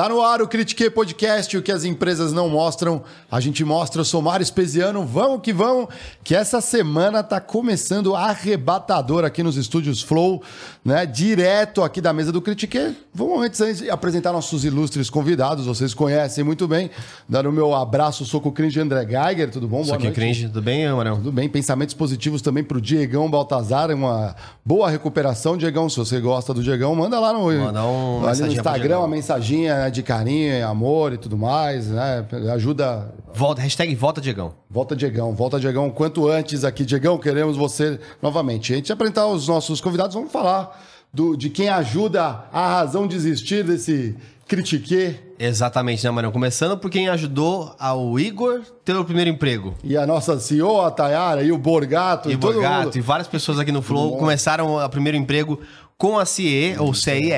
Tá no ar o Critique Podcast, o que as empresas não mostram, a gente mostra. Eu sou Mário Espesiano, vamos que vamos, que essa semana tá começando arrebatador aqui nos estúdios Flow, né? Direto aqui da mesa do Critique. Vamos antes apresentar nossos ilustres convidados, vocês conhecem muito bem. Dar o meu abraço, sou com o Cringe André Geiger, tudo bom? Boa Sou Cringe, tudo bem, Amarão? Tudo bem, pensamentos positivos também pro Diegão Baltazar, uma boa recuperação, Diegão, se você gosta do Diegão, manda lá no, manda um ali no Instagram uma mensaginha, né? de carinho, amor e tudo mais, né? Ajuda. Volta, hashtag volta Diegão. Volta Diegão, volta Diegão. Quanto antes aqui, Diegão, queremos você novamente. A gente apresentar os nossos convidados, vamos falar do, de quem ajuda a razão de existir desse critique. Exatamente, né, Marão? Começando por quem ajudou ao Igor ter o primeiro emprego. E a nossa CEO, a Tayara, e o Borgato. E, o Borgato, e várias pessoas aqui no Flow começaram o primeiro emprego com a CIE, ou CIE,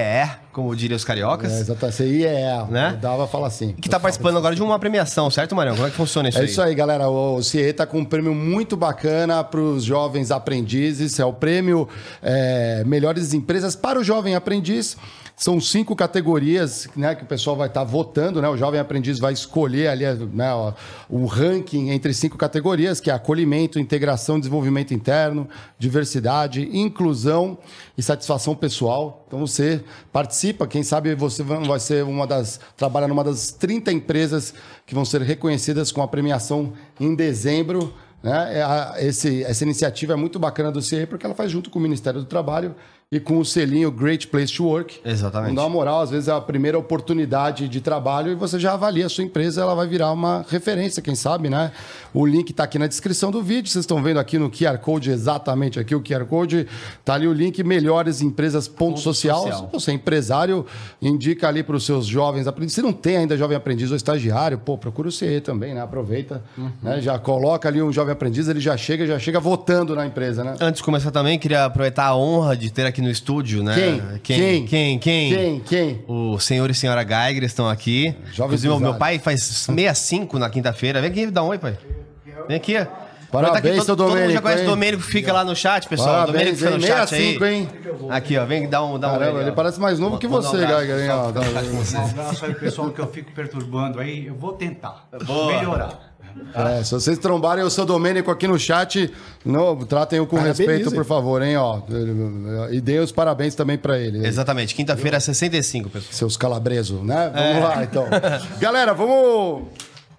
como diriam os cariocas. É, exatamente, CIE, né? Dava falar assim. Que está participando agora de uma premiação, certo, Marião? Como é que funciona isso é aí? É isso aí, galera. O CIE está com um prêmio muito bacana para os jovens aprendizes. É o prêmio é, Melhores Empresas para o Jovem Aprendiz. São cinco categorias né, que o pessoal vai estar tá votando, né? O jovem aprendiz vai escolher ali né, ó, o ranking entre cinco categorias, que é acolhimento, integração, desenvolvimento interno, diversidade, inclusão e satisfação pessoal. Então você participa, quem sabe você vai ser uma das. trabalha numa das 30 empresas que vão ser reconhecidas com a premiação em dezembro. Né? É esse, essa iniciativa é muito bacana do CIE porque ela faz junto com o Ministério do Trabalho e com o selinho Great Place to Work. Exatamente. Não dá uma moral, às vezes é a primeira oportunidade de trabalho e você já avalia a sua empresa, ela vai virar uma referência, quem sabe, né? O link está aqui na descrição do vídeo, vocês estão vendo aqui no QR Code, exatamente aqui o QR Code, tá ali o link melhores empresas ponto, social. social. Se você é empresário, indica ali para os seus jovens aprendizes. Se não tem ainda jovem aprendiz ou estagiário, pô, procura o CE também, né? Aproveita, uhum. né? Já coloca ali um jovem aprendiz, ele já chega, já chega votando na empresa, né? Antes de começar também, queria aproveitar a honra de ter aqui no estúdio, né? Quem? Quem? Quem? Quem? Quem? Quem? O senhor e senhora Geiger estão aqui. Jovens Inclusive, meu pai faz 65 na quinta-feira. Vem aqui, dá um oi, pai. Vem aqui. Parabéns, aqui, todo, todo mundo já conhece o Domênico, fica lá no chat, pessoal. Parabéns, Domênico fica no chat 65, aí. Hein? Aqui, ó, vem dar um, dar Caramba, um ele parece mais novo que você, um Geiger. Hein? Um abraço aí, pessoal, que eu fico perturbando aí. Eu vou tentar Boa. melhorar. É, se vocês trombarem o seu Domênico aqui no chat, no, tratem-o com respeito, por favor, hein? Ó, e deem os parabéns também para ele. Exatamente, quinta-feira é 65, pessoal. Seus calabresos, né? Vamos é. lá, então. Galera, vamos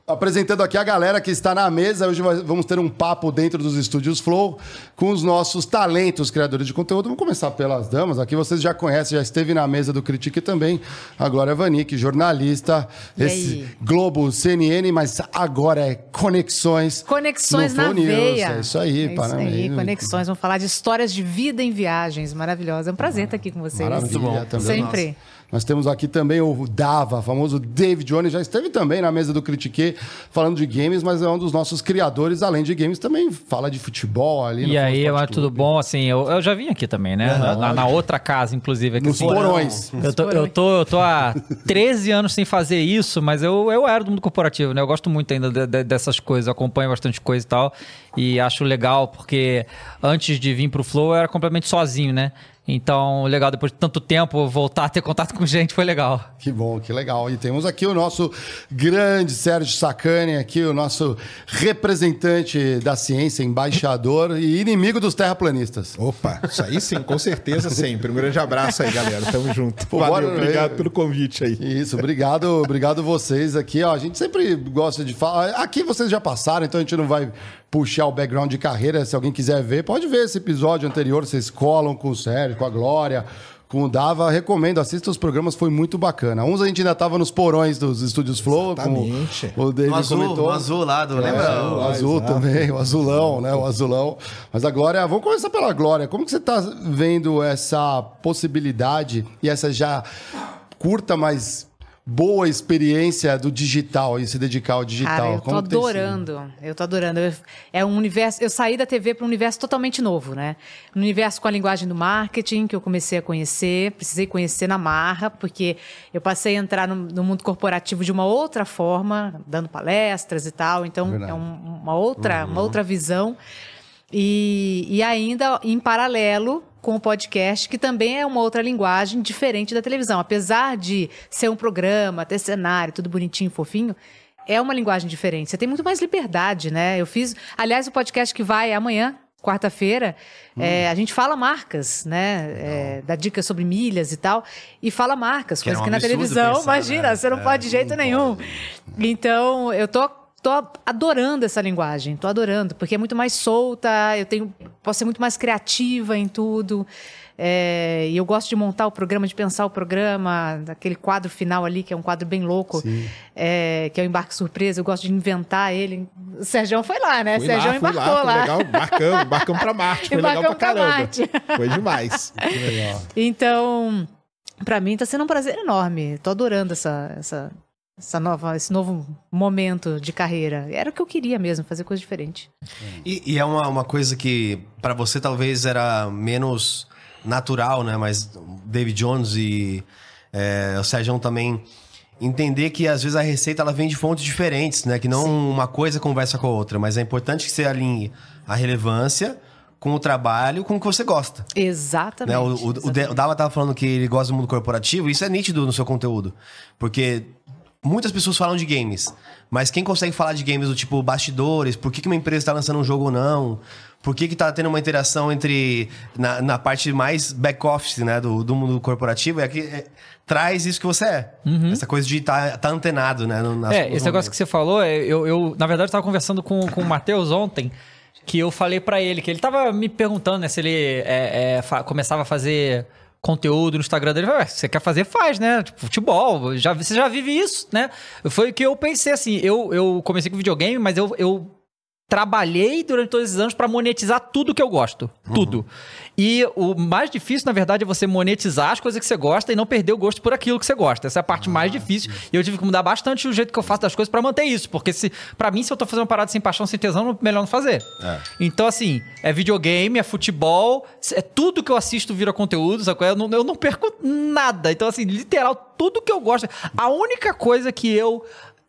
Apresentando aqui a galera que está na mesa, hoje vamos ter um papo dentro dos estúdios Flow com os nossos talentos criadores de conteúdo. Vamos começar pelas damas. Aqui vocês já conhecem, já esteve na mesa do Critique também. A Glória Vanik, jornalista, e esse aí? Globo CNN, mas agora é Conexões. Conexões na News. veia. É isso aí, é isso aí, Conexões. Vamos falar de histórias de vida em viagens. Maravilhosa. É um prazer estar aqui com vocês. Maravilha, Muito bom. Também. Sempre. Nossa. Nós temos aqui também o Dava, famoso David Jones, já esteve também na mesa do Critique falando de games, mas é um dos nossos criadores, além de games, também fala de futebol ali. E aí, mas tudo bom? Assim, eu, eu já vim aqui também, né? Uhum. Na, na, outra casa, inclusive. Aqui, Nos assim, porões. Eu tô, eu, tô, eu tô há 13 anos sem fazer isso, mas eu, eu era do mundo corporativo, né? Eu gosto muito ainda de, de, dessas coisas, acompanho bastante coisa e tal. E acho legal, porque antes de vir pro Flow eu era completamente sozinho, né? Então, legal, depois de tanto tempo, voltar a ter contato com gente foi legal. Que bom, que legal. E temos aqui o nosso grande Sérgio Sacani, aqui o nosso representante da ciência, embaixador e inimigo dos terraplanistas. Opa, isso aí sim, com certeza sempre. Um grande abraço aí, galera. Tamo junto. Pô, Valeu, bora, obrigado pelo convite aí. Isso, obrigado, obrigado vocês aqui. Ó, a gente sempre gosta de falar. Aqui vocês já passaram, então a gente não vai puxar o background de carreira. Se alguém quiser ver, pode ver esse episódio anterior. Vocês colam com o Sérgio, com a Glória, com o Dava. Recomendo, assista os programas, foi muito bacana. Uns a gente ainda estava nos porões dos estúdios Flow. Exatamente. Com o David no azul, comentou. No azul lá, do, é, lembra? O azul também, o azulão, né? O azulão. Mas a Glória, vamos começar pela Glória. Como que você está vendo essa possibilidade e essa já curta, mas boa experiência do digital e se dedicar ao digital? Cara, eu tô Como adorando. Eu tô adorando. Eu, é um universo. Eu saí da TV para um universo totalmente novo, né? Um universo com a linguagem do marketing que eu comecei a conhecer, precisei conhecer na marra, porque eu passei a entrar no, no mundo corporativo de uma outra forma, dando palestras e tal. Então Verdade. é um, uma outra, uhum. uma outra visão. E, e ainda em paralelo com o podcast, que também é uma outra linguagem diferente da televisão. Apesar de ser um programa, ter cenário, tudo bonitinho, fofinho, é uma linguagem diferente. Você tem muito mais liberdade, né? Eu fiz, aliás, o podcast que vai amanhã, quarta-feira, é, a gente fala marcas, né? É, dá dicas sobre milhas e tal, e fala marcas, Que era coisas um que na televisão, pensar, imagina, né? você não É, pode de jeito nenhum. Então, eu tô tô adorando essa linguagem, tô adorando, porque é muito mais solta, eu tenho posso ser muito mais criativa em tudo. é, e eu gosto de montar o programa, de pensar o programa, daquele quadro final ali, que é um quadro bem louco, é, que é o embarque surpresa. Eu gosto de inventar ele. O Sérgio foi lá, né? Fui Sérgio lá, embarcou lá, foi lá. legal, embarcamos, embarcamos pra Marte, foi legal pra Embarcamos pra caramba. Marte. Foi demais. Então, pra mim tá sendo um prazer enorme. Tô adorando essa, essa, essa nova, esse novo momento de carreira. Era o que eu queria mesmo, fazer coisa diferente. E, e é uma, uma coisa que pra você talvez era menos natural, né? Mas David Jones e é, o Sérgio também entender que às vezes a receita ela vem de fontes diferentes, né? Que não uma coisa conversa com a outra, mas é importante que você alinhe a relevância com o trabalho, com o que você gosta. Exatamente. Né? O, o, De- o Dava tava falando que ele gosta do mundo corporativo, isso é nítido no seu conteúdo. Porque muitas pessoas falam de games, mas quem consegue falar de games do tipo bastidores, por que, que uma empresa está lançando um jogo ou não, por que, que tá tendo uma interação entre. na, na parte mais back-office né, do, do mundo corporativo, é que é, traz isso que você é. Essa coisa de estar tá, antenado, né? no- nas- É, esse negócio que você falou, é, eu, eu na verdade, estava conversando com, com o Matheus ontem, que eu falei pra ele, que ele tava me perguntando né, se ele é, é, começava a fazer conteúdo no Instagram dele. Eu falei, "Ué, você quer fazer, faz, né? Tipo, futebol, já, você já vive isso, né? Foi o que eu pensei, assim, eu, eu comecei com videogame, mas eu... eu trabalhei durante todos esses anos pra monetizar tudo que eu gosto. Tudo. E o mais difícil, na verdade, é você monetizar as coisas que você gosta e não perder o gosto por aquilo que você gosta. Essa é a parte mais difícil. E eu tive que mudar bastante o jeito que eu faço das coisas pra manter isso. Porque se para mim, se eu tô fazendo uma parada sem paixão, sem tesão, melhor não fazer. Então, assim, é videogame, é futebol, é tudo que eu assisto vira conteúdo, sacou? Eu não, eu não perco nada. Então, assim, literal, tudo que eu gosto. A única coisa que eu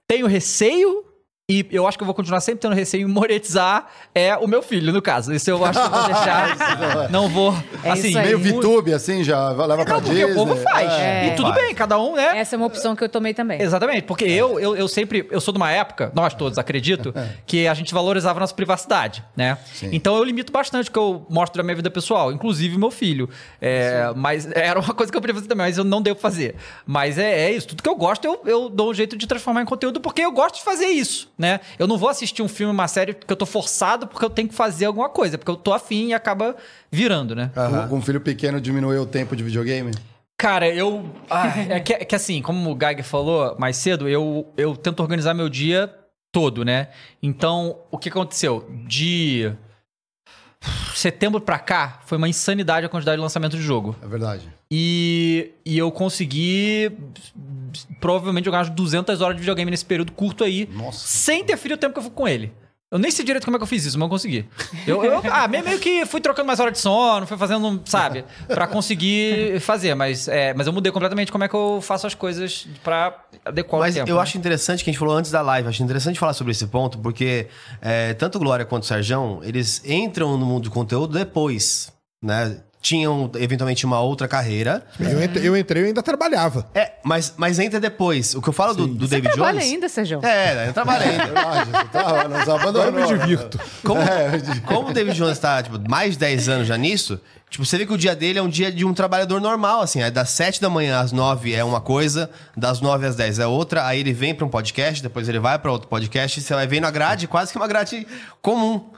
tenho receio e eu acho que eu vou continuar sempre tendo receio em monetizar é o meu filho, no caso. Isso eu acho que eu vou deixar. não vou. É assim, isso aí. Meio VTube, assim, já leva pra Não, porque Disney. o povo faz. É. E tudo bem, cada um, né? Essa é uma opção que eu tomei também. Exatamente, porque eu, eu, eu sempre, eu sou de uma época, nós todos acredito, que a gente valorizava a nossa privacidade, né? Então eu limito bastante o que eu mostro da minha vida pessoal, inclusive meu filho. É, mas era uma coisa que eu podia fazer também, mas eu não devo fazer. Mas é, é isso, tudo que eu gosto eu, eu dou um jeito de transformar em conteúdo porque eu gosto de fazer isso, né? Eu não vou assistir um filme, uma série, porque eu tô forçado, porque eu tenho que fazer alguma coisa, porque eu tô afim e acaba virando, né? Com- Com um filho pequeno diminuiu o tempo de videogame? Cara, eu. ah, é, que, é que assim, como o Geiger falou mais cedo, eu, eu tento organizar meu dia todo, né? Então, o que aconteceu? De setembro pra cá, foi uma insanidade a quantidade de lançamento de jogo. É verdade. E, e eu consegui provavelmente jogar umas 200 horas de videogame nesse período curto aí, Nossa. sem ter filho o tempo que eu fui com ele. Eu nem sei direito como é que eu fiz isso, mas eu consegui. Eu, eu- ah, meio que fui trocando mais horas de sono, fui fazendo, sabe, Pra conseguir fazer, mas, é, mas eu mudei completamente como é que eu faço as coisas pra adequar Mas o tempo. eu né? acho interessante que a gente falou antes da live, acho interessante falar sobre esse ponto, porque é, tanto Glória quanto o Serjão, eles entram no mundo do conteúdo depois, né? Tinham eventualmente uma outra carreira. Eu entrei, eu entrei e ainda trabalhava. É, mas, mas entra depois. O que eu falo do, do Você David trabalha Jones. ainda, Sérgio? É, eu. É você tá, nos abandonou. Agora eu me divirto. Como, É, eu como o David Jones tá, tipo, mais de 10 anos já nisso, tipo, você vê que o dia dele é um dia de um trabalhador normal, assim. É das 7 da manhã às 9 é uma coisa, das 9 às 10 é outra, aí ele vem pra um podcast, depois ele vai pra outro podcast, e você vai vendo a grade, quase que uma grade comum.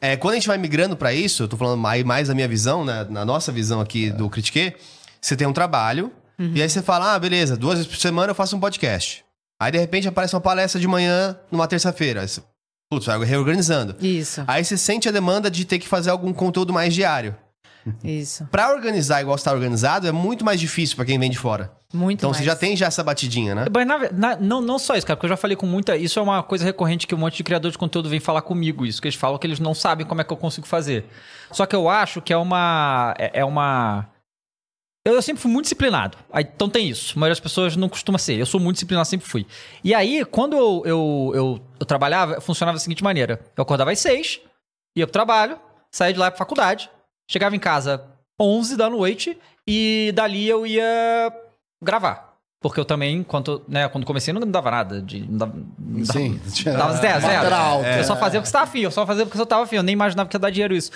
É, quando a gente vai migrando pra isso, eu tô falando mais, mais da minha visão, né, na nossa visão aqui do Critique, você tem um trabalho, e aí você fala, ah, beleza, duas vezes por semana eu faço um podcast. Aí, de repente, aparece uma palestra de manhã, numa terça-feira. Putz, vai reorganizando. Isso, Aí você sente a demanda de ter que fazer algum conteúdo mais diário. Isso. Pra organizar igual está organizado, é muito mais difícil pra quem vem de fora. Muito Então mais. você já tem já essa batidinha, né? Mas na na- não, não só isso, cara, porque eu já falei com muita. Isso é uma coisa recorrente que um monte de criador de conteúdo vem falar comigo. Isso que eles falam que eles não sabem como é que eu consigo fazer. Só que eu acho que é uma. É, é uma. Eu, eu sempre fui muito disciplinado. Então tem isso. A maioria das pessoas não costuma ser. Eu sou muito disciplinado, sempre fui. E aí, quando eu, eu, eu, eu trabalhava, funcionava da seguinte maneira: eu acordava às seis, ia pro trabalho, saía de lá pra faculdade, chegava em casa 11 da noite e dali eu ia gravar. Porque eu também, quando, né, quando comecei, não dava nada. De, não dava, não dava- Sim, tinha- dava zero, zero. Alto. Eu só fazia porque você tava afim, eu só fazia porque eu tava afim. Eu nem imaginava que ia dar dinheiro isso.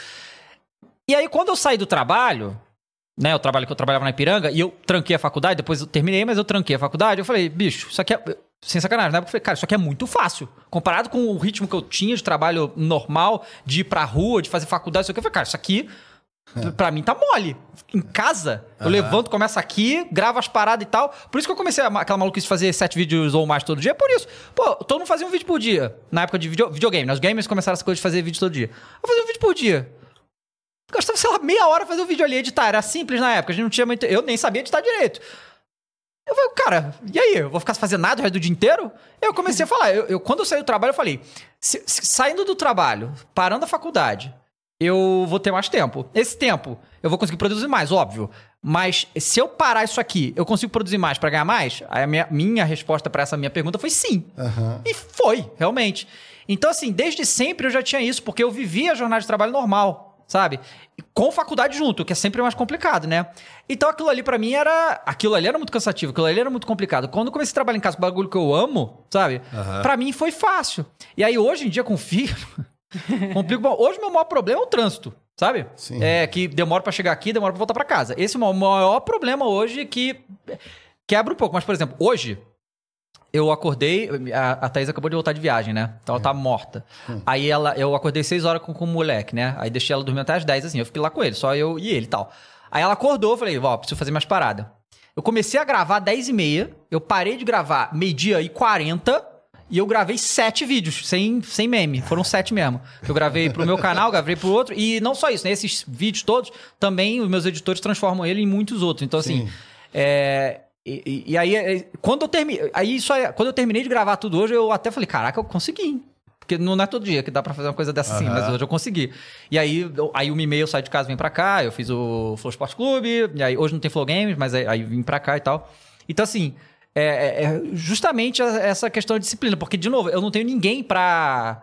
E aí, quando eu saí do trabalho, né, o trabalho que eu trabalhava na Ipiranga, e eu tranquei a faculdade, depois eu terminei, mas eu tranquei a faculdade, eu falei, bicho, isso aqui é. Sem sacanagem, né? Porque eu falei, cara, isso aqui é muito fácil. Comparado com o ritmo que eu tinha de trabalho normal, de ir pra rua, de fazer faculdade, isso aqui, eu falei, cara, isso aqui. Pra mim tá mole. Em casa, eu levanto, começo aqui, gravo as paradas e tal. Por isso que eu comecei aquela maluquice de fazer sete vídeos ou mais todo dia. É por isso. Pô, todo mundo fazia um vídeo por dia. Na época de video- videogame, né? Os gamers começaram essa coisa de fazer vídeo todo dia. Eu fazia um vídeo por dia. Gastava, sei lá, meia hora fazer o vídeo ali, editar. Era simples na época, a gente não tinha muito. Eu nem sabia editar direito. Eu falei, cara, e aí? Eu vou ficar fazendo nada o resto do dia inteiro? Eu comecei a falar. Eu, eu- quando eu saí do trabalho, eu falei: se- se- saindo do trabalho, parando a faculdade, eu vou ter mais tempo. Esse tempo, eu vou conseguir produzir mais, óbvio. Mas se eu parar isso aqui, eu consigo produzir mais pra ganhar mais? Aí a minha, minha resposta pra essa minha pergunta foi sim. Aham. E foi, realmente. Então, assim, desde sempre eu já tinha isso, porque eu vivia a jornada de trabalho normal, sabe? Com faculdade junto, que é sempre mais complicado, né? Então aquilo ali pra mim era. Aquilo ali era muito cansativo, aquilo ali era muito complicado. Quando eu comecei a trabalhar em casa com bagulho que eu amo, sabe? Pra mim foi fácil. E aí hoje em dia com filho. complica. Bom, hoje meu maior problema é o trânsito. Sabe? Sim. É que demora pra chegar aqui, demora pra voltar pra casa. Esse é o maior problema hoje que quebra um pouco. Mas, por exemplo, hoje, eu acordei, a, a Thaís acabou de voltar de viagem, né? Então ela tá morta. Aí ela, eu acordei 6 horas com, com o moleque, né? Aí deixei ela dormir até as 10, assim. Eu fiquei lá com ele, só eu e ele e tal. Aí ela acordou, falei, ó, preciso fazer mais parada. Eu comecei a gravar 10 e meia, eu parei de gravar meio-dia e 40 e eu gravei sete vídeos, sem, sem meme. Foram sete mesmo. Eu gravei pro meu canal, gravei pro outro. E não só isso, né? Esses vídeos todos, também os meus editores transformam ele em muitos outros. Então, assim, Sim. é, e, e- aí, é, quando eu terminei. Aí aí, quando eu terminei de gravar tudo hoje, eu até falei, caraca, eu consegui. Porque não é todo dia que dá pra fazer uma coisa dessa assim, mas hoje eu consegui. E aí, aí uma e meia eu saio de casa e vim pra cá, eu fiz o Flow Sport Clube, e aí hoje não tem Flow Games, mas aí, aí vim pra cá e tal. Então, assim, é, é- é justamente essa questão de disciplina, porque, de novo, eu não tenho ninguém pra.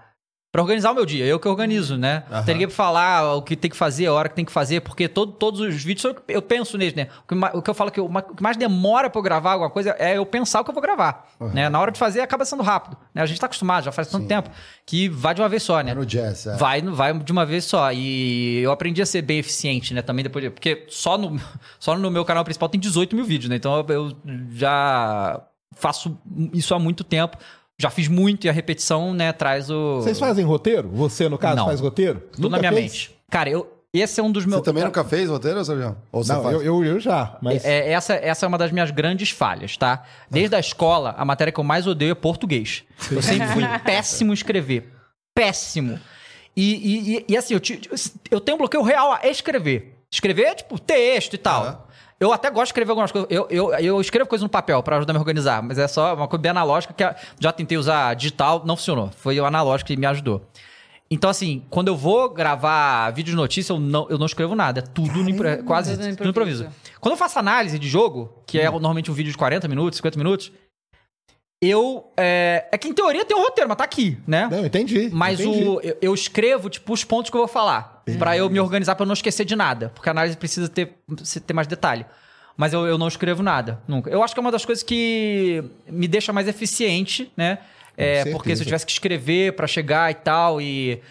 Pra organizar o meu dia, eu que organizo, né? Não Tem ninguém pra falar o que tem que fazer, a hora que tem que fazer, porque todo, todos os vídeos eu, eu penso neles, né? O que, o que eu falo que ma- o que mais demora pra eu gravar alguma coisa é eu pensar o que eu vou gravar. Né? Na hora de fazer acaba sendo rápido. Né? A gente tá acostumado, já faz tanto tempo, que vai de uma vez só, né? É no jazz, é. Vai, vai de uma vez só. E eu aprendi a ser bem eficiente, né? Também depois. de- Porque só no, só no meu canal principal tem 18 mil vídeos, né? Então eu, eu já faço isso há muito tempo. Já fiz muito e a repetição, né, traz o. Vocês fazem roteiro? Você, no caso, Não. faz roteiro? Tudo na Nunca minha fez? mente. Cara, eu. Esse é um dos meus. Você também nunca fez roteiro, Sérgio? Ou você Não, faz? eu, eu, eu já, mas... É, essa, essa é uma das minhas grandes falhas, tá? Desde a escola, a matéria que eu mais odeio é português. Eu sempre fui péssimo em escrever. Péssimo. E, e, e- e assim, eu, ti- eu tenho um bloqueio real a escrever. Escrever, tipo, texto e tal. Eu até gosto de escrever algumas coisas. Eu, eu, eu escrevo coisas no papel pra ajudar a me organizar, mas é só uma coisa bem analógica que já tentei usar digital, não funcionou. Foi o analógico que me ajudou. Então, assim, quando eu vou gravar vídeo de notícia, eu não, eu não escrevo nada. É tudo no impro- quase Tudo no improviso. improviso. Quando eu faço análise de jogo, que é normalmente um vídeo de 40 minutos, 50 minutos, eu. É, é que em teoria tem um roteiro, mas tá aqui, né? Não, entendi. Mas entendi. o, eu, eu escrevo, tipo, os pontos que eu vou falar. Pra eu me organizar pra eu não esquecer de nada. Porque a análise precisa ter, ter mais detalhe. Mas eu, eu não escrevo nada, nunca. Eu acho que é uma das coisas que me deixa mais eficiente, né? É, porque se eu tivesse que escrever pra chegar e tal, e.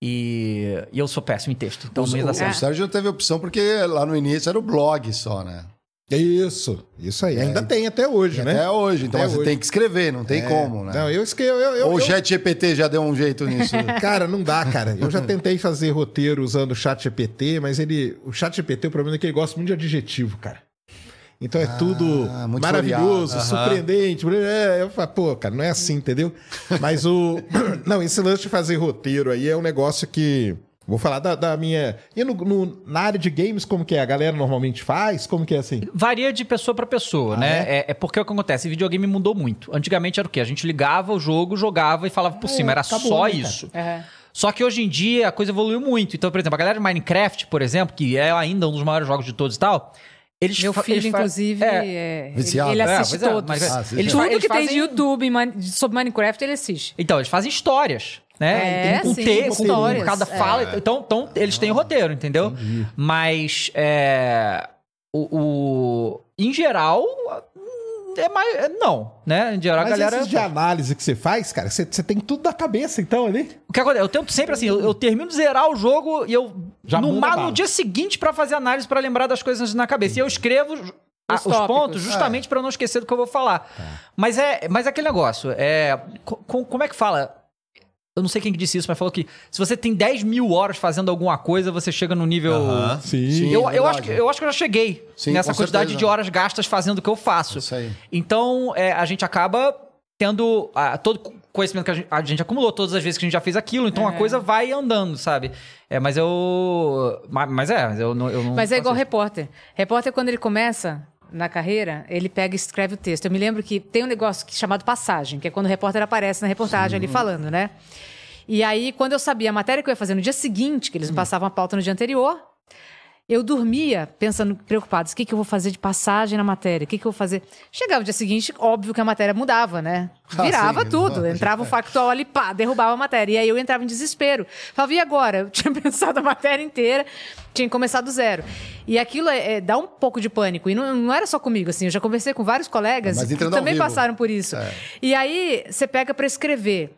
E, e eu sou péssimo em texto. Então o, o- certo. o Sérgio teve opção porque lá no início era o blog só, né? Isso, isso aí. Ainda tem até hoje, né? Até hoje. Então Até você hoje. tem que escrever, não tem É. como, né? Não, eu escrevo... Eu, eu, Ou o eu- Chat GPT já deu um jeito nisso. Cara, não dá, cara. Eu já tentei fazer roteiro usando o chat GPT, mas ele. O chat GPT, o problema é que ele gosta muito de adjetivo, cara. Então é tudo muito maravilhoso, floreado. surpreendente. É, eu falo, pô, cara, não é assim, entendeu? Mas o. Não, esse lance de fazer roteiro aí é um negócio que. Vou falar da, da minha. E no, no- na área de games, como que é? A galera normalmente faz? Como que é assim? Varia de pessoa pra pessoa, Ah, né? É? é porque o que acontece? Videogame mudou muito. Antigamente era o quê? A gente ligava o jogo, jogava e falava por É, cima. Era acabou, só né, isso. É. Só que hoje em dia a coisa evoluiu muito. Então, por exemplo, a galera de Minecraft, por exemplo, que é ainda um dos maiores jogos de todos e tal, eles Meu filho, eles inclusive, É, é, ele, Viciado. ele É, assiste é, todos. mas- Ah, assiste. Tudo eles que tem fazem- de YouTube sobre Minecraft, ele assiste. Então, eles fazem histórias. Né? É, com sim, T, com histórias, cada é. fala. Então, então eles têm roteiro, entendeu? Mas é, o, o- em geral é mais é, não, né? Em geral Mas a galera esses de análise que você faz, cara, você, você tem tudo da cabeça, então, ali. O que acontece? Eu tento sempre assim, eu, eu termino de zerar o jogo e eu Já no, manda ma- bala. no dia seguinte pra fazer análise pra lembrar das coisas na cabeça. E eu escrevo a- os, tópicos. pontos justamente pra eu não esquecer do que eu vou falar. Mas é, mas é aquele negócio, é co- como é que fala? Eu não sei quem que disse isso, mas falou que se você tem 10 mil horas fazendo alguma coisa, você chega no nível. Aham. Sim. Sim. Eu, é eu, acho que, eu acho que eu já cheguei Sim, nessa quantidade certeza. de horas gastas fazendo o que eu faço. Isso aí. Então, é, a gente acaba tendo ah, todo conhecimento que a gente, a gente acumulou todas as vezes que a gente já fez aquilo, então a coisa vai andando, sabe? É, mas eu. ma- Mas é, mas eu não. Eu não Mas é igual isso. repórter. Repórter, quando ele começa na carreira, ele pega e escreve o texto. Eu me lembro que tem um negócio chamado passagem, que é quando o repórter aparece na reportagem ali falando, né? E aí, quando eu sabia a matéria que eu ia fazer no dia seguinte, que eles me passavam a pauta no dia anterior, eu dormia pensando, preocupados, o que, que eu vou fazer de passagem na matéria? O que, que eu vou fazer? Chegava o dia seguinte, óbvio que a matéria mudava, né? Ah, Virava sim. tudo. Entrava o factual ali, pá, derrubava a matéria. E aí eu entrava em desespero. Falava, e agora? Eu tinha pensado a matéria inteira, tinha começado do zero. E aquilo é, é- dá um pouco de pânico. E não, não era só comigo, assim. Eu já conversei com vários colegas que também vivo. passaram por isso. É. E aí você pega pra escrever.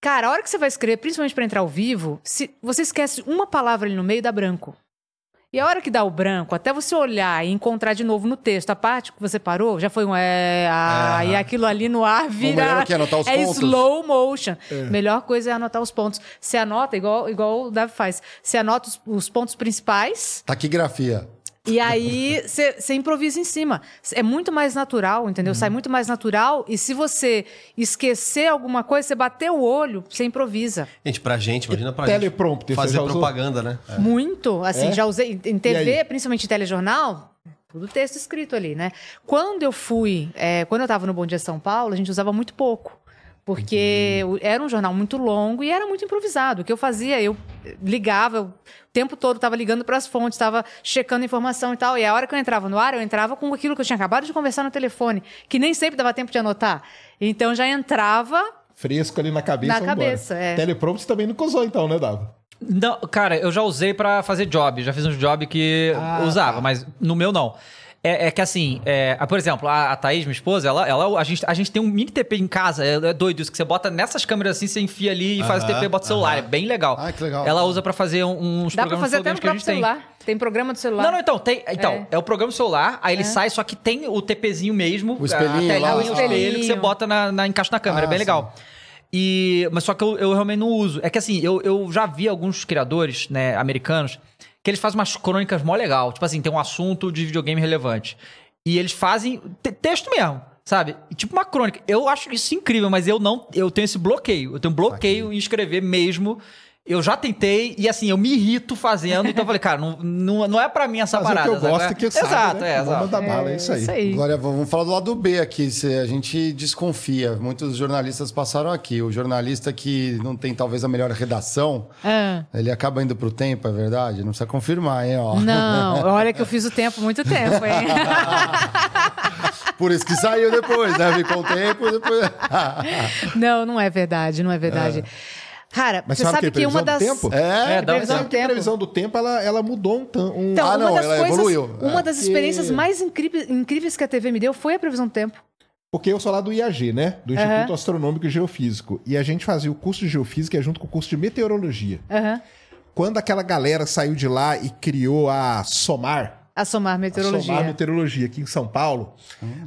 Cara, a hora que você vai escrever, principalmente pra entrar ao vivo, se você esquece uma palavra ali no meio, dá branco. E a hora que dá o branco, até você olhar e encontrar de novo no texto a parte que você parou, já foi um é, ah, e aquilo ali no ar vira. que anotar os é pontos. slow motion. Melhor coisa é anotar os pontos. Você anota, igual, igual o Davi faz. Você anota os, os pontos principais Taquigrafia. E aí você improvisa em cima. É muito mais natural, entendeu? Sai muito mais natural. E se você esquecer alguma coisa, você bater o olho, você improvisa. Gente, pra gente, imagina pra teleprompter, gente. você Fazer propaganda, né? Muito. Assim, É? já usei em E TV, principalmente em telejornal. Tudo texto escrito ali, né? Quando eu fui, é, quando eu estava no Bom Dia São Paulo, a gente usava muito pouco. Porque era um jornal muito longo e era muito improvisado. O que eu fazia, eu ligava, eu, o tempo todo estava ligando para as fontes, estava checando informação e tal. E a hora que eu entrava no ar, eu entrava com aquilo que eu tinha acabado de conversar no telefone, que nem sempre dava tempo de anotar. Então já entrava Fresco ali na cabeça. Na vambora. cabeça, é. Teleprompter também não usou, então, né, Dava? Não, cara, eu já usei pra fazer job. Já fiz uns job que Ah, usava, tá. mas no meu não. É, é que assim, é, ah, por exemplo, a, a Thaís, minha esposa, ela, ela, a, gente, a gente tem um mini TP em casa, é, é doido isso, que você bota nessas câmeras assim, você enfia ali e faz o TP e bota o celular. É bem legal. Ah, que legal. Ela usa pra fazer um- uns Dá para programas fazer até no que a próprio gente tem. celular. Tem programa do celular. Não, não, então, tem, então É. é. o programa do celular, aí ele sai, só que tem o TPzinho mesmo, O espelhinho a telinha, lá. o Ah, o espelho que espelhinho. você bota na, na encaixa na câmera, Ah, é bem sim. legal. E, mas só que eu, eu realmente não uso. É que assim, eu, eu já vi alguns criadores, né, americanos, que eles fazem umas crônicas mó legal. Tipo assim, tem um assunto de videogame relevante. E eles fazem te- texto mesmo, sabe? Tipo uma crônica. Eu acho isso incrível, mas eu não. Eu tenho esse bloqueio. Eu tenho um bloqueio em escrever mesmo. Eu já tentei e assim, eu me irrito fazendo. Então eu falei, cara, não, não, não é pra mim essa Fazer parada. o que eu gosto que eu Exato, sabe, né? é, Vamos exato. mandar bala, é isso aí. Isso aí. Glória, vamos falar do lado B aqui. Se a gente desconfia. Muitos jornalistas passaram aqui. O jornalista que não tem talvez a melhor redação, Ah. ele acaba indo pro tempo, é verdade? Não precisa confirmar, hein? Ó. Não, olha que eu fiz o tempo muito tempo, hein? Por isso que saiu depois, né? Ficou o tempo e depois. não, não é verdade, não é verdade. Cara, Mas você sabe que? que uma das. tempo? é, É, dá previsão do tempo. A previsão do tempo, ela, ela mudou um tanto. Um... Então, Ah, uma não, das ela coisas, evoluiu. uma É. das experiências mais incríveis, que a TV me deu foi a previsão do tempo. Porque eu sou lá do IAG, né? Do Instituto Astronômico e Geofísico. E a gente fazia o curso de Geofísica junto com o curso de Meteorologia. Aham. Quando aquela galera saiu de lá e criou a SOMAR, A somar meteorologia. A Somar Meteorologia aqui em São Paulo,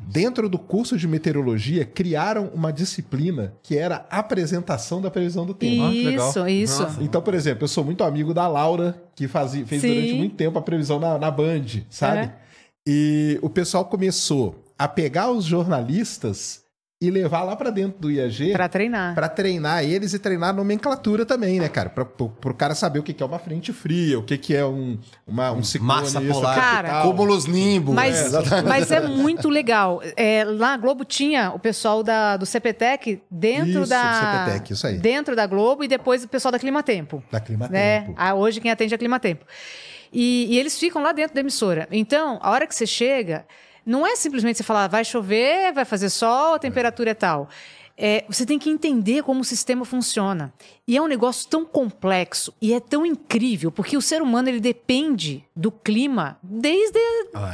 dentro do curso de meteorologia, criaram uma disciplina que era a apresentação da previsão do tempo. que legal. Isso, isso. Então, por exemplo, eu sou muito amigo da Laura, que fazia, fez Sim. durante muito tempo a previsão na, na Band, sabe? É. E o pessoal começou a pegar os jornalistas e levar lá pra dentro do IAG Pra treinar. Pra treinar eles e treinar a nomenclatura também, né, cara? Pra, pro, pro cara saber o que, que é uma frente fria, o que, que é um, uma, um ciclone Massa polar. Cara, Cúmulos nimbo. Mas, É, mas é muito legal. É, lá a Globo tinha o pessoal da, do CPTEC dentro Isso, da. do CPTEC, isso aí. Dentro da Globo e depois o pessoal da Climatempo. Da Clima né? Tempo. Ah, hoje quem atende é a Climatempo. E, e eles ficam lá dentro da emissora. Então, a hora que você chega, não é simplesmente você falar vai chover, vai fazer sol, a temperatura é tal. é, você tem que entender como o sistema funciona. E é um negócio tão complexo e é tão incrível, porque o ser humano ele depende do clima desde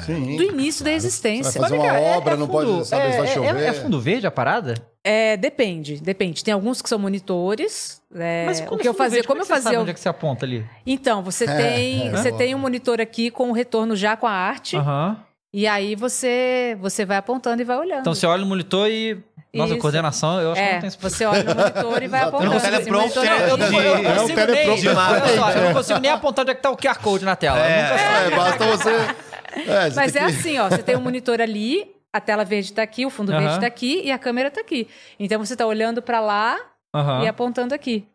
Sim. o início da Vai existência. fazer uma obra, não pode saber se vai é- chover. É, é fundo verde a parada? É, depende, depende. Tem alguns que são monitores. é, Mas o que eu fazia, como eu Como é que você sabe fazia. onde é que você aponta ali? Então, você É, tem, é. você tem um monitor aqui com o retorno já com a arte. Aham. E aí você, você vai apontando e vai olhando. Então você olha no monitor e. Nossa, Isso. coordenação, eu acho que é, não tem você olha no monitor e vai apontando. Um teleprompter é- aqui- eu- eu- eu- Eu É um consigo nem, teleprompter olha só, eu não consigo nem apontar onde é que tá o QR Code na tela. Eu nunca É, basta você. É, você Mas é que- assim, ó, você tem um monitor ali, a tela verde tá aqui, o fundo Aham. verde tá aqui e a câmera tá aqui. Então você tá olhando pra lá Aham. e apontando aqui.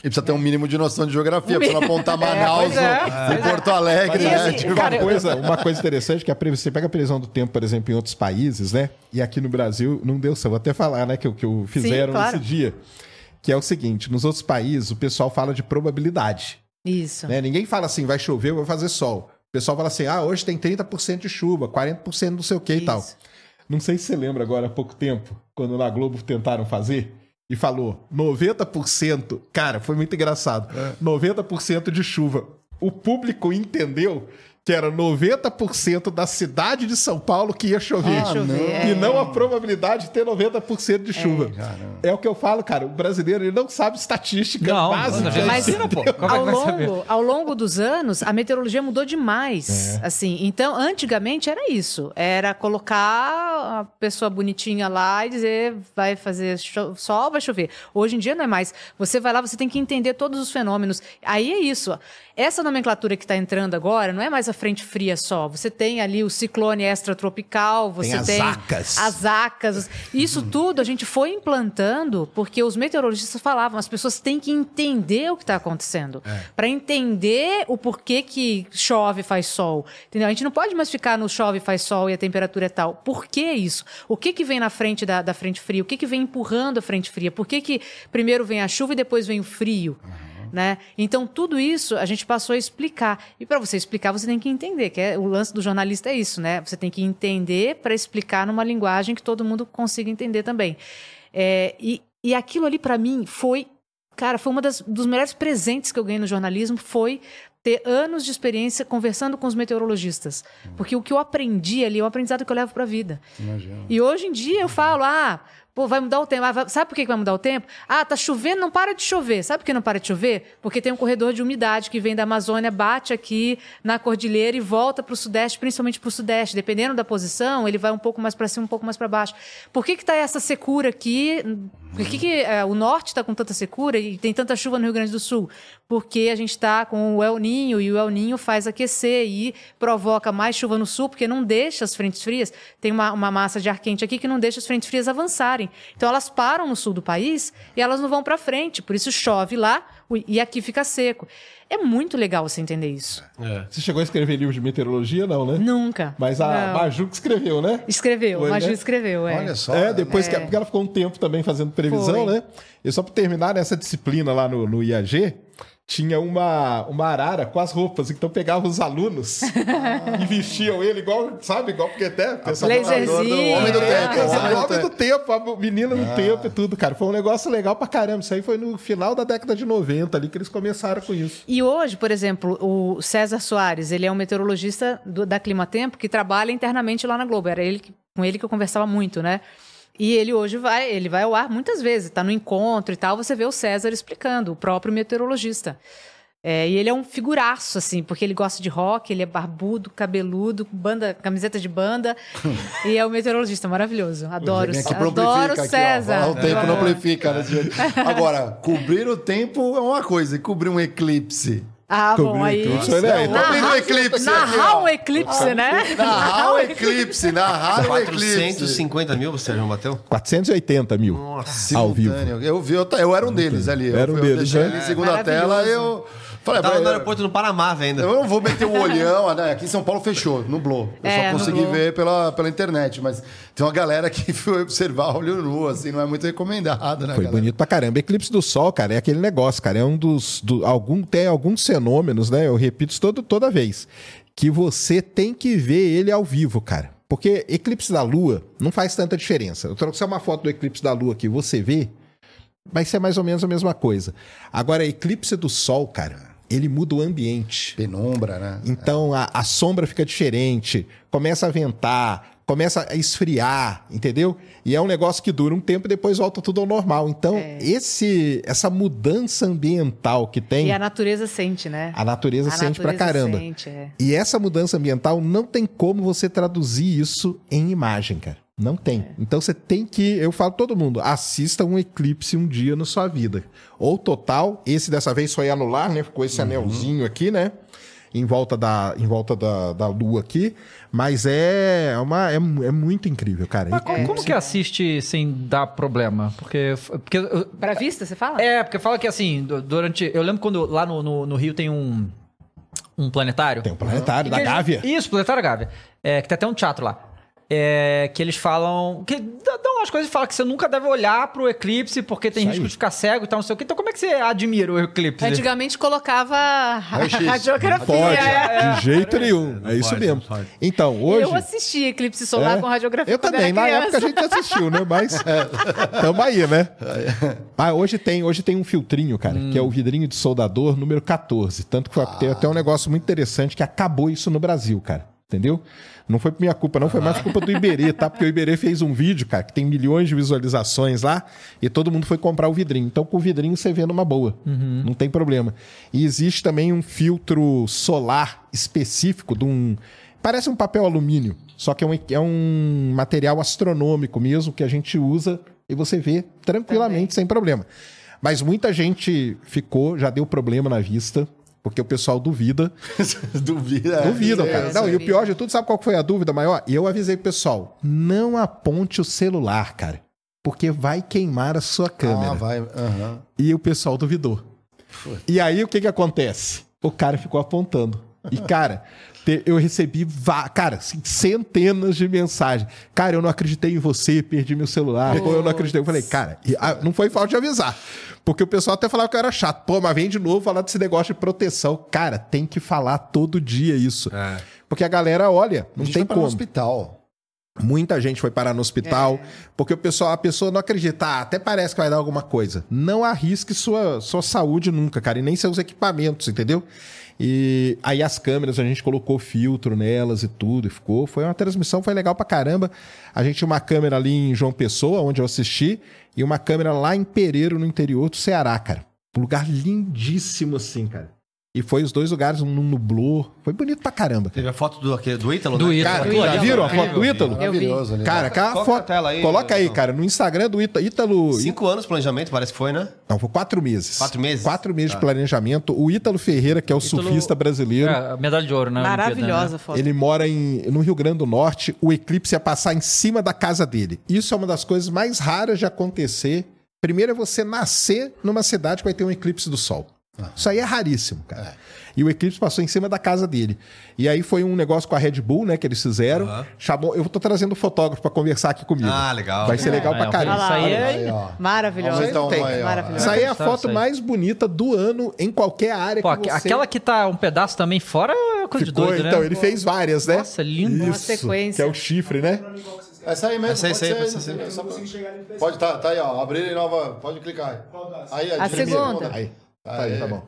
E precisa ter um mínimo de noção de geografia, pra você não apontar Manaus pois é. ou- ou Porto Alegre, Mas, né? assim, Tipo, uma, coisa, uma coisa interessante que a previsão, você pega a previsão do tempo, por exemplo, em outros países, né? E aqui no Brasil não deu certo. Vou até falar, né, que, o que fizeram claro. nesse dia. Que é o seguinte: nos outros países, o pessoal fala de probabilidade. Isso. né? Ninguém fala assim, vai chover ou vai fazer sol. O pessoal fala assim, ah, hoje tem 30% de chuva, 40% não sei o que e tal. Não sei se você lembra agora há pouco tempo, quando na Globo tentaram fazer e falou 90%. Cara, foi muito engraçado. 90% de chuva. O público entendeu que era 90% da cidade de São Paulo que ia chover. Ah, não. é. E não a probabilidade de ter 90% de chuva. É. o que eu falo, cara. O brasileiro ele não sabe estatística Não, básica. gente Mas- ensina, pô. Como é que Ao longo, ao longo dos anos, a meteorologia mudou demais. Assim, então, antigamente era isso. Era colocar a pessoa bonitinha lá e dizer vai fazer sol, vai chover. Hoje em dia não é mais. Você vai lá, você tem que entender todos os fenômenos. Aí é isso. Essa nomenclatura que está entrando agora não é mais a frente fria só. Você tem ali o ciclone extratropical, você Tem as tem acas. as acas. Isso tudo a gente foi implantando porque os meteorologistas falavam, as pessoas têm que entender o que está acontecendo. Para entender o porquê que chove faz sol. Entendeu? A gente não pode mais ficar no chove faz sol e a temperatura é tal. Por que isso? O que, que vem na frente da, da frente fria? O que, que vem empurrando a frente fria? Por que, que primeiro vem a chuva e depois vem o frio? Né? Então, tudo isso a gente passou a explicar. E para você explicar, você tem que entender, que é, o lance do jornalista é isso, né? Você tem que entender para explicar numa linguagem que todo mundo consiga entender também. É, e, e aquilo ali, para mim, foi. Cara, foi um dos melhores presentes que eu ganhei no jornalismo, foi ter anos de experiência conversando com os meteorologistas. Porque o que eu aprendi ali é um aprendizado que eu levo para a vida. E hoje em dia eu falo, ah, pô, vai mudar o tempo. Ah, vai- sabe por que vai mudar o tempo? Ah, tá chovendo, não para de chover. Sabe por que não para de chover? Porque tem um corredor de umidade que vem da Amazônia, bate aqui na cordilheira e volta para o sudeste, principalmente para o sudeste. Dependendo da posição, ele vai um pouco mais para cima, um pouco mais para baixo. Por que que tá essa secura aqui? Por que, que eh, o norte está com tanta secura e tem tanta chuva no Rio Grande do Sul? Porque a gente está com o El Ninho e o El Ninho faz aquecer e provoca mais chuva no sul, porque não deixa as frentes frias. Tem uma, uma massa de ar quente aqui que não deixa as frentes frias avançarem. Então elas param no sul do país e elas não vão para frente. Por isso chove lá e aqui fica seco. É muito legal você entender isso. Você chegou a escrever livro de meteorologia, não, né? Nunca. Mas a Não. Maju que escreveu, né? Escreveu, Foi, a Maju né? escreveu, é. Olha só. É, depois que porque ela ficou um tempo também fazendo previsão, Foi. né? E só pra terminar nessa disciplina lá no, no IAG, tinha uma, uma arara com as roupas. Então pegava os alunos e vestiam ele igual, sabe? Igual porque até... pensa- Blazerzinho. Homem do É, tempo. pensa- homem do homem do tempo. a menina do tempo e tudo, cara. Foi um negócio legal pra caramba. Isso aí foi no final da década de 90 ali que eles começaram com isso. E hoje, por exemplo, o César Soares, ele é um meteorologista do- da Climatempo que trabalha internamente lá na Globo. Era ele que- com ele que eu conversava muito, né? E ele hoje vai, ele vai ao ar muitas vezes, tá no encontro e tal, você vê o César explicando, o próprio meteorologista. É, e ele é um figuraço, assim, porque ele gosta de rock, ele é barbudo, cabeludo, banda, camiseta de banda. e é um meteorologista maravilhoso. Adoro, Vem aqui, adoro amplifica aqui, ó. César. O tempo não Adoro. amplifica, né? Agora, cobrir o tempo é uma coisa, e cobrir um eclipse. Ah, bom, Cobrir aí. olha aí. Não, cobrir um eclipse. Narrar aqui, um eclipse, né? Narrar o eclipse, narrar o eclipse. 450 mil você já bateu? 480 mil ao vivo. Simultâneo. Eu vi, eu, eu era um deles ali. Eu, Era um eu deles, deixei né? ali em segunda tela, eu falei, Tava no "Vai, aeroporto do Panamá vendo. eu não vou meter o olhão, né? Aqui em São Paulo fechou, nublou. Eu É, só consegui nublou. ver pela, pela internet, mas tem uma galera que foi observar olho nu, assim, não é muito recomendado, né, Foi galera? bonito pra caramba. Eclipse do Sol, cara, é aquele negócio, cara. É um dos. Do, algum, tem alguns fenômenos, né? Eu repito isso todo, toda vez. Que você tem que ver ele ao vivo, cara. Porque eclipse da Lua não faz tanta diferença. Eu trouxe uma foto do eclipse da Lua aqui, você vê, vai ser mais ou menos a mesma coisa. Agora, eclipse do Sol, cara, ele muda o ambiente. Penumbra, né? Então a, a sombra fica diferente, começa a ventar, começa a esfriar, entendeu? E é um negócio que dura um tempo e depois volta tudo ao normal. Então, esse essa mudança ambiental que tem, E a natureza sente, né? a natureza A sente pra natureza caramba. sente, é. E essa mudança ambiental não tem como você traduzir isso em imagem, cara. Não tem. É. Então você tem que, eu falo pra todo mundo, assista um eclipse um dia na sua vida. Ou total, esse dessa vez foi anular, né? Ficou Uhum. esse anelzinho aqui, né? Em volta da, em volta da, da lua aqui. Mas é, uma, é, é muito incrível, cara. Mas como, como que assiste sem dar problema? Porque. porque Pra vista, você fala? é, porque fala que assim, du- durante. Eu lembro quando lá no, no, no Rio tem um. Um planetário. Tem o planetário da Que eles- Gávea. Isso, Planetário Gávea. É, que tem até um teatro lá. É, que eles falam. Que dão umas coisas e falam que você nunca deve olhar pro eclipse porque tem Isso risco aí. de ficar cego e tal, não sei o quê. Então, como é que você admira o eclipse? Antigamente colocava Raio-X. radiografia. Pode, é. de jeito nenhum. É isso pode, mesmo. Então, hoje. Eu assisti eclipse solar É. com radiografia Eu também, era na época a gente assistiu, né? Mas tamo aí, né? Ah, hoje tem, hoje tem um filtrinho, cara, que é o vidrinho de soldador número 14. Tanto que foi, tem até um negócio muito interessante que acabou isso no Brasil, cara. Entendeu? Não foi por minha culpa, não. Foi mais culpa do Iberê, tá? Porque o Iberê fez um vídeo, cara, que tem milhões de visualizações lá e todo mundo foi comprar o vidrinho. Então, com o vidrinho você vê numa boa. Não tem problema. E existe também um filtro solar específico de um. Parece um papel alumínio, só que é um, é um material astronômico mesmo que a gente usa e você vê tranquilamente, sem problema. Mas muita gente ficou, já deu problema na vista, porque o pessoal duvida. Duvida. Duvidam, é, cara. é, Não, e o duvida. pior de tudo, sabe qual foi a dúvida maior? E eu avisei pro pessoal: não aponte o celular, cara. Porque vai queimar a sua câmera. Ah, vai. aham. E o pessoal duvidou. E aí o que que acontece? O cara ficou apontando. E, cara, te- eu recebi, va- cara, assim, centenas de mensagens. Cara, eu não acreditei em você, perdi meu celular. Pô, eu não acreditei. Eu falei, cara, e, ah, não foi falta de avisar. Porque o pessoal até falava que eu era chato. Pô, mas vem de novo falar desse negócio de proteção. Cara, tem que falar todo dia isso. É. Porque a galera, olha, A não gente tem foi para o como. hospital. Muita gente foi parar no hospital, porque o pessoal, a pessoa não acredita, ah, até parece que vai dar alguma coisa. Não arrisque sua, sua saúde nunca, cara, e nem seus equipamentos, entendeu? E aí as câmeras, a gente colocou filtro nelas e tudo, e ficou. Foi uma transmissão, foi legal pra caramba. A gente tinha uma câmera ali em João Pessoa, onde eu assisti, e uma câmera lá em Pereiro, no interior do Ceará, cara. Um lugar lindíssimo assim, cara. E foi os dois lugares, um nublou. Foi bonito pra caramba. Teve a foto do, aquele, do Ítalo, Do né? Ítalo. Cara, já viram a foto do Ítalo? Maravilhoso ali. Cara, aquela Coloca foto. a tela aí, coloca aí, Nelson. cara, no Instagram do Ítalo. Ítalo Cinco anos de planejamento, parece que foi, né? não, foi quatro meses. Quatro meses? Quatro meses Tá. de planejamento. O Ítalo Ferreira, que é o Ítalo- surfista brasileiro, É, medalha de ouro, né? Maravilhosa né? a foto. ele mora em, no Rio Grande do Norte. O eclipse ia passar em cima da casa dele. Isso é uma das coisas mais raras de acontecer. Primeiro é você nascer numa cidade que vai ter um eclipse do Sol. Isso aí é raríssimo, cara. E o eclipse passou em cima da casa dele. E aí foi um negócio com a Red Bull, né, que eles fizeram. Aham. Chamou, eu tô trazendo fotógrafo pra conversar aqui comigo. Ah, legal. Vai ser legal É, pra é, caramba. Isso aí é. Aí, aí, ó. Maravilhoso. Isso aí é a Sabe, foto isso aí. mais bonita do ano em qualquer área Pô, que você... aquela que tá um pedaço também fora é coisa Ficou, de doido, então, né? ele fez várias, né? Nossa, lindo. Uma Isso, sequência. Que é o chifre, né? Essa aí mesmo. Essa aí, pode essa aí, ser? Só pra- Pode, tá, tá aí, ó. Abrir nova. Pode clicar aí. Aí, A direita, segunda. Aí, tá aí, tá bom.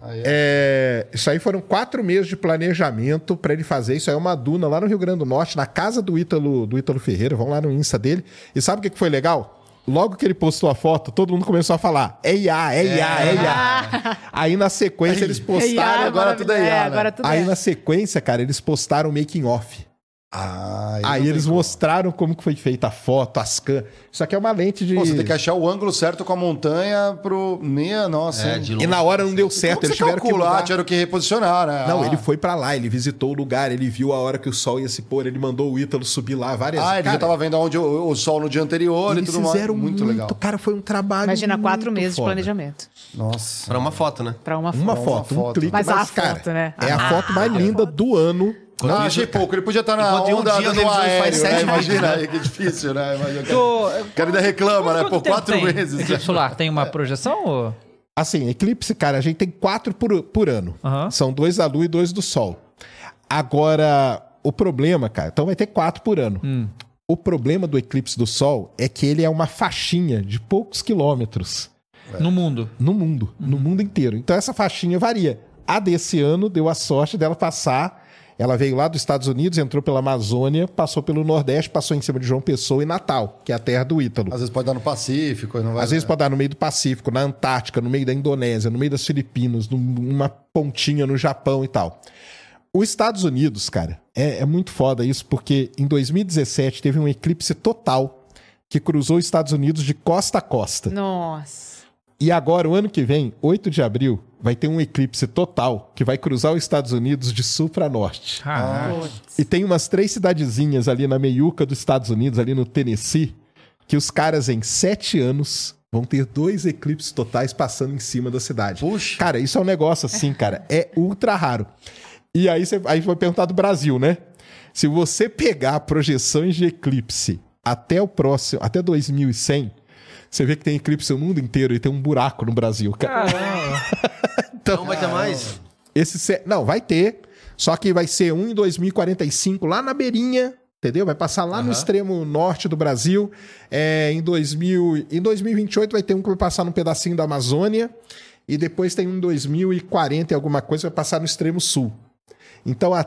Aí, É, isso aí foram quatro meses de planejamento pra ele fazer. Isso aí é uma duna lá no Rio Grande do Norte, na casa do Ítalo, do Ítalo Ferreira. Vão lá no Insta dele. E sabe o que que foi legal? Logo que ele postou a foto, todo mundo começou a falar: é IA, é IA, é IA. Aí na sequência eles É IA, postaram. agora tudo é IA, é, né? agora tudo Aí é. na sequência, cara, eles postaram o making off. Ah, Aí eles como. mostraram como que foi feita a foto, as câmeras. Isso aqui é uma lente de. Pô, você tem que achar o ângulo certo com a montanha pro. Minha, nossa. É, de E na hora não deu certo, que eles você tiveram que calcular, mudar. tiveram que reposicionar, né? Não, Ah. ele foi pra lá, ele visitou o lugar, ele viu a hora que o sol ia se pôr, ele mandou o Ítalo subir lá várias Ah, ele Cara, já tava vendo onde o, o sol no dia anterior e eles tudo mais. fizeram Muito, muito, legal. cara, foi um trabalho Imagina quatro meses de foda. planejamento. Nossa. Pra uma foto, né? Pra uma, Uma foto. foto, um foto. clique, Mas mas, a cara, foto, né? é a foto mais linda do ano. Não, isso- achei pouco. Ele podia estar na Enquanto em um onda dia do aéreo, faz né? sete Imagina vídeos, aí que difícil, né? Imagina, que- Tô- O cara ainda reclama, né? Quanto Por quatro tem meses. Eclipse solar tem uma projeção? Ou... Assim, eclipse, cara, a gente tem quatro por, por ano. São dois da Lua e dois do Sol. Agora, O problema, cara, então vai ter quatro por ano. Hum. O problema do eclipse do Sol é que ele é uma faixinha de poucos quilômetros No mundo. no mundo, no mundo inteiro. Então essa faixinha varia. A desse ano deu a sorte dela passar. Ela veio lá dos Estados Unidos, entrou pela Amazônia, passou pelo Nordeste, passou em cima de João Pessoa e Natal, que é a terra do Ítalo. Às vezes pode dar no Pacífico. Não vai... Às vezes pode dar no meio do Pacífico, na Antártica, no meio da Indonésia, no meio das Filipinas, numa pontinha no Japão e tal. Os Estados Unidos, cara, é, é muito foda isso, porque em 2017 teve um eclipse total que cruzou os Estados Unidos de costa a costa. Nossa. E agora, o ano que vem, 8 de abril, vai ter um eclipse total que vai cruzar os Estados Unidos de sul para norte. Caraca. E tem umas três cidadezinhas ali na meiuca dos Estados Unidos, ali no Tennessee, que os caras em sete anos vão ter dois eclipses totais passando em cima da cidade. Puxa. Cara, isso é um negócio assim, cara, é ultra raro. E aí você aí vai perguntar do Brasil, né? Se você pegar projeções de eclipse até o próximo, até 2100, você vê que tem eclipse no mundo inteiro e tem um buraco no Brasil. cara. Caramba. Então vai ter mais? Esse se- não, vai ter. Só que vai ser um em 2045, lá na beirinha, entendeu? Vai passar lá no extremo norte do Brasil. É, em, 2000, em 2028 vai ter um que vai passar num pedacinho da Amazônia. E depois tem um em 2040 e alguma coisa vai passar no extremo sul. Então, a-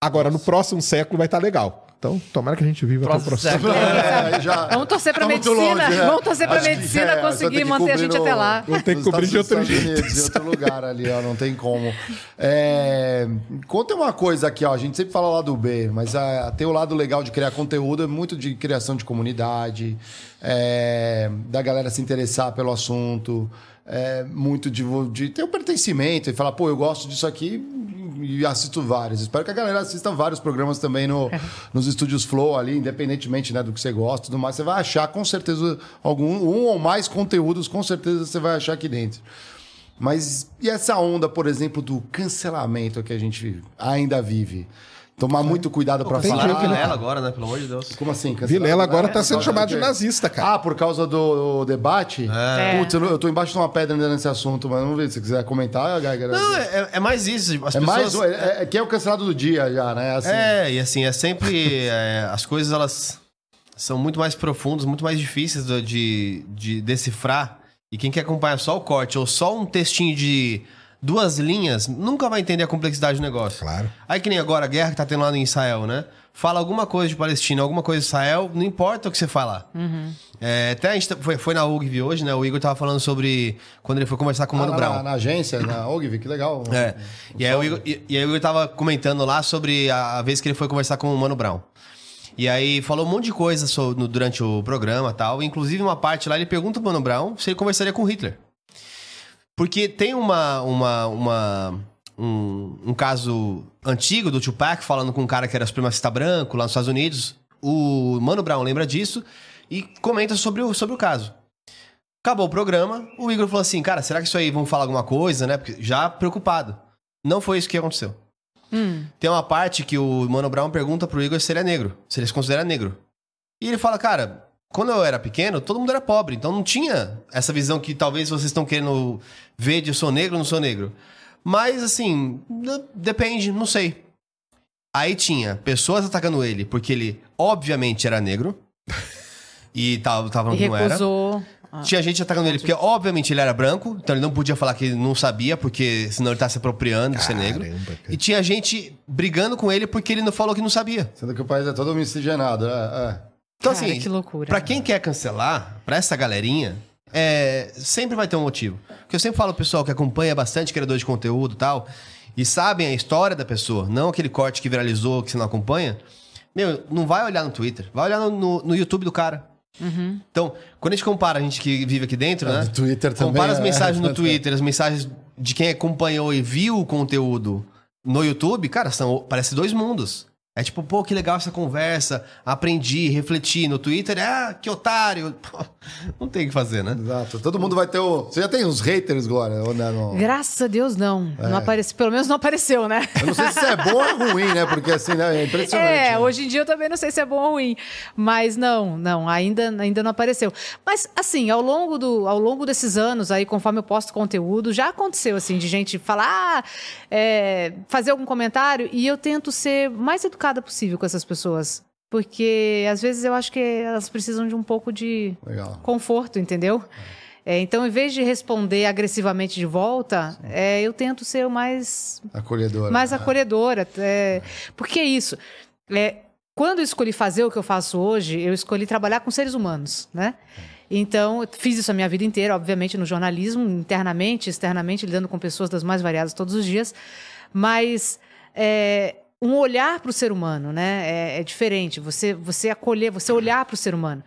agora, no próximo século vai estar legal. Então, tomara que a gente viva até o século. É, aí já- Vamos torcer muito medicina. longe, né? Vamos torcer que, medicina é, conseguir só tem que manter a gente no- até lá. Vou ter que cobrir de outro jeito. Em outro lugar ali, ó, não tem como. É, conta uma coisa aqui, ó. A gente sempre fala lá do B, mas ah, tem o lado legal de criar conteúdo, é muito de criação de comunidade, é, da galera se interessar pelo assunto, é, muito de, de ter o pertencimento e falar, pô, eu gosto disso aqui e assisto vários. Espero que a galera assista vários programas também no, nos estúdios Flow ali, independentemente né, do que você gosta e tudo mais. Você vai achar com certeza algum, um ou mais conteúdos, com certeza você vai achar aqui dentro. Mas e essa onda, por exemplo, do cancelamento que a gente ainda vive? Tomar muito cuidado pra tem falar. né? Vilela agora, né? Pelo amor de Deus. Como assim? Vilela agora É, tá por sendo chamado do de quê? nazista, cara. Ah, por causa do debate? É. Putz, eu, tô embaixo de uma pedra ainda nesse assunto, mas vamos ver se você quiser comentar, Geiger. Não, é, é mais isso. As é mais. pessoas... É, é, que é o cancelado do dia já, né? Assim, É, e assim, é sempre. é, as coisas elas são muito mais profundas, muito mais difíceis de, de decifrar. E quem quer acompanhar só o corte ou só um textinho de duas linhas nunca vai entender a complexidade do negócio. Claro. Aí que nem agora a guerra que tá tendo lá em Israel, né? Fala alguma coisa de Palestina, alguma coisa de Israel, não importa o que você falar. É, até a gente tá- foi, foi na UGV hoje, né? O Igor tava falando sobre quando ele foi conversar com o Ah, Mano lá Brown. Na, na agência, na Ogvi, que legal. É. E aí, o Igor, e, e aí o Igor tava comentando lá sobre a, a vez que ele foi conversar com o Mano Brown. E aí falou um monte de coisa so- no- durante o programa e tal. Inclusive, uma parte lá, ele pergunta pro Mano Brown se ele conversaria com Hitler. Porque tem uma, uma, uma, um, um caso antigo do Tupac falando com um cara que era supremacista branco lá nos Estados Unidos. O Mano Brown lembra disso e comenta sobre o, sobre o caso. Acabou o programa, o Igor falou assim, cara, será que isso aí vão falar alguma coisa, né? Porque já preocupado. Não foi isso que aconteceu. Hum. Tem uma parte que o Mano Brown pergunta pro Igor se ele é negro, se ele se considera negro. E ele fala, cara, quando eu era pequeno, todo mundo era pobre, então não tinha essa visão que talvez vocês estão querendo ver de eu sou negro ou não sou negro. Mas assim, depende, não sei. Aí tinha pessoas atacando ele porque ele obviamente era negro. E tava, tava E não era. recusou. Tinha gente atacando ele porque, obviamente, ele era branco, então ele não podia falar que ele não sabia, porque senão ele tá se apropriando de ser negro. Cara. E tinha gente brigando com ele porque ele não falou que não sabia. Sendo que o país é todo miscigenado. É, é. Então, Cara, assim, que loucura. pra quem quer cancelar, pra essa galerinha, é, sempre vai ter um motivo. Porque eu sempre falo pro pessoal que acompanha bastante criador de conteúdo e tal, e sabem a história da pessoa, não aquele corte que viralizou que você não acompanha. Meu, não vai olhar no Twitter, vai olhar no, no- no YouTube do cara. Então, quando a gente compara a gente que vive aqui dentro, Ah, né? Twitter também, Compara as é. mensagens no Twitter, as mensagens de quem acompanhou e viu o conteúdo no YouTube, cara, são parece dois mundos. É tipo, pô, que legal essa conversa, aprendi, refleti. No Twitter, ah, que otário. Pô, Não tem o que fazer, né? Exato. Todo mundo vai ter o. Você já tem uns haters, Glória? Ou não? Graças a Deus, não. É. Não apareceu. Pelo menos não apareceu, né? Eu não sei se é bom ou ruim, né? Porque assim, né? é impressionante. É, né? hoje em dia eu também não sei se é bom ou ruim. Mas não, não, ainda, ainda não apareceu. Mas, assim, ao longo, do, ao longo desses anos, aí, conforme eu posto conteúdo, já aconteceu, assim, de gente falar, ah, é, fazer algum comentário, e eu tento ser mais educada possível com essas pessoas. Porque, às vezes, eu acho que elas precisam de um pouco de Legal. conforto, entendeu? É, então, em vez de responder agressivamente de volta, é, eu tento ser o mais Acolhedora. mais É. acolhedora. É, porque é isso. É, quando eu escolhi fazer o que eu faço hoje, eu escolhi trabalhar com seres humanos, né? Então, fiz isso a minha vida inteira, obviamente, no jornalismo, internamente, externamente, lidando com pessoas das mais variadas todos os dias. Mas é, um olhar para o ser humano, né? É, é diferente. Você, você acolher, você olhar para o ser humano.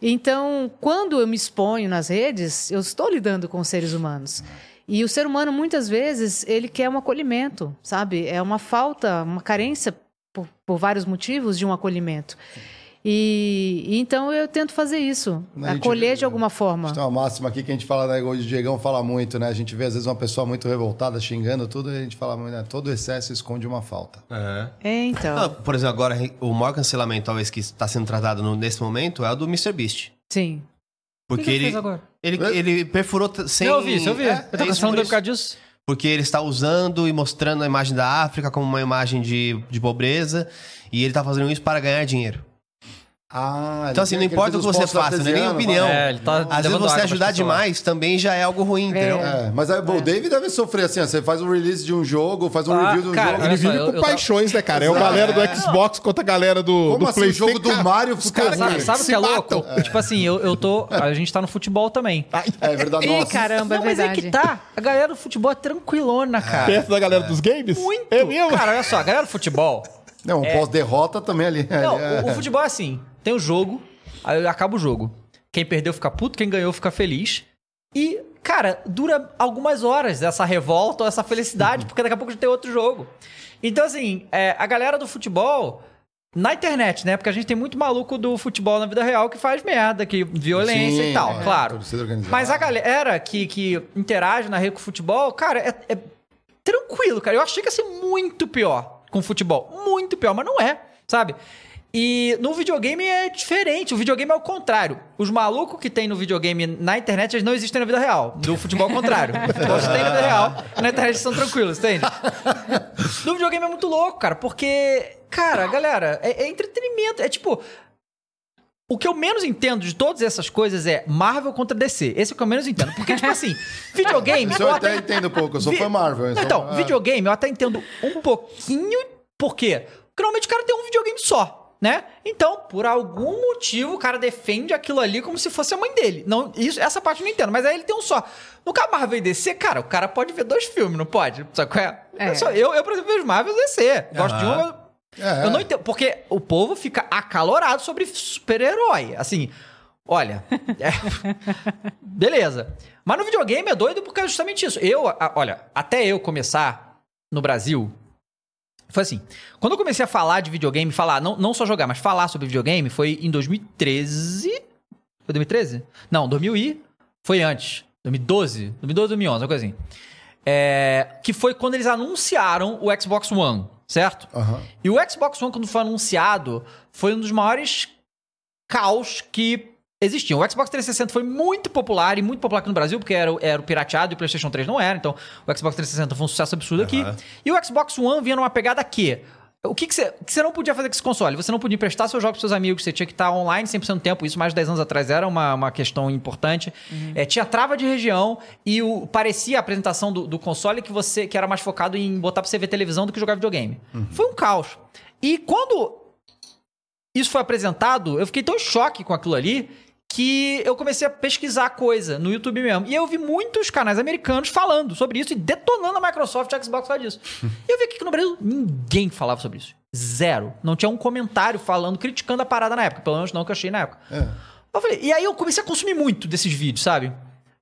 Então, quando eu me exponho nas redes, eu estou lidando com seres humanos. E o ser humano, muitas vezes, ele quer um acolhimento, sabe? É uma falta, uma carência, por, por vários motivos, de um acolhimento. E, e então eu tento fazer isso, A gente- acolher de alguma forma. Tem uma máxima aqui que a gente fala, né? O Diegão fala muito, né? A gente vê às vezes uma pessoa muito revoltada xingando tudo e a gente fala muito, né? Todo excesso esconde uma falta. É, então. Ah, por exemplo, agora o maior cancelamento, talvez, que está sendo tratado no- nesse momento é o do MrBeast. Sim. Porque que ele ele, ele, ele perfurou sem. eu vi eu vi. É, eu é tô isso, cancelando por disso. Porque ele está usando e mostrando a imagem da África como uma imagem de, de pobreza. E ele está fazendo isso para ganhar dinheiro. Ah, Então, assim, não importa o que você faça, não é nem opinião. É, ele tá Às vezes você ajudar demais também já é algo ruim, entendeu? É, mas aí, bom, o David deve sofrer assim, ó, você faz um release de um jogo, faz um Ah, review de um cara, jogo. Ele só, vive eu- com eu paixões, né, cara? É o galera do Xbox contra a galera do, Como do assim, o PlayStation. jogo do Mario Os caras? Sabe, sabe o que é louco? Tipo assim, eu, eu tô. A gente tá no futebol também. É verdade, Ih, caramba, é Não, mas é que tá. A galera do futebol é tranquilona, cara. Perto da galera dos games? Muito. É mesmo? Cara, olha só, a galera do futebol. Não, um pós-derrota também ali. Não, é, o, o futebol é assim: tem o jogo, aí acaba o jogo. Quem perdeu fica puto, quem ganhou fica feliz. E, cara, dura algumas horas essa revolta ou essa felicidade, porque daqui a pouco já tem outro jogo. Então, assim, é, a galera do futebol. Na internet, né? Porque a gente tem muito maluco do futebol na vida real que faz merda, que violência Sim, e tal, é, claro. Mas a galera que, que interage na rede com o futebol, cara, é, é tranquilo, cara. Eu achei que ia ser muito pior com o futebol. Muito pior, mas não é, sabe? E no videogame é diferente. O videogame é o contrário. Os malucos que tem no videogame na internet, eles não existem na vida real. Do futebol é o contrário. O futebol tem na vida real e na internet são tranquilos, entende? No videogame é muito louco, cara, porque, cara, galera, é, é entretenimento. É tipo. O que eu menos entendo de todas essas coisas é Marvel contra DC. Esse é o que eu menos entendo. Porque, tipo assim, videogame. Isso eu até entendo um pouco, eu sou Vi- fã Marvel. eu sou- Então, é. videogame eu até entendo um pouquinho. Por quê? Porque normalmente o cara tem um videogame só, né? Então, por algum motivo, o cara defende aquilo ali como se fosse a mãe dele. Não, isso, essa parte eu não entendo, mas aí ele tem um só. No caso Marvel e DC, cara, o cara pode ver dois filmes, não pode? Sabe qual é? É. Eu, só- eu, eu, por exemplo, vejo Marvel e DC. Gosto de um. eu- É. Eu não entendo. Porque o povo fica acalorado sobre super-herói. Assim, olha. é- Beleza. Mas no videogame é doido porque é justamente isso. Eu, a- olha, até eu começar no Brasil. Foi assim. Quando eu comecei a falar de videogame, falar, não, não só jogar, mas falar sobre videogame, foi em 2013. Foi 2013? Não, 2000 e. Foi antes. 2012? 2012, 2011, uma coisa assim. É, que foi quando eles anunciaram o Xbox One, certo? Aham. E o Xbox One, quando foi anunciado, foi um dos maiores caos que existiam. O Xbox 360 foi muito popular e muito popular aqui no Brasil, porque era, o- era o pirateado e o PlayStation 3 não era. Então, o Xbox 360 foi um sucesso absurdo aqui. E o Xbox One vinha numa pegada que. O que, que, você, que você não podia fazer com esse console? Você não podia emprestar seus jogos para seus amigos, você tinha que estar online 100% do tempo. Isso mais de 10 anos atrás era uma, uma questão importante. É, tinha trava de região e o, parecia a apresentação do, do console que você que era mais focado em botar para você ver televisão do que jogar videogame. Foi um caos. E quando isso foi apresentado, eu fiquei tão em choque com aquilo ali que eu comecei a pesquisar coisa no YouTube mesmo. E eu vi muitos canais americanos falando sobre isso e detonando a Microsoft e a Xbox por disso. E eu vi que no Brasil ninguém falava sobre isso. Zero. Não tinha um comentário falando, criticando a parada na época. Pelo menos não que eu achei na época. É. Eu falei, e aí eu comecei a consumir muito desses vídeos, sabe?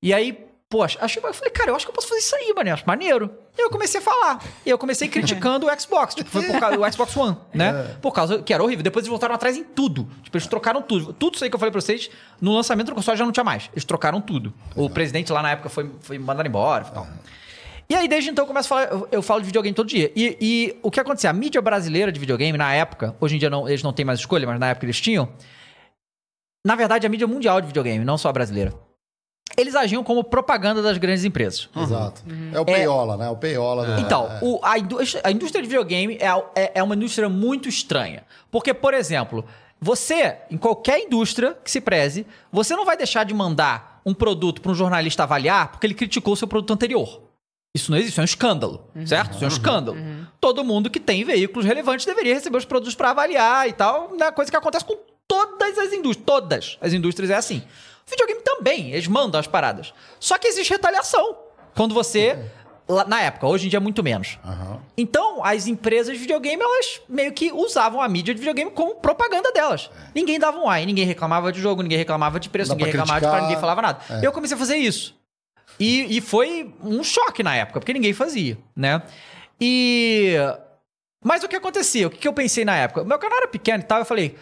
E aí, poxa, achei, eu falei, cara, eu acho que eu posso fazer isso aí, mano. eu Acho maneiro. E eu comecei a falar. E eu comecei criticando o Xbox. Tipo, foi por causa do Xbox One, né? Por causa que era horrível. Depois eles voltaram atrás em tudo. Tipo, eles trocaram tudo. Tudo isso aí que eu falei pra vocês, no lançamento do console já não tinha mais. Eles trocaram tudo. O presidente lá na época foi, foi mandado embora e tal. E aí, desde então, eu começo a falar, eu, eu falo de videogame todo dia. E, e o que acontecia? A mídia brasileira de videogame, na época, hoje em dia não, eles não têm mais escolha, mas na época eles tinham. Na verdade, a mídia mundial de videogame, não só a brasileira. Eles agiam como propaganda das grandes empresas. Exato. É o peiola, né? O peiola. do- Então, é. o- a, indústria, a indústria de videogame é, é, é uma indústria muito estranha. Porque, por exemplo, você, em qualquer indústria que se preze, você não vai deixar de mandar um produto para um jornalista avaliar porque ele criticou o seu produto anterior. Isso não existe, isso é um escândalo, certo? Isso é um escândalo. Todo mundo que tem veículos relevantes deveria receber os produtos para avaliar e tal, né? coisa que acontece com todas as indústrias. Todas as indústrias é assim. O videogame também, eles mandam as paradas. Só que existe retaliação. Quando você. lá- Na época, hoje em dia é muito menos. Aham. Então, as empresas de videogame, elas meio que usavam a mídia de videogame como propaganda delas. Ninguém dava um ai, ninguém reclamava de jogo, ninguém reclamava de preço, Dá ninguém reclamava de criticar. para ninguém falava nada. Eu comecei a fazer isso. E, e foi um choque na época, porque ninguém fazia, né? E. Mas o que acontecia? O que eu pensei na época? Meu canal era pequeno e tal, eu falei.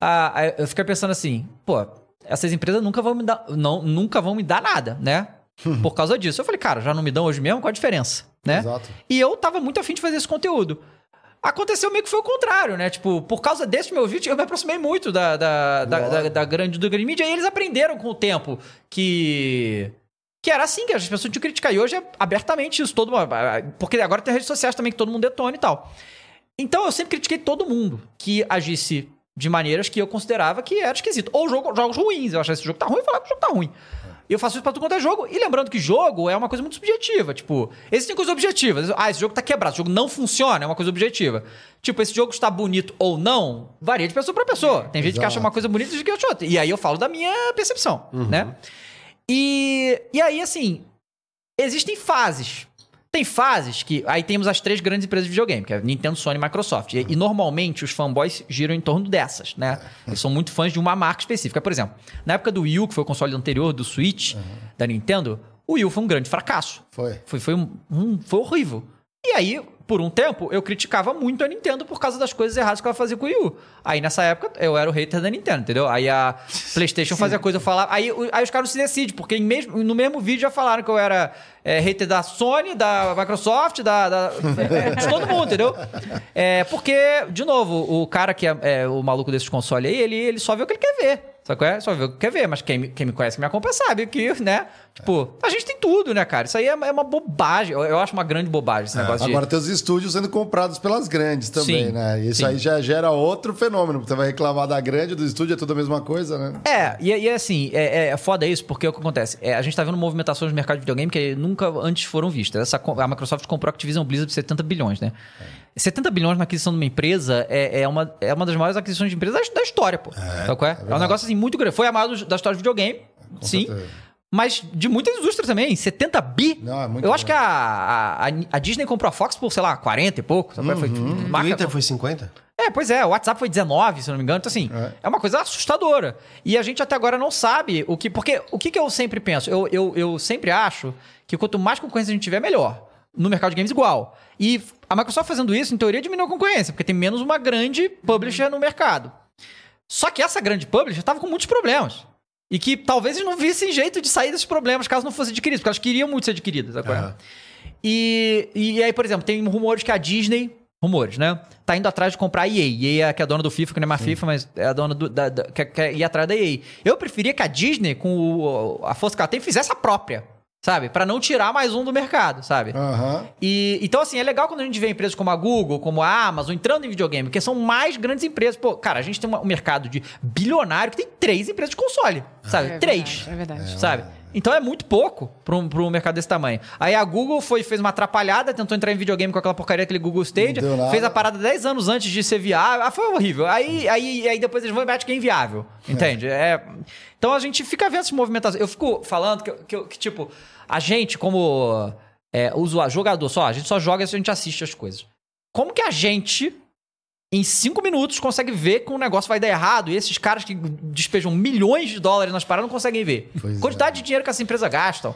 ah, eu fiquei pensando assim, pô, essas empresas nunca vão me dar, não, nunca vão me dar nada, né? Por causa disso. Eu falei, cara, já não me dão hoje mesmo? Qual a diferença? Né? Exato. E eu tava muito afim de fazer esse conteúdo. Aconteceu meio que foi o contrário, né? Tipo, por causa desse meu vídeo, eu me aproximei muito da, da, da, da- da grande, do grande mídia e eles aprenderam com o tempo que. Que era assim, que as pessoas tinham que criticar. E hoje é abertamente isso, todo mundo. Porque agora tem redes sociais também que todo mundo detona e tal. Então eu sempre critiquei todo mundo que agisse de maneiras que eu considerava que era esquisito. Ou jogo- jogos ruins. Eu achava esse jogo tá ruim e falava que o jogo tá ruim. E eu faço isso pra tudo quanto é jogo. E lembrando que jogo é uma coisa muito subjetiva. Tipo, existem coisas objetivas. Ah, esse jogo tá quebrado, esse jogo não funciona, é uma coisa objetiva. Tipo, esse jogo está bonito ou não, varia de pessoa pra pessoa. Tem gente que acha Exato. uma coisa bonita e gente que acha outra. E aí eu falo da minha percepção, né? E, e aí, assim, existem fases. Tem fases que. Aí temos as três grandes empresas de videogame, que é Nintendo, Sony e Microsoft. E, e normalmente os fanboys giram em torno dessas, né? Eles são muito fãs de uma marca específica. Por exemplo, na época do Wii U, que foi o console anterior do Switch da Nintendo, o Wii U foi um grande fracasso. Foi. Foi, foi, um, um- foi horrível. E aí, por um tempo, eu criticava muito a Nintendo por causa das coisas erradas que ela fazia com o Wii U. Aí, nessa época, eu era o hater da Nintendo, entendeu? Aí a PlayStation fazia coisa, eu falava. Aí, aí os caras não se decidem, porque mesmo, no mesmo vídeo já falaram que eu era é, hater da Sony, da Microsoft, da. da- de todo mundo, entendeu? É, porque, de novo, o cara que é, é o maluco desses consoles aí, ele, ele só vê o que ele quer ver. Só que é? Só quer ver, mas quem, me- quem me conhece, que me acompanha, sabe que, né? Tipo, a gente tem tudo, né, cara? Isso aí é, é uma bobagem. Eu, eu acho uma grande bobagem esse negócio de. Agora tem os estúdios sendo comprados pelas grandes também, Sim, né? E isso sim. aí já gera outro fenômeno. Você vai reclamar da grande, do estúdio, é tudo a mesma coisa, né? É, e, e assim, é, é foda isso, porque o que acontece? É, a gente tá vendo movimentações no mercado de videogame que nunca antes foram vistas. Essa, a Microsoft comprou a Activision Blizzard por 70 bilhões, né? 70 bilhões na aquisição de uma empresa é, é, uma, é uma das maiores aquisições de empresa da, da história, pô. Sabe qual é? É, um negócio assim muito grande. Foi a maior da história de videogame, sim. certeza. Mas de muitas indústrias também, 70 bi. Não, é muito Eu acho que a, a, a Disney comprou a Fox por, sei lá, 40 e pouco. É? Foi, tipo, O marca- Twitter foi 50? é, pois é, o WhatsApp foi 19, se eu não me engano. Então, assim, é. uma coisa assustadora. E a gente até agora não sabe o que. Porque o que, que eu sempre penso? Eu, eu, eu sempre acho que quanto mais concorrência a gente tiver, melhor. No mercado de games, igual. E a Microsoft fazendo isso, em teoria, diminui a concorrência, porque tem menos uma grande publisher no mercado. Só que essa grande publisher estava com muitos problemas. E que talvez eles não vissem jeito de sair desses problemas caso não fossem adquiridos, porque elas queriam muito ser adquiridas. Agora. Aham. E, e aí, por exemplo, tem rumores que a Disney. Rumores, né? Tá indo atrás de comprar a EA. EA é que é a dona do FIFA, que não é mais FIFA, mas é a dona do, da, da- quer, quer ir atrás da EA. Eu preferia que a Disney, com o- a força que ela tem, fizesse a própria, sabe? Pra não tirar mais um do mercado, sabe? Aham. E, então, assim, é legal quando a gente vê empresas como a Google, como a Amazon, entrando em videogame, porque são mais grandes empresas. Pô, cara, a gente tem um mercado de bilionário que tem três empresas de console, sabe? É três. verdade, é verdade. Sabe? Então é muito pouco para um, pra um mercado desse tamanho. Aí a Google foi, fez uma atrapalhada, tentou entrar em videogame com aquela porcaria, aquele Google nada. fez a parada 10 anos antes de ser viável. Ah, foi horrível. Aí, aí, aí depois eles vão e metem que é inviável. Entende? É. Então a gente fica vendo essas movimentações. Eu fico falando que, que, que, tipo, a gente, como é, usuário, jogador, só, a gente só joga se a gente assiste as coisas. Como que a gente, em cinco minutos, consegue ver que um negócio vai dar errado e esses caras que despejam milhões de dólares nas paradas não conseguem ver? Pois é. Quantidade de dinheiro que essa empresa gastam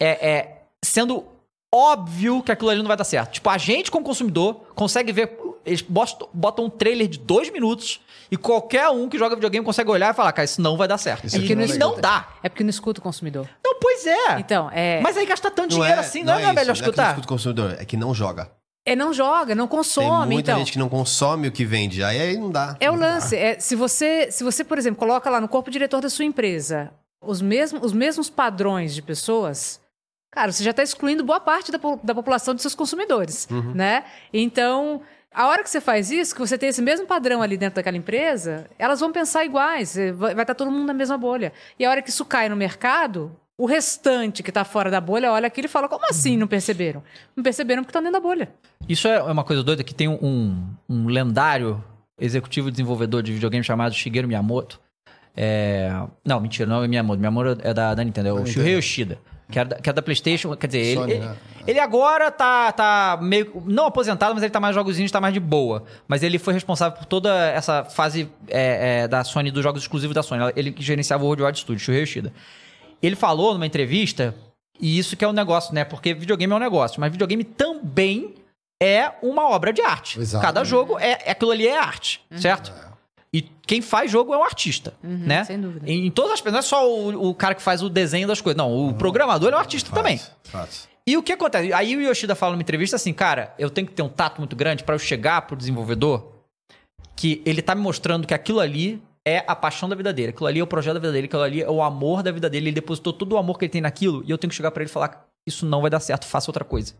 é, é sendo óbvio que aquilo ali não vai dar certo. Tipo, a gente, como consumidor, consegue ver. Eles botam, um trailer de dois minutos e qualquer um que joga videogame consegue olhar e falar, cara, isso não vai dar certo. Isso e aqui não é não, dá. É porque não escuta o consumidor. Não, pois é. Então, é. Mas aí gastar tanto dinheiro assim, não, é, isso, melhor Não é que não escutar? escuta o consumidor, é que não joga. É não joga, não Tem consome, muita então. gente que não consome o que vende. Aí, aí não dá. É o lance. É, se, você, se você, por exemplo, coloca lá no corpo diretor da sua empresa os mesmos, os mesmos padrões de pessoas, cara, você já está excluindo boa parte da, da população de seus consumidores, né? Então, a hora que você faz isso, que você tem esse mesmo padrão ali dentro daquela empresa, elas vão pensar iguais. eh, Vai estar todo mundo na mesma bolha. E a hora que isso cai no mercado, o restante que está fora da bolha olha aquilo e fala: como assim não perceberam? Não perceberam porque estão dentro da bolha. Isso é uma coisa doida que tem um, um lendário executivo desenvolvedor de videogame chamado Shigeru Miyamoto. É... Não, mentira, não é Miyamoto. Miyamoto é da, da Nintendo, é o Shuhei Yoshida. Que era, da, que era da PlayStation. Quer dizer, ele, Sony, ele, né? ele agora tá, tá meio. Não aposentado, mas ele tá mais jogozinhos, tá mais de boa. Mas ele foi responsável por toda essa fase é, é, da Sony, dos jogos exclusivos da Sony. Ele que gerenciava o World Wide Studio, Shuhei Yoshida. Ele falou numa entrevista, e isso que é um negócio, né? Porque videogame é um negócio, mas videogame também é uma obra de arte. Exato. Cada jogo é, é- aquilo ali é arte, certo? E quem faz jogo é um artista, né? sem dúvida. Em, em todas as não é só o, o cara que faz o desenho das coisas, não, o programador é um artista também. Fato. E o que acontece? Aí o Yoshida fala numa entrevista assim, cara, eu tenho que ter um tato muito grande para eu chegar pro desenvolvedor que ele tá me mostrando que aquilo ali é a paixão da vida dele, aquilo ali é o projeto da vida dele, aquilo ali é o amor da vida dele, ele depositou todo o amor que ele tem naquilo e eu tenho que chegar para ele e falar, isso não vai dar certo, faça outra coisa.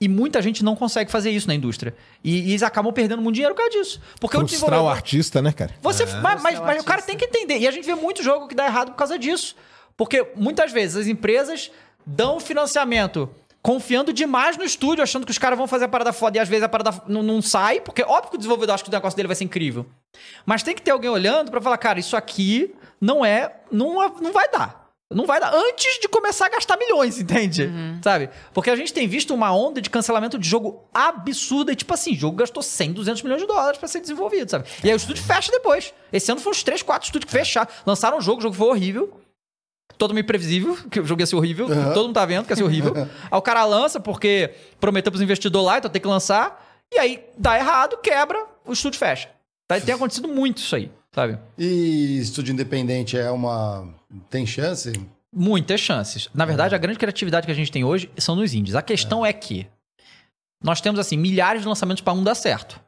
E muita gente não consegue fazer isso na indústria. E, e eles acabam perdendo muito dinheiro por causa disso. Porque o Frustrar o desenvolvedor... artista, né, cara? Você, mas, mas, é o mas o cara tem que entender. E a gente vê muito jogo que dá errado por causa disso. Porque muitas vezes as empresas dão financiamento confiando demais no estúdio, achando que os caras vão fazer a parada foda e às vezes a parada não, não sai, porque óbvio que o desenvolvedor acha que o negócio dele vai ser incrível. Mas tem que ter alguém olhando pra falar, cara, isso aqui não é, não, é- não vai dar. Não vai dar antes de começar a gastar milhões, entende? Sabe? Porque a gente tem visto uma onda de cancelamento de jogo absurda. E, tipo assim, o jogo gastou 100, 200 milhões de dólares pra ser desenvolvido, sabe? E aí o estúdio fecha depois. Esse ano foram uns 3, 4 estúdios que fecharam. Lançaram um jogo, o jogo foi horrível. Todo mundo imprevisível, que o jogo ia ser horrível. Todo mundo tá vendo que ia ser horrível. aí o cara lança porque prometeu pros investidores lá, então tem que lançar. E aí dá errado, quebra, o estúdio fecha. Tá? Tem acontecido muito isso aí, sabe? E estúdio independente é uma. Tem chance? Muitas chances. Na verdade, a grande criatividade que a gente tem hoje são nos indies. A questão é, que nós temos, assim, milhares de lançamentos para um dar certo.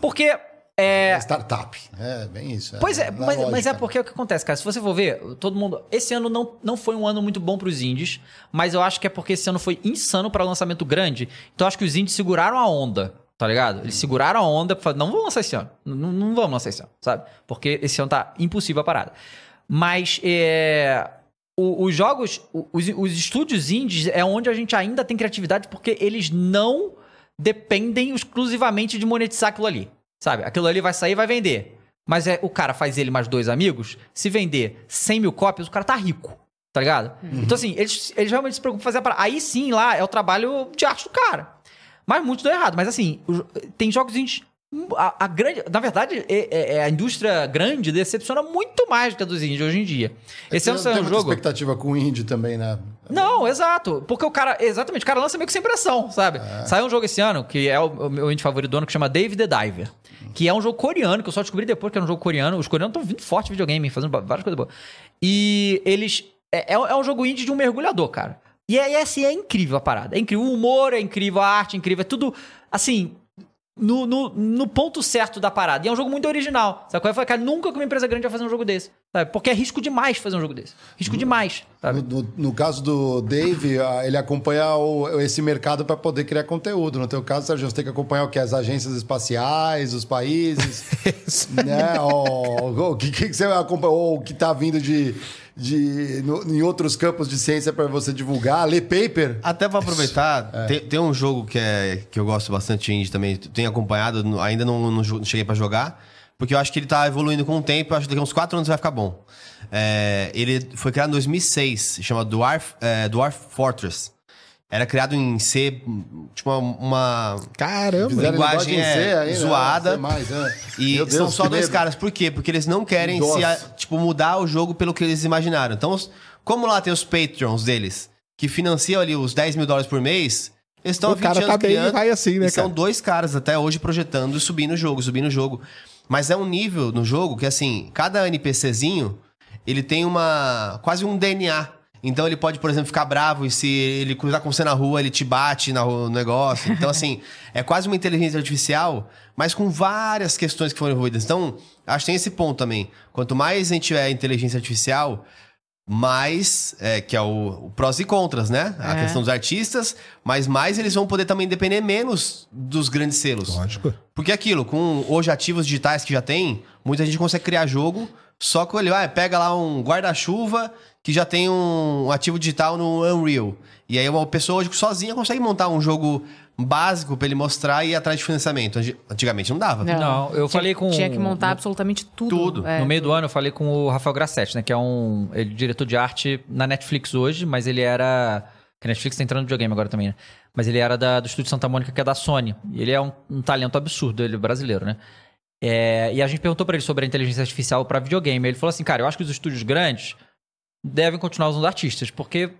Porque. É, Startup. É, bem isso. Pois é, mas, mas é porque é o que acontece, cara. Se você for ver, todo mundo. Esse ano não, não foi um ano muito bom pros indies, mas eu acho que é porque esse ano foi insano para lançamento grande. Então eu acho que os indies seguraram a onda, tá ligado? Eles seguraram a onda, falaram, não vamos lançar esse ano. Não, não vamos lançar esse ano, sabe? Porque esse ano tá impossível a parada. Mas é, o- os jogos, os, os estúdios indies é onde a gente ainda tem criatividade porque eles não dependem exclusivamente de monetizar aquilo ali. Sabe? Aquilo ali vai sair e vai vender. Mas é, o cara faz ele mais dois amigos, se vender 100 mil cópias, o cara tá rico. Tá ligado? Então, assim, eles, eles realmente se preocupam em fazer a parada. Aí sim, lá é o trabalho de arte do cara. Mas muitos deu errado. Mas assim, tem jogos indies. A, a grande. Na verdade, é- é- é a indústria grande decepciona muito mais do que a dos indies hoje em dia. Esse ano Tem- saiu tem um muita jogo. expectativa com o indie também, né? Não, exato. Porque o cara, exatamente, o cara lança meio que sem pressão, sabe? Saiu um jogo esse ano, que é o, o meu indie favorito do ano, que chama Dave the Diver. Que é um jogo coreano, que eu só descobri depois que era um jogo coreano. Os coreanos estão vindo forte videogame, fazendo várias coisas boas. E eles. É, é um- é um jogo indie de um mergulhador, cara. E é, é assim, é incrível a parada. É incrível. O humor é incrível, a arte é incrível. É tudo, assim, no, no, no ponto certo da parada. E é um jogo muito original. Sabe? qual é? Eu falei, cara, nunca que uma empresa grande vai fazer um jogo desse. Sabe? Porque é risco demais fazer um jogo desse. Risco demais. Sabe? No, no- no caso do Dave, ah, ele acompanha o- esse mercado para poder criar conteúdo. No teu caso, Sérgio, você tem que acompanhar o que? As agências espaciais, os países. né? O, o que, que você acompanha? Ou o que está vindo de, de no- em outros campos de ciência para você divulgar? Ler paper? Até pra aproveitar, tem, tem um jogo que, é, que eu gosto bastante indie também, tenho acompanhado, ainda não, não jo- cheguei pra jogar, porque eu acho que ele tá evoluindo com o tempo, eu acho que daqui a uns 4 anos vai ficar bom. É, ele foi criado em 2006, chama Dwarf, é, Dwarf Fortress. Era criado em C, tipo uma... Caramba. Linguagem linguagem é né? zoada. Mais, né? E Meu são Deus, só dois medo. caras. Por quê? Porque eles não querem Nossa. se, tipo, mudar o jogo pelo que eles imaginaram. Então, como lá tem os Patreons deles, que financiam ali os 10 mil dólares por mês, eles estão há O 20 cara anos tá bem criando. vai assim, né, são dois caras até hoje projetando e subindo o jogo, subindo o jogo. Mas é um nível no jogo que, assim, cada NPCzinho, ele tem uma... quase um DNA. Então ele pode, por exemplo, ficar bravo e se ele cruzar com você na rua, ele te bate no negócio. Então, assim, é quase uma inteligência artificial, mas com várias questões que foram envolvidas. Então, acho que tem esse ponto também. Quanto mais a gente tiver inteligência artificial, mais, é, que é o, o prós e contras, né? A É. questão dos artistas, mas mais eles vão poder também depender menos dos grandes selos. Lógico. Porque aquilo, com hoje ativos digitais que já tem, muita gente consegue criar jogo só com ele, ah, pega lá um guarda-chuva que já tem um ativo digital no Unreal. E aí uma pessoa hoje sozinha consegue montar um jogo básico pra ele mostrar e ir atrás de financiamento. Anti- Antigamente não dava. Não, eu Tinha- falei com- Tinha que montar absolutamente tudo. Tudo. É. no meio do ano eu falei com o Rafael Grassetti, né? Que é um ele é diretor de arte na Netflix hoje, mas ele era. Que a Netflix tá entrando no videogame agora também, né? Mas ele era da- do estúdio Santa Mônica, que é da Sony. E ele é um, um talento absurdo, ele é brasileiro, né? É, e a gente perguntou pra ele sobre a inteligência artificial pra videogame. Ele falou assim, cara, eu acho que os estúdios grandes devem continuar usando artistas, porque,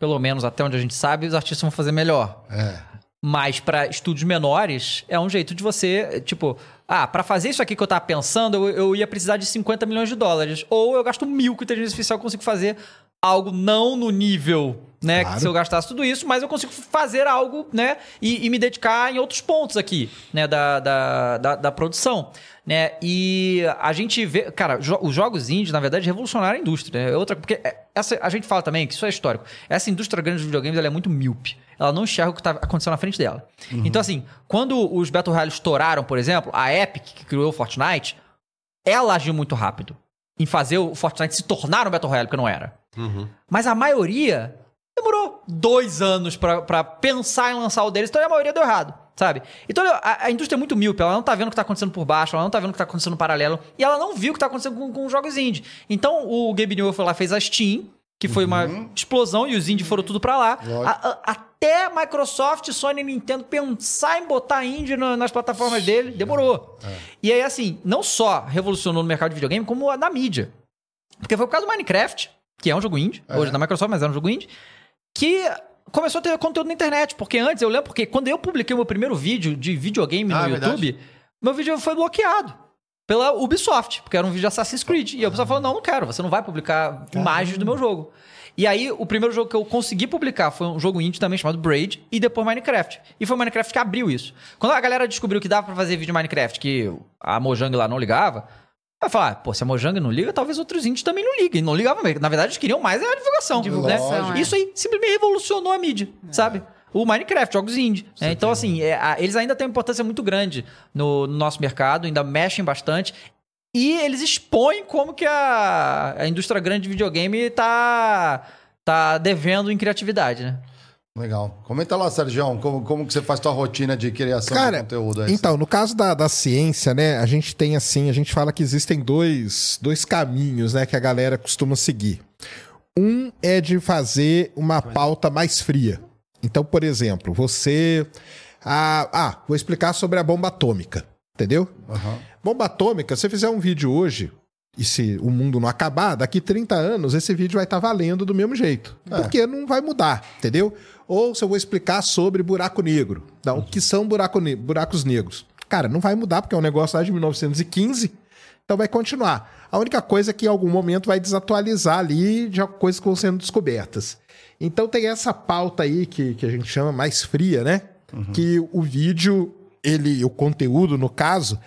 pelo menos até onde a gente sabe, os artistas vão fazer melhor. É. Mas pra estúdios menores, é um jeito de você, tipo, ah, pra fazer isso aqui que eu tava pensando, eu, eu ia precisar de 50 milhões de dólares. Ou eu gasto mil com inteligência artificial, consigo fazer algo não no nível, né? Claro. Que se eu gastasse tudo isso, mas eu consigo fazer algo, né? E, e me dedicar em outros pontos aqui, né? Da, da, da, da produção. Né? E a gente vê, cara, jo- os jogos indies, na verdade, revolucionaram a indústria. Né? É Outra, porque é- essa, a gente fala também que isso é histórico. Essa indústria grande de videogames ela é muito míope. Ela não enxerga o que está acontecendo na frente dela. Então, assim, quando os Battle Royale estouraram, por exemplo, a Epic, que criou o Fortnite, ela agiu muito rápido em fazer o Fortnite se tornar um Battle Royale, porque não era. Uhum. Mas a maioria demorou dois anos pra, pra pensar em lançar o deles, então a maioria deu errado, sabe? Então a, a indústria é muito míope, ela não tá vendo o que tá acontecendo por baixo, ela não tá vendo o que tá acontecendo no paralelo, e ela não viu o que tá acontecendo com, com os jogos indie. Então o Gabe Newell foi lá, fez a Steam, que foi uma explosão, e os indie foram tudo pra lá. A- a- até Microsoft, Sony e Nintendo pensar em botar indie no- nas plataformas dele, demorou. E aí, assim, não só revolucionou no mercado de videogame, como na mídia. Porque foi por causa do Minecraft, que é um jogo indie, hoje da Microsoft, mas era um jogo indie, que começou a ter conteúdo na internet. Porque antes, eu lembro, porque quando eu publiquei o meu primeiro vídeo de videogame Ah, no é verdade. YouTube, meu vídeo foi bloqueado. Pela Ubisoft, porque era um vídeo de Assassin's Creed. E a Ubisoft falou: não, não quero, você não vai publicar imagens do meu jogo. E aí, o primeiro jogo que eu consegui publicar foi um jogo indie também chamado Braid, e depois Minecraft. E foi o Minecraft que abriu isso. Quando a galera descobriu que dava pra fazer vídeo de Minecraft, que a Mojang lá não ligava, eu falei, ah, pô, se a Mojang não liga, talvez outros indies também não liguem. Não ligavam mesmo. Na verdade, eles queriam mais a divulgação. Divulgação, né? é. Isso aí simplesmente revolucionou a mídia, sabe? O Minecraft, jogos indie. né? Então, assim, é, a- eles ainda têm uma importância muito grande no, no nosso mercado, ainda mexem bastante. E eles expõem como que a, a indústria grande de videogame tá, tá devendo em criatividade, né? Legal. Comenta lá, Sérgio, como, como que você faz tua rotina de criação Cara, de conteúdo aí? então, no caso da, da ciência, né, a gente tem assim, a gente fala que existem dois, dois caminhos, né, que a galera costuma seguir. Um é de fazer uma pauta mais fria. Então, por exemplo, você... Ah, ah, vou explicar sobre a bomba atômica, entendeu? Aham. Bomba atômica, se você fizer um vídeo hoje, e se o mundo não acabar, daqui 30 anos esse vídeo vai estar valendo do mesmo jeito. É. Porque não vai mudar, entendeu? Ou se eu vou explicar sobre buraco negro. Não, o que são buraco ne- buracos negros? Cara, não vai mudar, porque é um negócio lá de 1915, então vai continuar. A única coisa é que em algum momento vai desatualizar ali de coisas que vão sendo descobertas. Então tem essa pauta aí que, que a gente chama mais fria, né? Que o vídeo, ele, o conteúdo, no caso,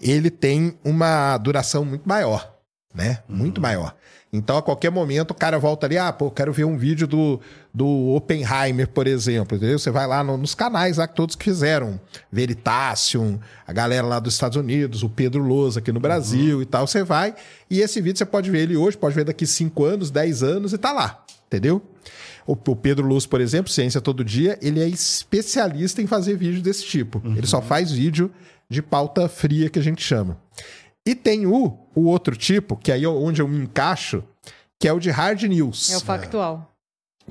ele tem uma duração muito maior, né? Muito maior. Então, a qualquer momento, o cara volta ali, ah, pô, quero ver um vídeo do, do Oppenheimer, por exemplo, entendeu? Você vai lá no- nos canais lá que todos fizeram, Veritasium, a galera lá dos Estados Unidos, o Pedro Lousa aqui no Brasil e tal, você vai, e esse vídeo você pode ver ele hoje, pode ver daqui 5 anos, 10 anos e tá lá, entendeu? O, o Pedro Luz, por exemplo, Ciência Todo Dia, ele é especialista em fazer vídeo desse tipo. Ele só faz vídeo de pauta fria, que a gente chama. E tem o, o outro tipo, que aí é onde eu me encaixo, que é o de hard news, É o factual.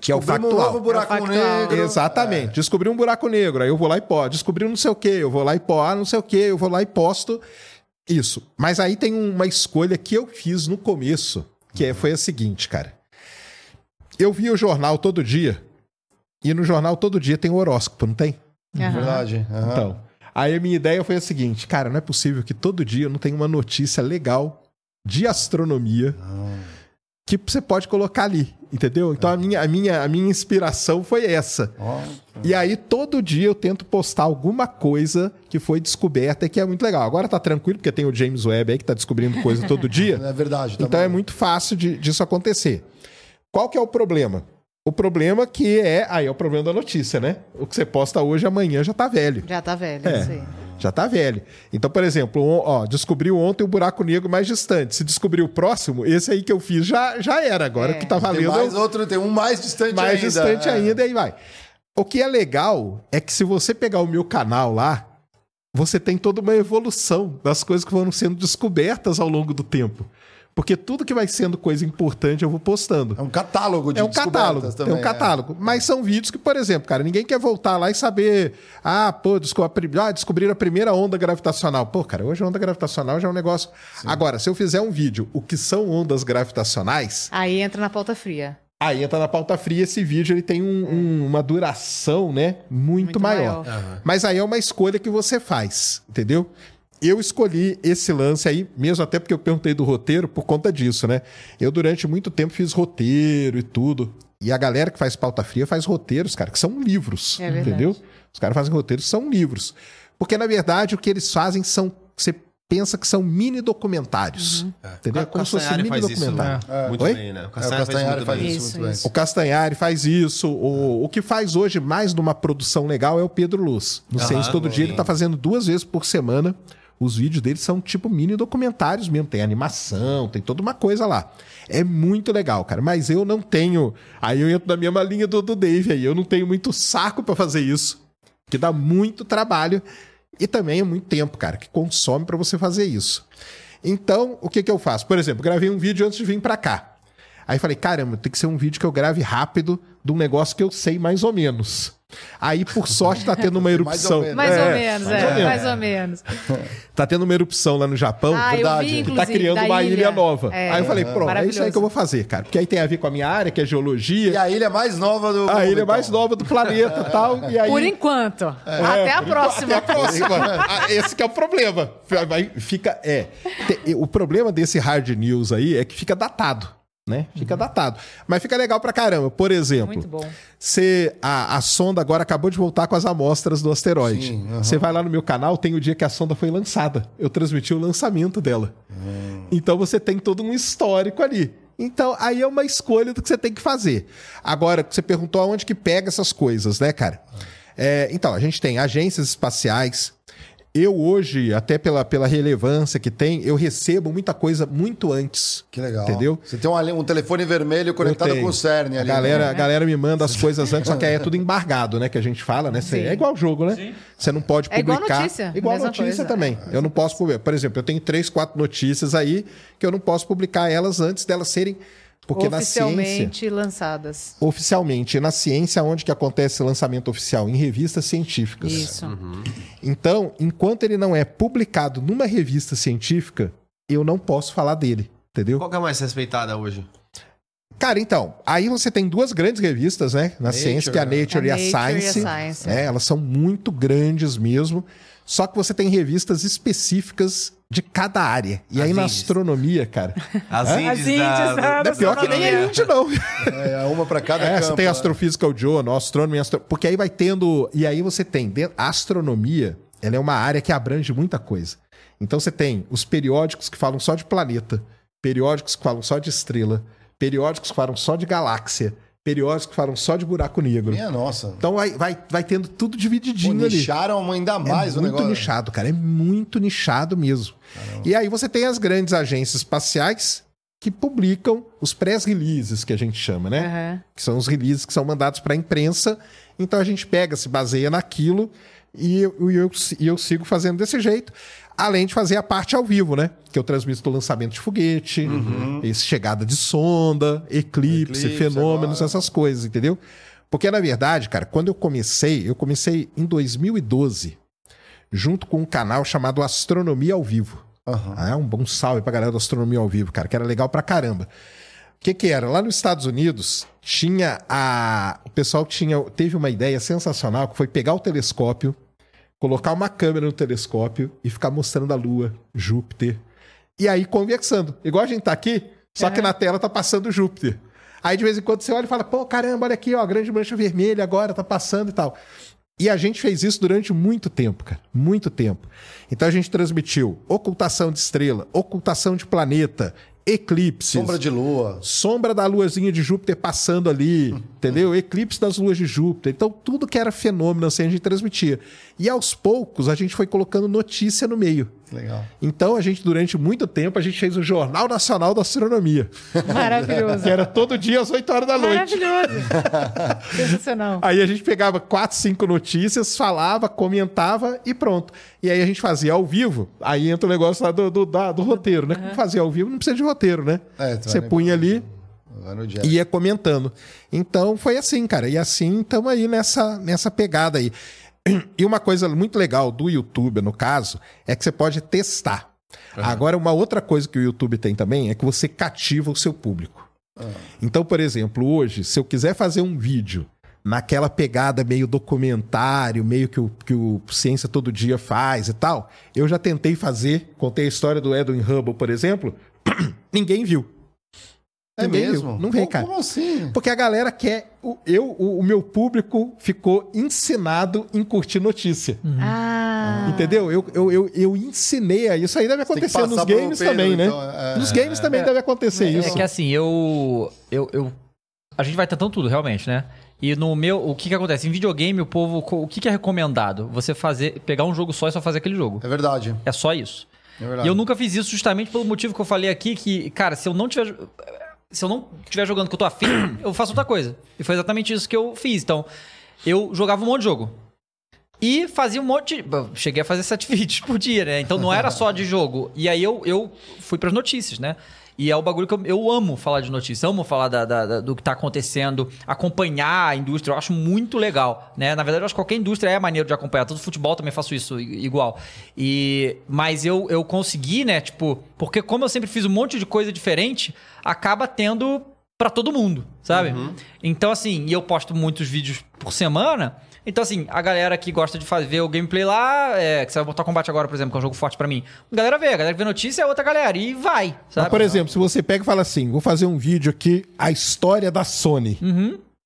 que é o Descobrimos um factual. novo buraco É o factual. negro. Exatamente. Descobri um buraco negro, aí eu vou lá e posto. Descobri um não sei o que, eu vou lá e posto. Ah, não sei o que, eu vou lá e posto. Isso. Mas aí tem uma escolha que eu fiz no começo, que é- foi a seguinte, cara. Eu via o jornal todo dia. E no jornal todo dia tem o horóscopo, não tem? Aham. Verdade. aham. Então, aí a minha ideia foi a seguinte, cara, não é possível que todo dia eu não tenha uma notícia legal de astronomia que você pode colocar ali, entendeu? Então a, minha, a, minha, a minha inspiração foi essa. E aí todo dia eu tento postar alguma coisa que foi descoberta e que é muito legal. Agora tá tranquilo, porque tem o James Webb aí que tá descobrindo coisa todo dia. é verdade. tá Então é muito fácil de- disso acontecer. Qual que é o problema? O problema que é. Aí é o problema da notícia, né? O que você posta hoje, amanhã já tá velho. Já tá velho, É. aí. Já tá velho. Então, por exemplo, ó, descobriu ontem o buraco negro mais distante. Se descobriu o próximo, esse aí que eu fiz já, já era. Agora É. que tá Tem valendo. mais outro, tem um mais distante mais ainda. distante é. ainda, e aí vai. O que é legal é que se você pegar o meu canal lá, você tem toda uma evolução das coisas que foram sendo descobertas ao longo do tempo. Porque tudo que vai sendo coisa importante eu vou postando. É um catálogo de É um catálogo, é também. um catálogo. Mas são vídeos que, por exemplo, cara, ninguém quer voltar lá e saber, ah, pô, desco- a pri- ah, descobriram a primeira onda gravitacional. Pô, cara, hoje a onda gravitacional já é um negócio. Agora, se eu fizer um vídeo, o que são ondas gravitacionais, Aí entra na pauta fria. Aí entra na pauta fria, esse vídeo ele tem um- um- uma duração, né, muito, Muito maior. maior. Mas aí é uma escolha que você faz, entendeu? Eu escolhi esse lance aí, mesmo até porque eu perguntei do roteiro por conta disso, né? Eu durante muito tempo fiz roteiro e tudo. E a galera que faz pauta fria faz roteiros, cara, que são livros, É verdade. entendeu? Os caras fazem roteiros que são livros. Porque na verdade o que eles fazem são você pensa que são mini documentários. Entendeu? É O como se fosse um Castanhari mini faz isso documentário. muito Oi? bem, né? O É, o Castanhari, Castanhari faz muito isso, bem. Isso, muito isso. O Castanhari faz isso. O, o que faz hoje mais numa produção legal é o Pedro Luz. No Aham, Ciência Todo Dia ele sim. tá fazendo duas vezes por semana. Os vídeos dele são tipo mini documentários mesmo. Tem animação, tem toda uma coisa lá. É muito legal, cara. Mas eu não tenho. Aí eu entro na mesma linha do, do Dave aí. Eu não tenho muito saco pra fazer isso. Que dá muito trabalho. E também é muito tempo, cara, que consome pra você fazer isso. Então, o que que eu faço? Por exemplo, gravei um vídeo antes de vir pra cá. Aí falei, caramba, tem que ser um vídeo que eu grave rápido de um negócio que eu sei mais ou menos. Aí, por sorte, tá tendo uma Mais erupção. ou menos. Mais É, ou menos, mais é. ou menos. Mais ou menos. Tá tendo uma erupção lá no Japão. Ah, eu verdade. vi, tá criando uma ilha, nova. É, aí eu falei, pronto, é isso aí que eu vou fazer, cara. Porque aí tem a ver com a minha área, que é geologia. E a ilha mais nova do. A mundo, ilha mais então. nova do planeta e tal. E aí, Por enquanto. Até a próxima. Até a próxima. Ah, Esse que é o problema. Fica, é. O problema desse hard news aí é que fica datado. Né? Fica datado. Mas fica legal pra caramba. Por exemplo, Muito bom. você, a, a sonda agora acabou de voltar com as amostras do asteroide. Você vai lá no meu canal, tem o dia que a sonda foi lançada. Eu transmiti o lançamento dela. Hum. Então você tem todo um histórico ali. Então, aí é uma escolha do que você tem que fazer. Agora, você perguntou aonde que pega essas coisas, né, cara? É, então, a gente tem agências espaciais. Eu hoje, até pela, pela relevância que tem, eu recebo muita coisa muito antes. Que legal. Entendeu? Você tem um, um telefone vermelho conectado com o CERN A ali. galera, né? a galera me manda as coisas antes, só que aí é tudo embargado, né? Que a gente fala, né? Cê- Sim. É igual jogo, né? Você não pode É igual publicar. notícia, Igual mesma notícia coisa. também. Eu não posso publicar. Por exemplo, eu tenho três, quatro notícias aí que eu não posso publicar elas antes delas serem. Porque na ciência. Oficialmente lançadas. Oficialmente, na ciência, onde que acontece o lançamento oficial? Em revistas científicas. Isso. Então, enquanto ele não é publicado numa revista científica, eu não posso falar dele. Entendeu? Qual que é a mais respeitada hoje? Cara, então, aí você tem duas grandes revistas, né? Na Nature, ciência, que é a? Nature, A e, a Nature e a Science, Science. né? Elas são muito grandes mesmo. Só que você tem revistas específicas de cada área. E As aí na indies. astronomia, cara. As As índices índices da... da- Não é pior que nem é índio, não. É, uma pra cada É, campo. você tem né? Astrophysical Journal, Astronomy, Astro... porque aí vai tendo. E aí você tem. A astronomia, ela é uma área que abrange muita coisa. Então você tem os periódicos que falam só de planeta, periódicos que falam só de estrela, periódicos que falam só de galáxia, periódicos que falam só de buraco negro. Minha nossa. Então vai, vai, vai tendo tudo Pô, divididinho ali. nicharam ainda mais é o muito negócio. nichado, cara. É muito nichado mesmo. E aí você tem as grandes agências espaciais que publicam os press-releases, que a gente chama, né? Aham. que são os releases que são mandados para a imprensa. Então a gente pega, se baseia naquilo e eu, eu, e eu sigo fazendo desse jeito. Além de fazer a parte ao vivo, né? Que eu transmito o lançamento de foguete, esse chegada de sonda, eclipse, Eclipse fenômenos, agora. essas coisas, entendeu? Porque, na verdade, cara, quando eu comecei, eu comecei em 2012, junto com um canal chamado Astronomia ao Vivo. Aham. Ah, um bom salve pra galera da Astronomia ao Vivo, cara, que era legal pra caramba. que que era? Lá nos Estados Unidos, tinha a... O pessoal tinha, teve uma ideia sensacional, que foi pegar o telescópio, colocar uma câmera no telescópio e ficar mostrando a Lua, Júpiter. E aí conversando. Igual a gente tá aqui, só que na tela tá passando Júpiter. Aí de vez em quando você olha e fala, pô, caramba, olha aqui, ó, a grande mancha vermelha agora tá passando e tal. E a gente fez isso durante muito tempo, cara. Muito tempo. Então a gente transmitiu ocultação de estrela, ocultação de planeta, eclipses. Sombra de lua. Sombra da luazinha de Júpiter passando ali, entendeu? Eclipse das luas de Júpiter. Então, tudo que era fenômeno assim, a gente transmitia. E aos poucos, a gente foi colocando notícia no meio. Legal. Então, a gente, durante muito tempo, a gente fez o Jornal Nacional da Astronomia, Maravilhoso. que era todo dia às 8 horas da noite. Maravilhoso. Sensacional. Aí a gente pegava quatro, cinco notícias, falava, comentava e pronto. E aí a gente fazia ao vivo. Aí entra o negócio lá do, do, da- do roteiro, né? Como fazia ao vivo, não precisa de roteiro, né? É, Você punha ali Vai no dia. e ia comentando. Então foi assim, cara. E assim estamos aí nessa, nessa pegada aí. E uma coisa muito legal do YouTube, no caso, é que você pode testar. Agora, uma outra coisa que o YouTube tem também é que você cativa o seu público. Então, por exemplo, hoje, se eu quiser fazer um vídeo naquela pegada meio documentário, meio que o, que o Ciência Todo Dia faz e tal, eu já tentei fazer, contei a história do Edwin Hubble, por exemplo, ninguém viu. É Ninguém mesmo? Não vem, Como- cara. Como assim? Porque a galera quer. O, eu, o, o meu público ficou ensinado em curtir notícia. Ah. Entendeu? Eu, eu, eu, eu ensinei a isso aí deve acontecer nos games Pedro, também, né? então, é. nos games também deve acontecer É isso. que assim, eu, eu, eu. A gente vai tentando tudo, realmente, né? E no meu. O que que acontece? Em videogame, o povo. O que que é recomendado? Você fazer. Pegar um jogo só e só fazer aquele jogo. É verdade. É só isso. É verdade. E eu nunca fiz isso justamente pelo motivo que eu falei aqui, que, cara, se eu não tiver. Se eu não estiver jogando que eu tô afim, eu faço outra coisa. E foi exatamente isso que eu fiz. Então, eu jogava um monte de jogo. E fazia um monte. de- Cheguei a fazer sete vídeos por dia, né? Então não era só de jogo. E aí eu, eu fui pras notícias, né? E é o bagulho que eu, eu amo falar de notícias, amo falar da- da- da- do que tá acontecendo, acompanhar a indústria, eu acho muito legal, né? Na verdade, eu acho que qualquer indústria é maneiro de acompanhar. Todo futebol também faço isso igual. E, mas eu, eu consegui, né? Tipo, porque como eu sempre fiz um monte de coisa diferente, acaba tendo pra todo mundo, sabe? Então, assim, e eu posto muitos vídeos por semana. Então, assim, a galera que gosta de fazer o gameplay lá, é, que você vai botar combate agora, por exemplo, que é um jogo forte pra mim. A galera vê, a galera que vê notícia é outra galera. E vai, Mas, sabe? por exemplo, se você pega e fala assim: vou fazer um vídeo aqui, a história da Sony.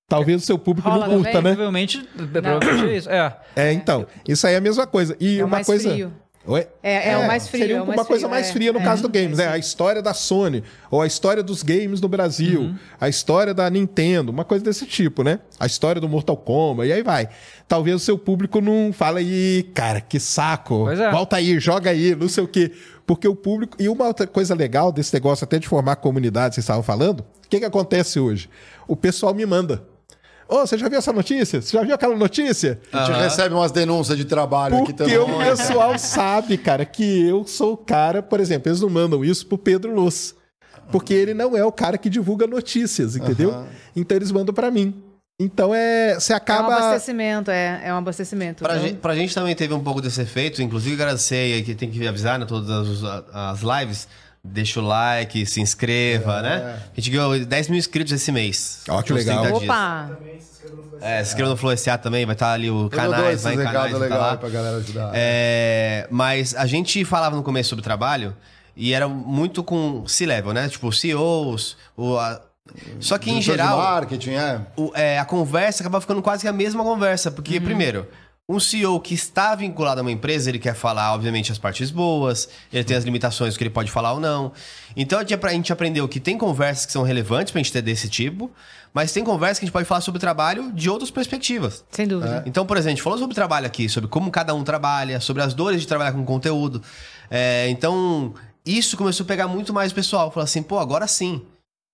Talvez o seu público Rola não curta, também? né? Provavelmente, provavelmente é isso. É. É, então. Isso aí é a mesma coisa. E É uma mais coisa. frio. Oi? É- é o mais frio, Seria é uma coisa frio, mais é. fria no É. caso do games, É, né? A história da Sony, ou a história dos games no Brasil, Uhum. a história da Nintendo, uma coisa desse tipo, né? A história do Mortal Kombat, e aí vai. Talvez o seu público não fala aí, cara, que saco. É. Volta aí, joga aí, não sei o quê. Porque o público. E uma outra coisa legal desse negócio, até de formar comunidade, vocês estavam falando, o que, que acontece hoje? O pessoal me manda. Ô, você já viu essa notícia? Você já viu aquela notícia? A gente recebe umas denúncias de trabalho aqui Porque também. o pessoal sabe, cara, que eu sou o cara, por exemplo, eles não mandam isso pro Pedro Luz. Porque ele não é o cara que divulga notícias, entendeu? Então eles mandam pra mim. Então é. Você É um acaba. abastecimento, é, é um abastecimento. Pra, Então, gente, pra gente também teve um pouco desse efeito, inclusive agradecer aí que tem que avisar, né, todas as, as lives. Deixa o like, se inscreva, né? A gente ganhou 10 mil inscritos esse mês. Ó, que legal. 30 dias. Opa! É, se inscreva no Flow SA também, vai estar ali o canais, esse vai em canais, vai tá legal lá. pra galera ajudar. É, mas a gente falava no começo sobre trabalho e era muito com C-level, né? Tipo, CEOs, o, a- só que em geral marketing, é. o- é, a conversa acaba ficando quase que a mesma conversa. Porque, primeiro, um CEO que está vinculado a uma empresa, ele quer falar, obviamente, as partes boas, ele tem as limitações que ele pode falar ou não. Então, a gente, a aprendeu que tem conversas que são relevantes pra gente ter desse tipo, mas tem conversas que a gente pode falar sobre trabalho de outras perspectivas. Sem dúvida. Então, por exemplo, a gente falou sobre trabalho aqui, sobre como cada um trabalha, sobre as dores de trabalhar com conteúdo. É, então, isso começou a pegar muito mais o pessoal. Falou assim, pô, agora sim.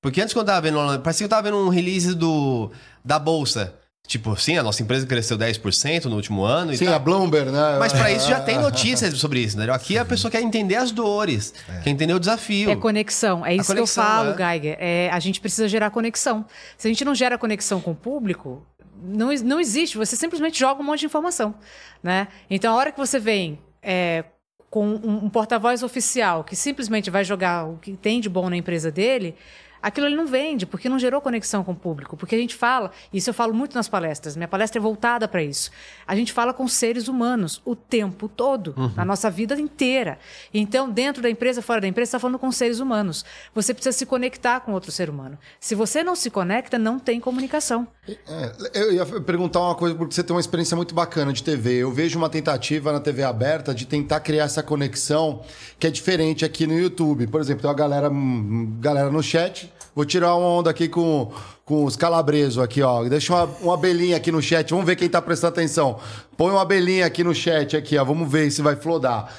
Porque antes, quando eu tava vendo, parecia que eu tava vendo um release do, da Bolsa. Tipo, sim, a nossa empresa cresceu 10% no último ano e Sim, tal. a Bloomberg, né? Mas pra isso já tem notícias sobre isso, né? Aqui a pessoa quer entender as dores, quer entender o desafio. É conexão. É isso conexão, que eu falo, é. Geiger. É, a gente precisa gerar conexão. Se a gente não gera conexão com o público, não, não existe. Você simplesmente joga um monte de informação. Né? Então, a hora que você vem é, com um, um porta-voz oficial que simplesmente vai jogar o que tem de bom na empresa dele, aquilo ali não vende, porque não gerou conexão com o público. Porque a gente fala, isso eu falo muito nas palestras, minha palestra é voltada para isso. A gente fala com seres humanos o tempo todo, na nossa vida inteira. Então, dentro da empresa, fora da empresa, você está falando com seres humanos. Você precisa se conectar com outro ser humano. Se você não se conecta, não tem comunicação. É, eu ia perguntar uma coisa, porque você tem uma experiência muito bacana de TV. Eu vejo uma tentativa na TV aberta de tentar criar essa conexão que é diferente aqui no YouTube. Por exemplo, tem uma galera, hum, galera no chat. Vou tirar uma onda aqui com, com os calabresos aqui, ó. Deixa uma, uma abelhinha aqui no chat. Vamos ver quem tá prestando atenção. Põe uma abelhinha aqui no chat aqui, ó. Vamos ver se vai flodar.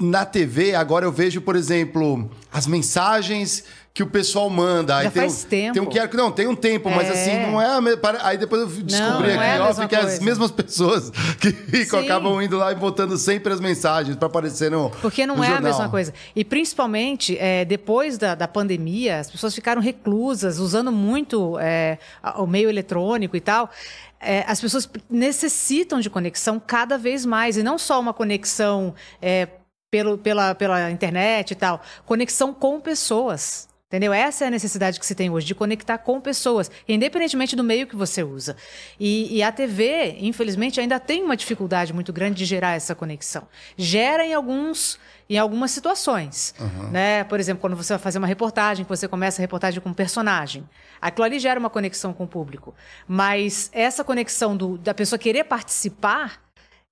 Na TV, agora eu vejo, por exemplo, as mensagens que o pessoal manda. Aí Já tem faz um, tempo. Tem um QR, não, tem um tempo, mas É. assim, não é a me- pare- Aí depois eu descobri Não, não aqui, é a mesma que é as mesmas pessoas que ficam, acabam indo lá e botando sempre as mensagens para aparecer no Porque não no é a jornal. mesma coisa. E principalmente, é, depois da, da pandemia, as pessoas ficaram reclusas, usando muito é, a- o meio eletrônico e tal. É, as pessoas necessitam de conexão cada vez mais. E não só uma conexão é, pelo, pela, pela internet e tal. Conexão com pessoas. Entendeu? Essa é a necessidade que se tem hoje, de conectar com pessoas, independentemente do meio que você usa. E, e a TV, infelizmente, ainda tem uma dificuldade muito grande de gerar essa conexão. Gera em alguns. Em algumas situações. Né? Por exemplo, quando você vai fazer uma reportagem, que você começa a reportagem com um personagem. Aquilo ali gera uma conexão com o público. Mas essa conexão do- da pessoa querer participar,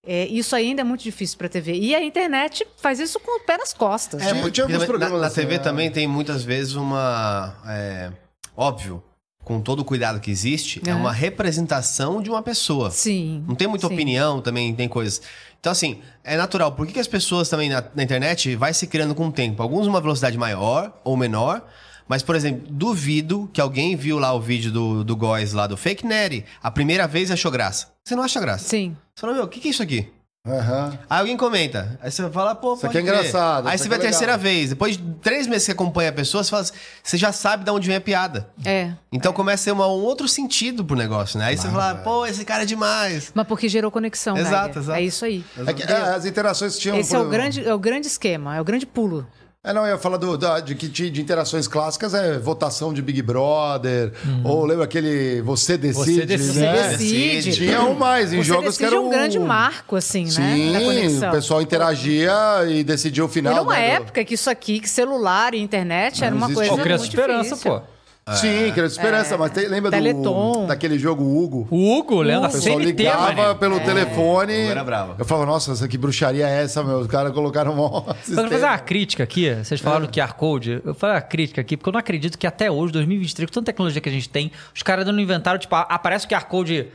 é, isso ainda é muito difícil para a TV. E a internet faz isso com o pé nas costas. É, Tinha- tinha alguns na- programas na, assim, TV é. também tem muitas vezes uma. é, óbvio, com todo o cuidado que existe, é Aham. uma representação de uma pessoa. Sim. Não tem muita sim. opinião, também tem coisas. Então, assim, é natural. Por que, que as pessoas também na, na internet vai se criando com o tempo? Alguns uma velocidade maior ou menor. Mas, por exemplo, duvido que alguém viu lá o vídeo do, do Góis lá do Fake Neri. A primeira vez e achou graça. Você não acha graça? Sim. Você fala, meu, o que, que é isso aqui? Aham. Aí alguém comenta. Aí você fala, pô, Isso aqui é engraçado, Aí você vai é a terceira vez. Depois de três meses que você acompanha a pessoa, você, fala, assim, você já sabe de onde vem a piada. É. Então começa a ter uma- um outro sentido pro negócio, né? Aí você fala, pô, esse cara é demais. Mas porque gerou conexão, Exato, Geiger. exato. É isso aí. É que, é, as interações tinham. Esse é o, grande, é o grande esquema, é o grande pulo. É, não, eu ia falar do, da- de, que de, de interações clássicas é votação de Big Brother, ou lembra aquele Você Decide, Você Decide. né? Decide. Tinha um mais, em Você jogos que era um grande marco, assim, Sim, né? Da conexão. o pessoal interagia e decidia o final. E numa né, do- época que isso aqui, que celular e internet era Não uma existia. coisa Pô, Criança muito Esperança, difícil. pô. Sim, Criança Esperança, mas tem- lembra Teleton. do, daquele jogo Hugo? O Hugo, lembra? O pessoal CNT, ligava mano. pelo telefone. Hugo era bravo. Eu falava, nossa, essa que bruxaria é essa, meu? Os caras colocaram um Eu quero fazer uma crítica aqui. Vocês falaram do QR Code. Eu falei uma crítica aqui, porque eu não acredito que até hoje, 2023, com tanta tecnologia que a gente tem, os caras ainda não inventaram, tipo, aparece o QR Code.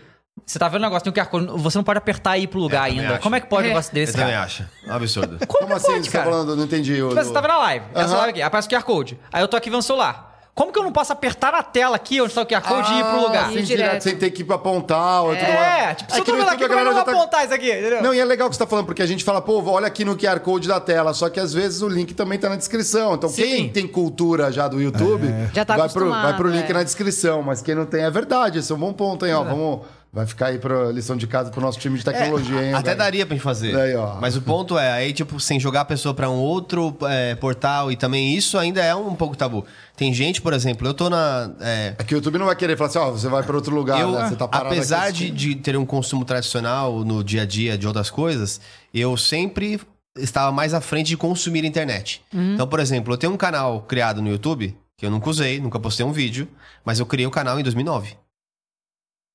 Você tá vendo o negócio, tem um QR Code, você não pode apertar e ir pro lugar Eu também ainda. acho. Como é que pode um É. negócio Eu desse, também cara? acho. Um absurdo. Como assim? pode, você tá cara? falando? Não entendi. o- Tipo, você tava na live, essa Aham. live aqui, aparece o QR Code. Aí eu tô aqui vendo o celular. Como que eu não posso apertar na tela aqui onde tá o QR Code e ir pro lugar? Sem, Ir direto, direto. sem ter que apontar. ou tudo É, mais. tipo, se eu que tô vendo aqui, como é que eu galera vou já tá- apontar isso aqui? Entendeu? Não, e é legal que você tá falando, porque a gente fala, pô, olha aqui no QR Code da tela, só que às vezes o link também tá na descrição. Então, Sim. quem tem cultura já do YouTube, Já tá vai, pro, vai pro link é. na descrição. Mas quem não tem, é verdade. Esse é um bom ponto, hein? Ó, vamos, vai ficar aí pra lição de casa pro nosso time de tecnologia, hein? Até daria pra gente fazer. Aí, ó. Mas o ponto é, aí, tipo, sem jogar a pessoa pra um outro é, portal e também isso ainda é um pouco tabu. Tem gente, por exemplo, eu tô na. é, É que o YouTube não vai querer falar assim, ó, você vai pra outro lugar, eu, né? Você tá parado apesar aqui, de, de ter um consumo tradicional no dia a dia de outras coisas, eu sempre estava mais à frente de consumir internet. Então, por exemplo, eu tenho um canal criado no YouTube, que eu nunca usei, nunca postei um vídeo, mas eu criei o canal em 2009.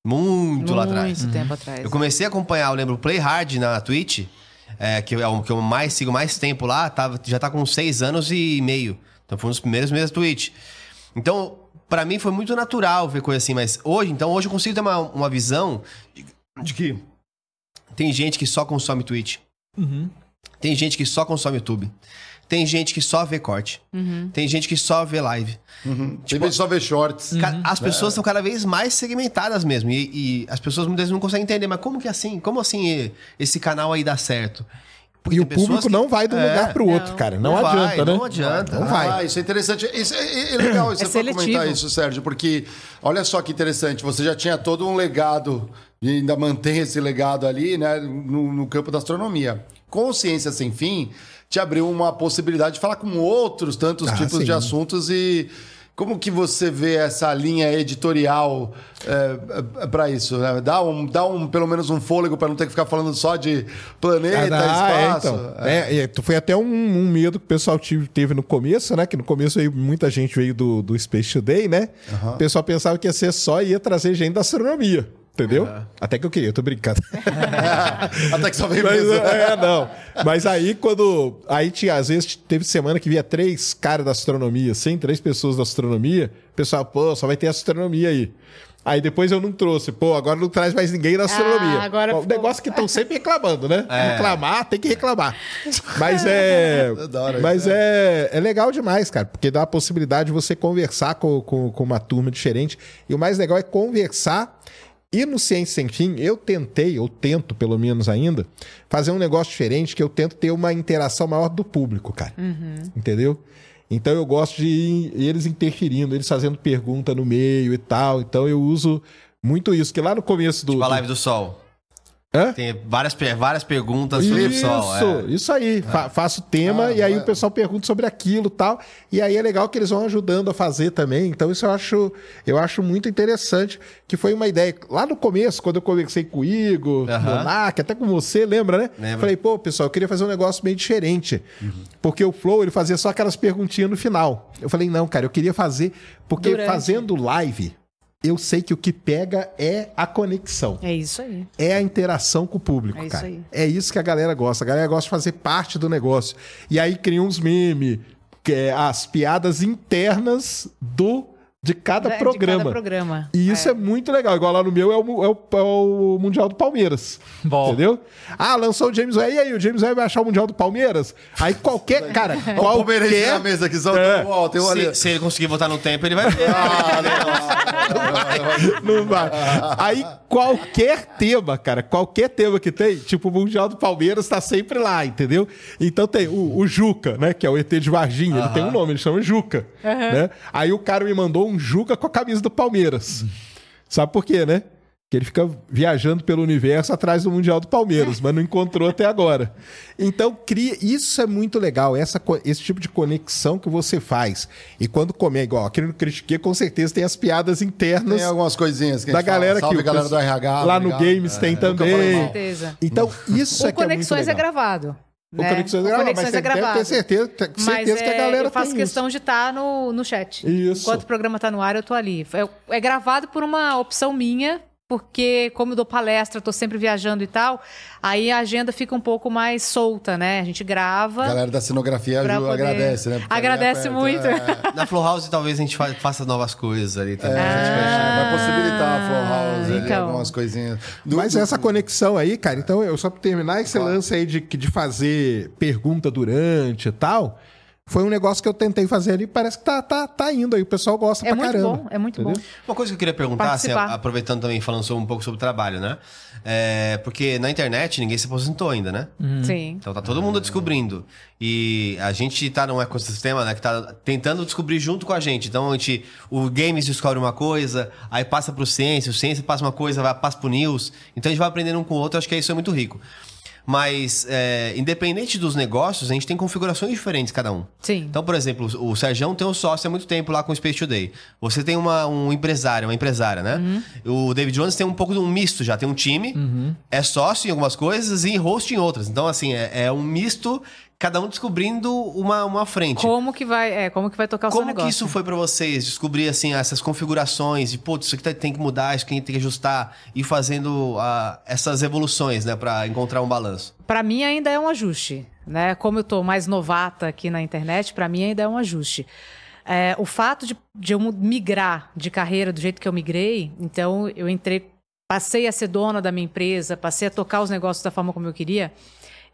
Muito, lá atrás. Muito tempo atrás. Eu comecei a acompanhar, eu lembro, o Play Hard na Twitch, é, que é o que eu mais sigo mais tempo lá, tava, já tá com seis anos e meio. Então foi um dos primeiros meses da Twitch. Então, pra mim foi muito natural ver coisa assim, mas hoje, então hoje eu consigo ter uma, uma visão de, de que tem gente que só consome Twitch. Tem gente que só consome YouTube. Tem gente que só vê corte. Tem gente que só vê live. Tem vez de só ver shorts. Ca- As pessoas estão cada vez mais segmentadas mesmo. E, e as pessoas muitas vezes não conseguem entender, mas como que é assim? Como assim esse canal aí dá certo? Porque E o público que- não vai de um É, lugar pro outro, Não. cara. Não, Não vai, adianta, né? não adianta. Não vai. Ah, isso é interessante. Isso é, é legal você É for comentar isso, Sérgio, porque olha só que interessante. Você já tinha todo um legado e ainda mantém esse legado ali, né, no, no campo da astronomia. Consciência sem fim te abriu uma possibilidade de falar com outros tantos Ah, tipos sim. de assuntos e Como que você vê essa linha editorial é, para isso? Né? Dá, um, dá um, pelo menos um fôlego para não ter que ficar falando só de planeta, Ah, espaço. É, então. É, é, foi até um, um medo que o pessoal tive- teve no começo, né? Que no começo veio, muita gente veio do, do Space Today, né? O pessoal pensava que ia ser só e ia trazer gente da astronomia. Entendeu? Até que eu queria, eu tô brincando. Até que só vem Mas, mesmo. é, não. Mas aí, quando. Aí tinha, às vezes, teve semana que via três caras da astronomia, assim, três pessoas da astronomia. O pessoal, pô, só vai ter astronomia aí. Aí depois eu não trouxe, pô, agora não traz mais ninguém da astronomia. Ah, agora Bom, ficou- negócio que estão sempre reclamando, né? Reclamar, tem que reclamar. Mas é. Da hora, mas isso, é, é legal demais, cara, porque dá a possibilidade de você conversar com, com, com uma turma diferente. E o mais legal é conversar. E no Ciência Sem Fim, eu tentei, ou tento pelo menos ainda, fazer um negócio diferente que eu tento ter uma interação maior do público, cara. Entendeu? Então eu gosto de eles interferindo, eles fazendo pergunta no meio e tal. Então eu uso muito isso. Que lá no começo do. Tipo a live do Sol. Hã? Tem várias, várias perguntas sobre o Isso, Sol. é. isso aí. Fa- faço tema Ah, e aí vai. o pessoal pergunta sobre aquilo e tal. E aí é legal que eles vão ajudando a fazer também. Então isso eu acho, eu acho muito interessante, que foi uma ideia. Lá no começo, quando eu conversei com o Igor, até com você, lembra, né? Lembro. Falei, pô, pessoal, eu queria fazer um negócio meio diferente. Porque o Flow, ele fazia só aquelas perguntinhas no final. Eu falei, não, cara, eu queria fazer... Porque Durante. fazendo live, eu sei que o que pega é a conexão É isso aí. é a interação com o público, É isso cara. aí. É isso que a galera gosta. A galera gosta de fazer parte do negócio. E aí cria uns memes, que é as piadas internas do de cada De programa. cada programa. E isso é. muito legal. Igual lá no meu é o, é o- é o Mundial do Palmeiras. Bom. Entendeu? Ah, lançou o James Webb. E aí, o James Webb vai achar o Mundial do Palmeiras? Aí qualquer. Cara, o qualquer. na mesa aqui, só É. Tem um. Se, se ele conseguir voltar no tempo, ele vai ver. Não vai. Aí qualquer tema, cara, qualquer tema que tem, tipo o Mundial do Palmeiras tá sempre lá, entendeu? Então tem o, o Juca, né, que é o ET de Varginha, ele tem um nome, ele chama Juca, né? Aí o cara me mandou um Juca com a camisa do Palmeiras. Sabe por quê, né? Que ele fica viajando pelo universo atrás do Mundial do Palmeiras, mas não encontrou até agora. Então, cria. Isso é muito legal, essa, esse tipo de conexão que você faz. E quando come, igual aqui no Critique, com certeza tem as piadas internas Tem algumas coisinhas que a da gente fala. galera Salve, que galera do RH. lá no obrigado. Games tem nunca falei Com também. mal. certeza. Então, isso O é que é muito Conexões é, legal. O né? Conexões é O gravado, Conexões mas é tem, tem, gravado. tem certeza, tem Mas certeza que a é, galera eu faço questão de estar no, no chat. Isso. Enquanto o programa tá no ar, eu tô ali. É, é gravado por uma opção minha, porque como eu dou palestra, tô sempre viajando e tal, aí a agenda fica um pouco mais solta, né? A gente grava. A galera da cenografia Ju, poder- agradece, né? Porque Agradece ali muito. é. Na Flow House talvez a gente fa- faça novas coisas ali também. É, vai possibilitar a Flow House ali, então. algumas coisinhas. Do- Mas do- essa conexão aí, cara, então eu só pra terminar esse lance aí de, de fazer pergunta durante e tal, foi um negócio que eu tentei fazer ali, parece que tá, tá, tá indo aí, o pessoal gosta É pra muito caramba. bom, é muito Entendeu? bom. Uma coisa que eu queria perguntar, assim, aproveitando também, falando sobre- um pouco sobre o trabalho, né? É, porque na internet ninguém se aposentou ainda, né? Sim. Então tá todo mundo descobrindo. E a gente tá num ecossistema, né, que tá tentando descobrir junto com a gente. Então a gente, o games descobre uma coisa, aí passa pro ciência, o ciência passa uma coisa, vai, passa pro news. Então a gente vai aprendendo um com o outro, acho que isso é muito rico. Mas, é, independente dos negócios, a gente tem configurações diferentes cada um. Sim. Então, por exemplo, o Sérgio tem um sócio há muito tempo lá com o Space Today. Você tem uma, um empresário, uma empresária, né? O David Jones tem um pouco de um misto já. Tem um time, é sócio em algumas coisas e host em outras. Então, assim, é, é um misto, cada um descobrindo uma, uma frente. Como que vai, é, como que vai tocar o seu Como negócio? que isso foi pra vocês? Descobrir, assim, essas configurações de, putz, isso aqui tá- tem que mudar, isso aqui tem que ajustar. E fazendo ah, essas evoluções, né? Pra encontrar um balanço. Para mim ainda é um ajuste, né? Como eu tô mais novata aqui na internet, para mim ainda é um ajuste. É, o fato de, de eu migrar de carreira do jeito que eu migrei, então eu entrei, passei a ser dona da minha empresa, passei a tocar os negócios da forma como eu queria.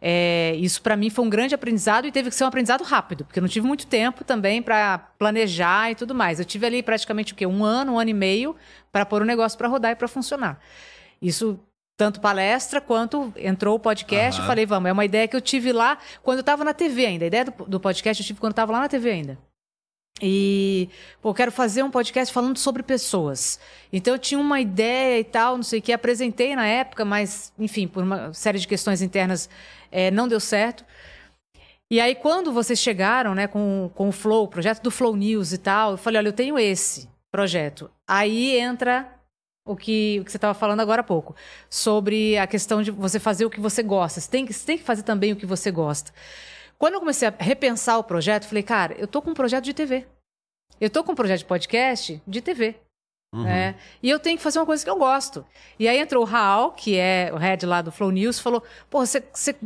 É, isso para mim foi um grande aprendizado e teve que ser um aprendizado rápido, porque eu não tive muito tempo também para planejar e tudo mais. Eu tive ali praticamente o quê? Um ano, um ano e meio para pôr o negócio para rodar e para funcionar. Isso tanto palestra quanto entrou o podcast. Eu falei, vamos, é uma ideia que eu tive lá quando eu estava na TV ainda. A ideia do, do podcast eu tive quando eu estava lá na TV ainda. E, pô, eu quero fazer um podcast falando sobre pessoas. Então eu tinha uma ideia e tal, não sei o que, apresentei na época, mas, enfim, por uma série de questões internas eh, não deu certo. E aí, quando vocês chegaram, né, com, com o Flow, o projeto do Flow News e tal, eu falei, olha, eu tenho esse projeto. Aí entra o que, o que você estava falando agora há pouco, sobre a questão de você fazer o que você gosta. Você tem, que- você tem que fazer também o que você gosta. Quando eu comecei a repensar o projeto, falei, cara, eu tô com um projeto de TV. Eu tô com um projeto de podcast de TV. Né? E eu tenho que fazer uma coisa que eu gosto. E aí entrou o Raul, que é o head lá do Flow News, falou: Pô, você,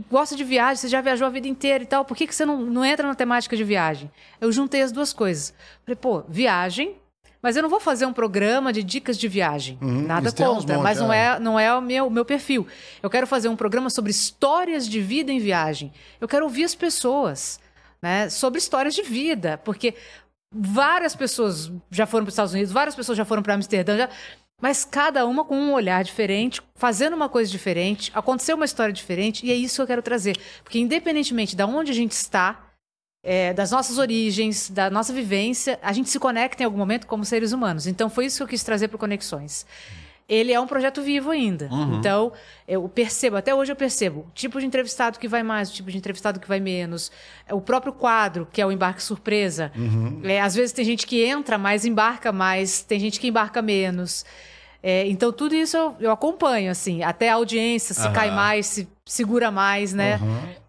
gosta de viagem, você já viajou a vida inteira e tal, por que, que você não, não entra na temática de viagem? Eu juntei as duas coisas. Falei, pô, viagem. Mas eu não vou fazer um programa de dicas de viagem. Nada tem uns contra, mas não é. é, não é o meu, meu perfil. Eu quero fazer um programa sobre histórias de vida em viagem. Eu quero ouvir as pessoas né, sobre histórias de vida, porque várias pessoas já foram para os Estados Unidos, várias pessoas já foram para Amsterdã, já- mas cada uma com um olhar diferente, fazendo uma coisa diferente, aconteceu uma história diferente, e é isso que eu quero trazer. Porque independentemente de onde a gente está, é, das nossas origens, da nossa vivência, a gente se conecta em algum momento como seres humanos. Então foi isso que eu quis trazer para Conexões. Ele é um projeto vivo ainda. Então, eu percebo, até hoje eu percebo, o tipo de entrevistado que vai mais, o tipo de entrevistado que vai menos. O próprio quadro, que é o embarque surpresa. É, às vezes tem gente que entra mais, embarca mais, tem gente que embarca menos. É, então, tudo isso eu, eu acompanho, assim, até a audiência, se Aham. cai mais, se segura mais, né?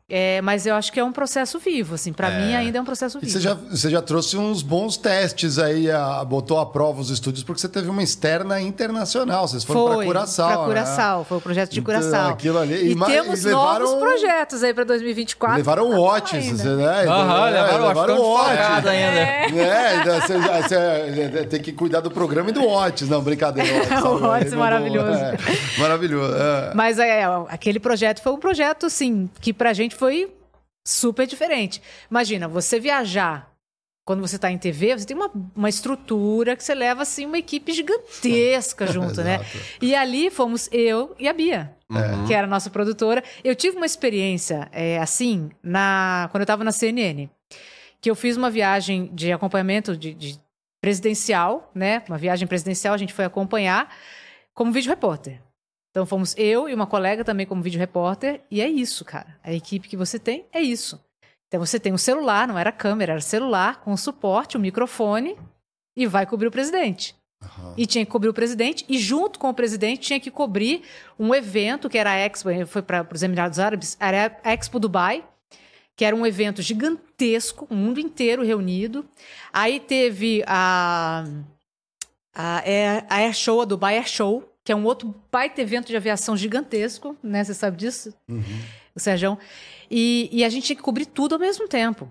É, mas eu acho que é um processo vivo, assim. Para mim, ainda é um processo E vivo. você já, você já trouxe uns bons testes aí, a- botou à prova os estúdios, porque você teve uma externa internacional. Vocês foram para Foi, Curaçao. pra né? Curaçao, foi o projeto de Então, Curaçao. aquilo ali- E, e temos e levaram- novos projetos aí para 2024. Levaram Tá watches, né? Aham, É, levaram, levaram watches. ainda. É, então você, tem que cuidar do programa e do Watts. Não, brincadeira. Watts, O? Watts Aí, maravilhoso. é, maravilhoso. é. Mas é, aquele projeto foi um projeto, assim, que pra gente foi super diferente. Imagina, você viajar. Quando você está em TV, você tem uma, uma estrutura que você leva assim uma equipe gigantesca junto, né? E ali fomos eu e a Bia, que era a nossa produtora. Eu tive uma experiência é, assim na quando eu estava na CNN, que eu fiz uma viagem de acompanhamento de, de presidencial, né? Uma viagem presidencial, a gente foi acompanhar como vídeo repórter. Então fomos eu e uma colega também como vídeo repórter, e é isso, cara. A equipe que você tem é isso. Então você tem um celular, não era câmera, era celular, com suporte, um microfone, e vai cobrir o presidente. E tinha que cobrir o presidente, e junto com o presidente tinha que cobrir um evento que era a Expo, ele foi para os Emirados Árabes, era a Expo Dubai, que era um evento gigantesco, o mundo inteiro reunido. Aí teve a, a, a Air Show, a Dubai Air Show, que é um outro baita evento de aviação gigantesco, né? Você sabe disso? O Sérgio. E, e a gente tinha que cobrir tudo ao mesmo tempo,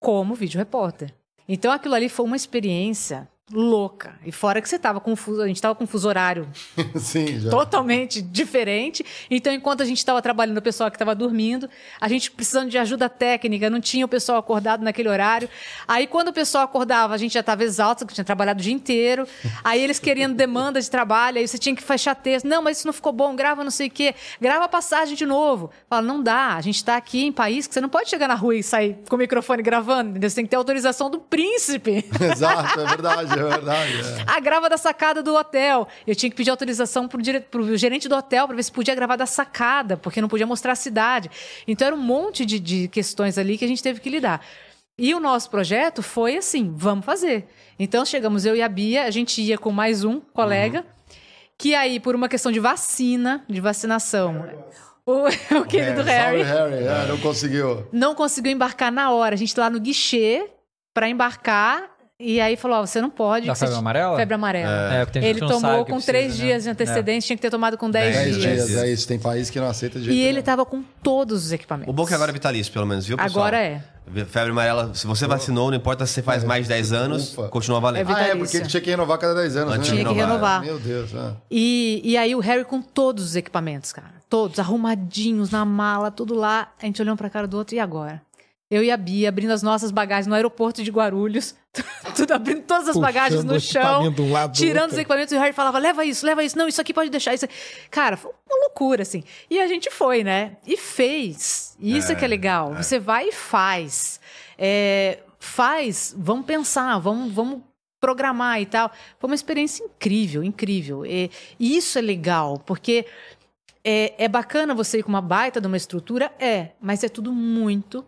como vídeo repórter. Então aquilo ali foi uma experiência louca. E fora que você tava com fuso, a gente tava com um fuso horário Sim, já. totalmente diferente. Então, enquanto a gente estava trabalhando, o pessoal que estava dormindo, a gente precisando de ajuda técnica, não tinha o pessoal acordado naquele horário. Aí, quando o pessoal acordava, a gente já estava exausto, que tinha trabalhado o dia inteiro. Aí, eles querendo demanda de trabalho, aí você tinha que fechar texto. Não, mas isso não ficou bom, grava não sei o quê. Grava a passagem de novo. Fala, não dá, a gente está aqui em país que você não pode chegar na rua e sair com o microfone gravando. Você tem que ter autorização do príncipe. Exato, é verdade, é verdade. é. A grava da sacada do hotel. Eu tinha que pedir autorização pro, dire... pro gerente do hotel para ver se podia gravar da sacada, porque não podia mostrar a cidade. Então era um monte de, de questões ali que a gente teve que lidar. E o nosso projeto foi assim: vamos fazer. Então chegamos eu e a Bia, a gente ia com mais um colega, que aí, por uma questão de vacina, de vacinação, o, o querido Harry Salve, Harry. É, não conseguiu. não conseguiu embarcar na hora. A gente lá no guichê para embarcar. E aí falou: ó, você não pode. Da febre amarela? Febre amarela. É, porque tem Ele tomou com precisa, três né? dias de antecedência, tinha que ter tomado com dez Dez Dez dias. dias, é isso. Tem país que não aceita de jeito E ele nenhum. tava com todos os equipamentos. O bom é que agora é vitalício, pelo menos, viu, pessoal? Agora é. Febre amarela, se você vacinou, não importa se você faz mais de 10 anos, Ufa. continua valendo. É Ah, é, porque ele tinha que renovar cada 10 anos, né? Tinha Tinha que renovar. Meu Deus, é. E, e aí o Harry com todos os equipamentos, cara. Todos, arrumadinhos na mala, tudo lá. A gente olhando pra cara do outro, e agora? Eu e a Bia abrindo as nossas bagagens no aeroporto de Guarulhos. tudo abrindo todas as Puxando bagagens no chão. um lado do tirando os equipamentos. E o Harry falava, leva isso, leva isso. Não, isso aqui pode deixar. Isso... Cara, foi uma loucura, assim. E a gente foi, né? E fez. Isso é, que é legal. Você vai e faz. É, faz, vamos pensar, vamos, vamos programar e tal. Foi uma experiência incrível, incrível. E, e isso é legal, porque é, é bacana você ir com uma baita de uma estrutura, é, mas é tudo muito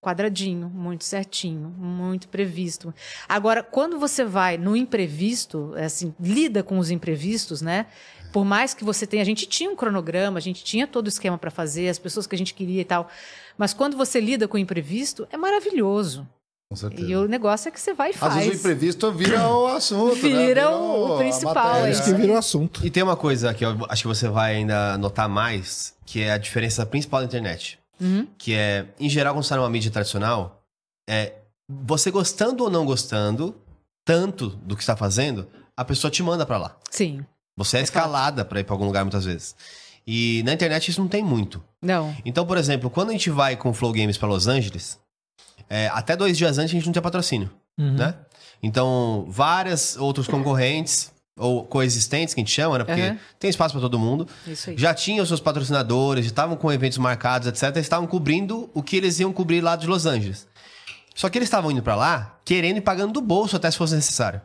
quadradinho, muito certinho, muito previsto. Agora, quando você vai no imprevisto, assim, lida com os imprevistos, né? Por mais que você tenha, a gente tinha um cronograma, a gente tinha todo o esquema para fazer, as pessoas que a gente queria e tal. Mas quando você lida com o imprevisto, é maravilhoso. Com certeza. E o negócio é que você vai e Às faz. vezes o imprevisto vira o assunto, né? Vira o- o principal. É isso que vira o assunto. E tem uma coisa que eu acho que você vai ainda notar mais, que é a diferença principal da internet. Que é, em geral, quando você tá numa mídia tradicional, é você gostando ou não gostando tanto do que está fazendo, a pessoa te manda pra lá. Sim. Você é escalada pra ir pra algum lugar muitas vezes. E na internet isso não tem muito. Não. Então, por exemplo, quando a gente vai com o Flow Games pra Los Angeles, é, até dois dias antes a gente não tinha patrocínio, Uhum. né? Então, várias outros concorrentes ou coexistentes que a gente chama, né? Porque Aham. tem espaço pra todo mundo. Isso aí. Já tinham seus patrocinadores, já estavam com eventos marcados, etc. Eles estavam cobrindo o que eles iam cobrir lá de Los Angeles. Só que eles estavam indo pra lá querendo e pagando do bolso até se fosse necessário.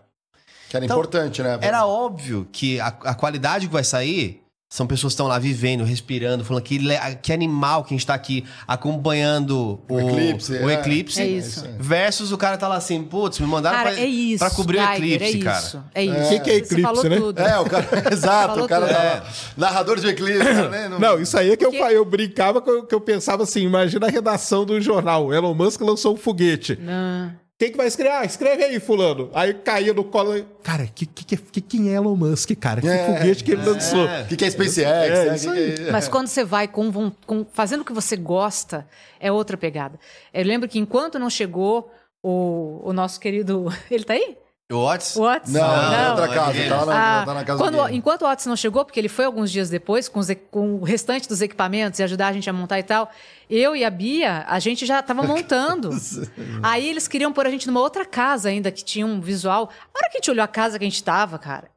Que era Então, importante, né? Era óbvio que a, a qualidade que vai sair são pessoas que estão lá vivendo, respirando, falando que, que animal que a gente tá aqui acompanhando o, O eclipse, o é. eclipse É isso. Versus o cara tá lá assim, putz, me mandaram Cara, pra, é isso. pra cobrir o Geiger, eclipse, é cara. Isso, é isso. O que que é Você eclipse, falou né? tudo. É, o cara. Exato, Falou o cara tudo. tava. Narrador de eclipse, né? Não, isso aí é que eu, Porque- fa- eu brincava que eu, que eu pensava assim: imagina a redação do jornal. Elon Musk lançou um foguete. Não. Quem que vai escrever? Ah, escreve aí, fulano. Aí caía no colo. Cara, que, que, que, quem é Elon Musk, cara? Que É, foguete que ele lançou? O que, que é SpaceX? É, né? isso Que que é- Mas quando você vai com, com- fazendo o que você gosta, é outra pegada. Eu lembro que enquanto não chegou o, o nosso querido. Ele tá aí? O Otis? O Otis? Não, é outra não, casa. é Tá na, Ah, tá na casa quando, enquanto o Otis não chegou, porque ele foi alguns dias depois com, os com o restante dos equipamentos e ajudar a gente a montar e tal, eu e a Bia, a gente já tava montando. Aí eles queriam pôr a gente numa outra casa ainda, que tinha um visual. A hora que a gente olhou a casa que a gente tava, cara,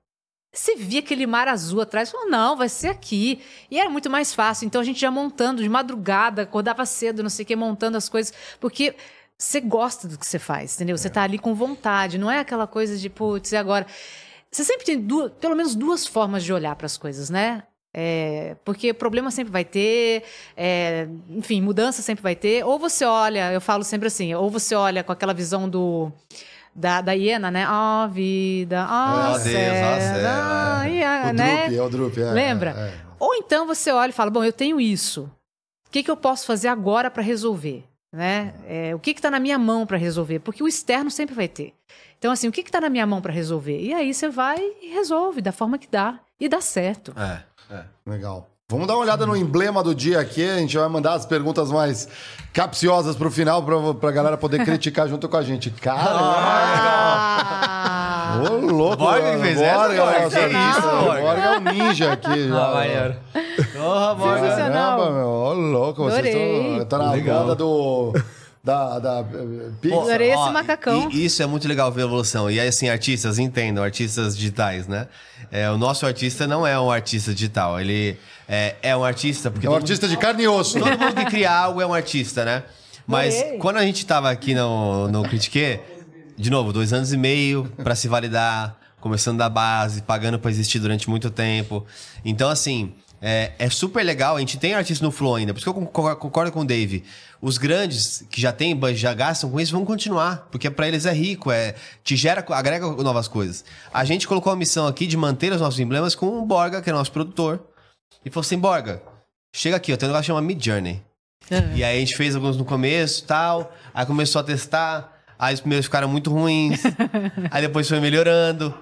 você via aquele mar azul atrás, falou, não, vai ser aqui. E era muito mais fácil. Então a gente já montando de madrugada, acordava cedo, não sei o que, montando as coisas. Porque você gosta do que você faz, entendeu? Você tá ali com vontade, não é aquela coisa de, putz, e agora? Você sempre tem duas, pelo menos duas formas de olhar para as coisas, né? É, porque problema sempre vai ter, é, enfim, mudança sempre vai ter. Ou você olha, eu falo sempre assim, ou você olha com aquela visão do da, da hiena, né? Ó vida, ó ó céu, céu, ó, é. e a- O né? Drup, é o Drup. é, Lembra? é, é. Ou então você olha e fala, bom, eu tenho isso. O que, que eu posso fazer agora para resolver? Né? É, o que está na minha mão para resolver? Porque o externo sempre vai ter. Então, assim, o que está na minha mão para resolver? E aí você vai e resolve da forma que dá. E dá certo. É, é. Legal. Vamos dar uma olhada no emblema do dia aqui. A gente vai mandar as perguntas mais capciosas pro final pra, pra galera poder criticar junto com a gente. Cara, Ah! Ô louco. Borga que fez essa, nossa, Que isso, Borga? Borga é um ninja aqui. já. Ah, maneiro. Porra. Sensacional. Caramba, meu. Ô louco. Vocês estão tá na Legal. banda do... Da, da eh, Pixar. Adorei esse macacão. e- isso é muito legal ver a evolução. E aí, assim, artistas, entendam, artistas digitais, né? É, o nosso artista não é um artista digital. Ele é, é um artista porque É um artista de carne e osso. todo mundo que cria algo é um artista, né? Mas Adorei. quando a gente tava aqui no, no Critique, de novo, dois anos e meio pra se validar, começando da base, pagando pra existir durante muito tempo. Então, assim, é, é super legal. A gente tem artista no Flow ainda. Por isso que eu concordo, com o Dave. Os grandes que já têm, já gastam com isso, vão continuar. Porque pra eles é rico, é, te gera, agrega novas coisas. A gente colocou a missão aqui de manter os nossos emblemas com o Borga, que é nosso produtor. E falou assim, Borga, chega aqui, ó, tem um negócio que chama Mid Journey. E aí a gente fez alguns no começo tal. Aí começou a testar. Aí os primeiros ficaram muito ruins. aí depois foi melhorando.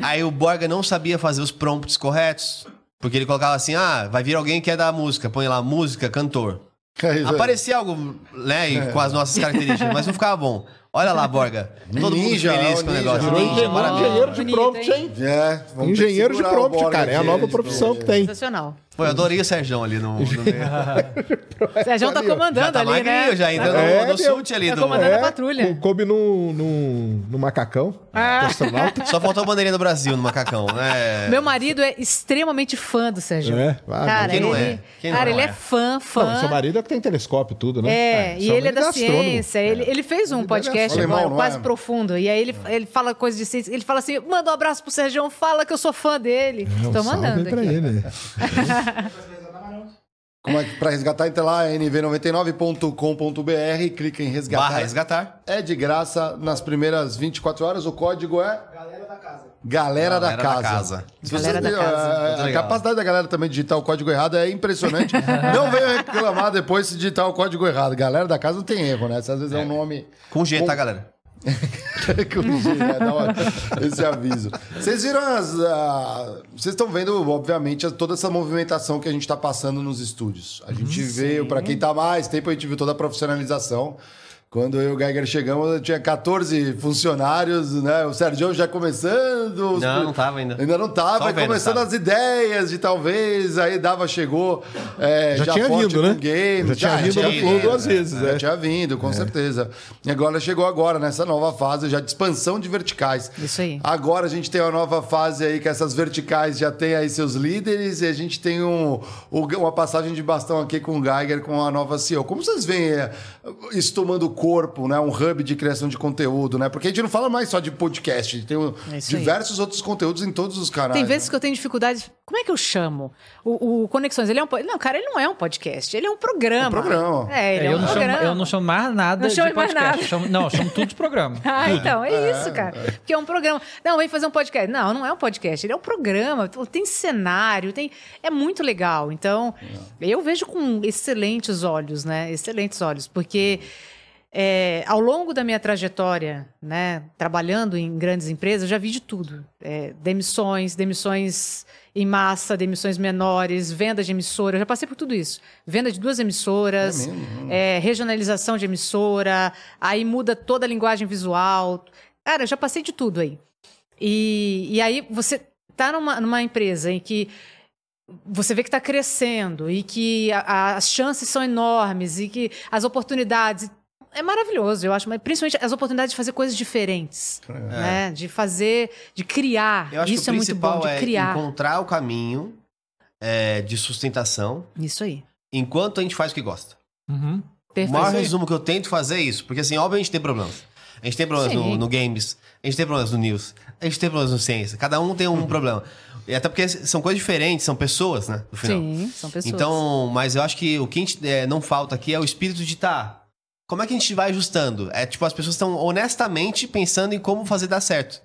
Aí o Borga não sabia fazer os prompts corretos. Porque ele colocava assim: ah, vai vir alguém que é da música. Põe lá música, cantor. É. Aparecia algo, né, e com as nossas características, mas não ficava bom. Olha lá, Borga. Todo Ninja, mundo feliz é o com o negócio. Virou Engenheiro, de prompt, hein? É, Engenheiro de prompt, cara. É a nova de profissão que tem. Sensacional. Pô, eu adorei o Sérgio ali no, no meio. O Sérgio tá ali, ó. comandando Já tá ali, magrinho, né? já entrando É, no, no sult ali. Tá do- comandando a patrulha. co- Coube no, no, no macacão. Ah. Só faltou a bandeirinha do Brasil no macacão, né? Meu marido é extremamente fã do Sérgio. É, ah, Cara, Quem não ele, é? Quem não cara, ele é? é fã, fã. Não, seu marido é que tem telescópio e tudo, né? É, e seu ele é da astrônomo. ciência. Ele, ele fez um Ele podcast é agora, não quase é? profundo. E aí ele, ele fala coisas de ciência. Ele fala assim: manda um abraço pro Sérgio, fala que eu sou fã dele. É, salve mandando pra aqui. ele. Como é que pra resgatar, entra lá nv99.com.br, clica em resgatar. Barra resgatar. É de graça nas primeiras 24 horas. O código é Galera da casa. Galera, da, Galera da casa. Casa. Se Galera você- da casa. a- A, capacidade da galera também de digitar o código errado é impressionante. não venham reclamar depois se digitar o código errado. Galera da casa não tem erro, né? Às vezes é, um nome. Com G, tá, galera? Corrigir, né? Dá uma- esse aviso. Vocês viram as. ah, Vocês estão vendo, obviamente, toda essa movimentação que a gente está passando nos estúdios. A gente veio, para quem tá mais tempo, a gente viu toda a profissionalização. Quando eu e o Geiger chegamos, eu tinha 14 funcionários, né? O Sérgio já começando. os- Não, não tava ainda. Ainda não tava, aí começando tava. as ideias de talvez, aí dava, chegou. é, Já tinha forte vindo, né? games. Já tinha vindo no tinha Flow vindo, duas vezes, Já é. tinha vindo, com certeza. E agora chegou agora, nessa nova fase já de expansão de verticais. Isso aí. Agora a gente tem uma nova fase aí que essas verticais já tem aí seus líderes e a gente tem um, uma passagem de bastão aqui com o Geiger com a nova CEO. Como vocês veem é, isso tomando corpo, né? Um hub de criação de conteúdo, né? Porque a gente não fala mais só de podcast, a gente tem É isso aí. diversos outros conteúdos em todos os canais. Tem vezes né? que eu tenho dificuldade. Como é que eu chamo? O, o Conexões, ele é um. Não, cara, ele não é um podcast, ele é um programa. Um programa. É, ele é, eu, um não chamo, programa. eu não chamo mais nada Não de chame mais podcast. nada. Eu chamo- não, eu chamo tudo de programa. Ah, então, é isso, cara. Porque é um programa. Não, vem fazer um podcast. Não, não é um podcast, ele é um programa. Tem cenário, tem. É muito legal. Então, eu vejo com excelentes olhos, né? Excelentes olhos. Porque é, ao longo da minha trajetória, né, trabalhando em grandes empresas, eu já vi de tudo. É, demissões, demissões em massa, demissões menores, venda de emissora, eu já passei por tudo isso. Venda de duas emissoras, É mesmo? é, regionalização de emissora, aí muda toda a linguagem visual. Cara, eu já passei de tudo aí. E, e aí você tá numa, numa empresa em que você vê que está crescendo e que a- a- as chances são enormes e que as oportunidades. É maravilhoso, eu acho, mas principalmente as oportunidades de fazer coisas diferentes, né? De fazer, de criar. Eu acho Isso que é o muito principal bom, de é criar. encontrar o caminho é, de sustentação Isso aí. enquanto a gente faz o que gosta. Uhum. O Perfeito. maior resumo que eu tento fazer é isso. Porque, assim, óbvio, a gente tem problemas. A gente tem problemas no, no games, a gente tem problemas no news, a gente tem problemas no ciência. Cada um tem um problema. E até porque são coisas diferentes, são pessoas, né? No final. Sim, são pessoas. Então, mas eu acho que o que a gente, é, não falta aqui é o espírito de tá. Como é que a gente vai ajustando? É tipo, as pessoas estão honestamente pensando em como fazer dar certo.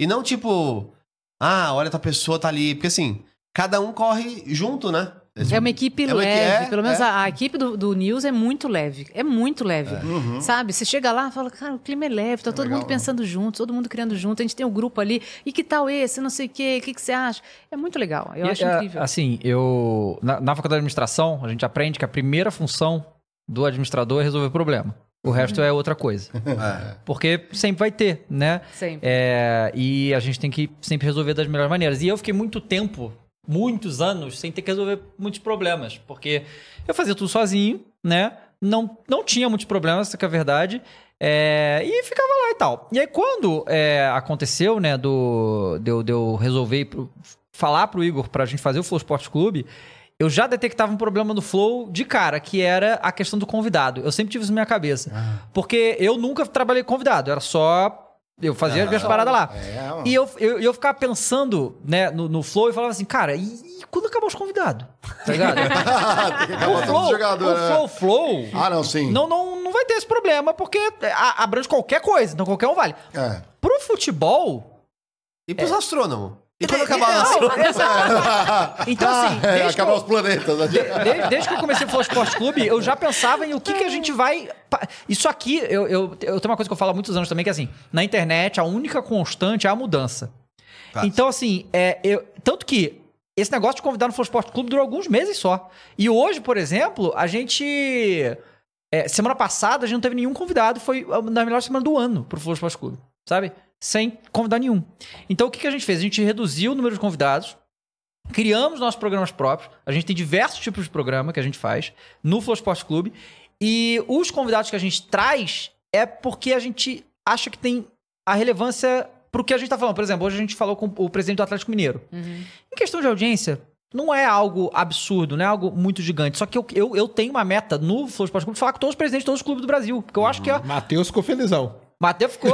E não tipo, ah, olha, tua pessoa tá ali. Porque assim, cada um corre junto, né? É uma equipe É uma leve. é, Pelo menos é. a, a equipe do, do News é muito leve. É muito leve. Sabe? Você chega lá e fala, cara, o clima é leve, tá todo legal, mundo pensando junto, todo mundo criando junto. A gente tem um grupo ali. E que tal esse? Não sei o quê. O que, que você acha? É muito legal. Eu E, acho é, incrível. Assim, eu. Na, na faculdade de administração, a gente aprende que a primeira função do administrador é resolver problema. O resto é outra coisa. É. Porque sempre vai ter, né? Sempre. É, e a gente tem que sempre resolver das melhores maneiras. E eu fiquei muito tempo, muitos anos, sem ter que resolver muitos problemas. Porque eu fazia tudo sozinho, né? Não, não tinha muitos problemas, essa que é a verdade. É, e ficava lá e tal. E aí, quando é, aconteceu, né, do, de, eu, de eu resolver falar pro Igor pra gente fazer o Flow Sports Clube, eu já detectava um problema no Flow de cara, que era a questão do convidado. Eu sempre tive isso na minha cabeça. Porque eu nunca trabalhei com convidado, era só. Eu fazia as minhas paradas lá. É. E eu, eu, eu ficava pensando né, no, no Flow e falava assim, cara, e, e quando acabar os convidados? Tá ligado? O Flow, os jogadores, o né? Flow, Flow Ah, não, sim. não, não, não vai ter esse problema, porque abrange qualquer coisa, então qualquer um vale. É. Pro futebol. E pros astrônomos? E quando acabar exato. Então, assim, É, desde que acabar eu- os planetas. né? De- de- desde que eu comecei o Flow Esporte Clube, eu já pensava em o que, que a gente vai. Isso aqui, eu, eu, eu tenho uma coisa que eu falo há muitos anos também, que é assim, na internet, a única constante é a mudança. Então, assim, é, eu, tanto que esse negócio de convidar no Flow Esporte Clube durou alguns meses só. E hoje, por exemplo, a gente. é, semana passada a gente não teve nenhum convidado, foi a na melhor semana do ano pro Flow Esporte Clube, sabe? Sem convidar nenhum. Então, o que, que a gente fez? A gente reduziu o número de convidados, criamos nossos programas próprios. A gente tem diversos tipos de programa que a gente faz no Flow Esporte Clube. E os convidados que a gente traz é porque a gente acha que tem a relevância pro que a gente tá falando. Por exemplo, hoje a gente falou com o presidente do Atlético Mineiro. Uhum. Em questão de audiência, não é algo absurdo, não é algo muito gigante. Só que eu, eu, eu tenho uma meta no Flow Esporte Clube de falar com todos os presidentes de todos os clubes do Brasil. Porque eu acho que é Matheus ficou felizão. Até ficou.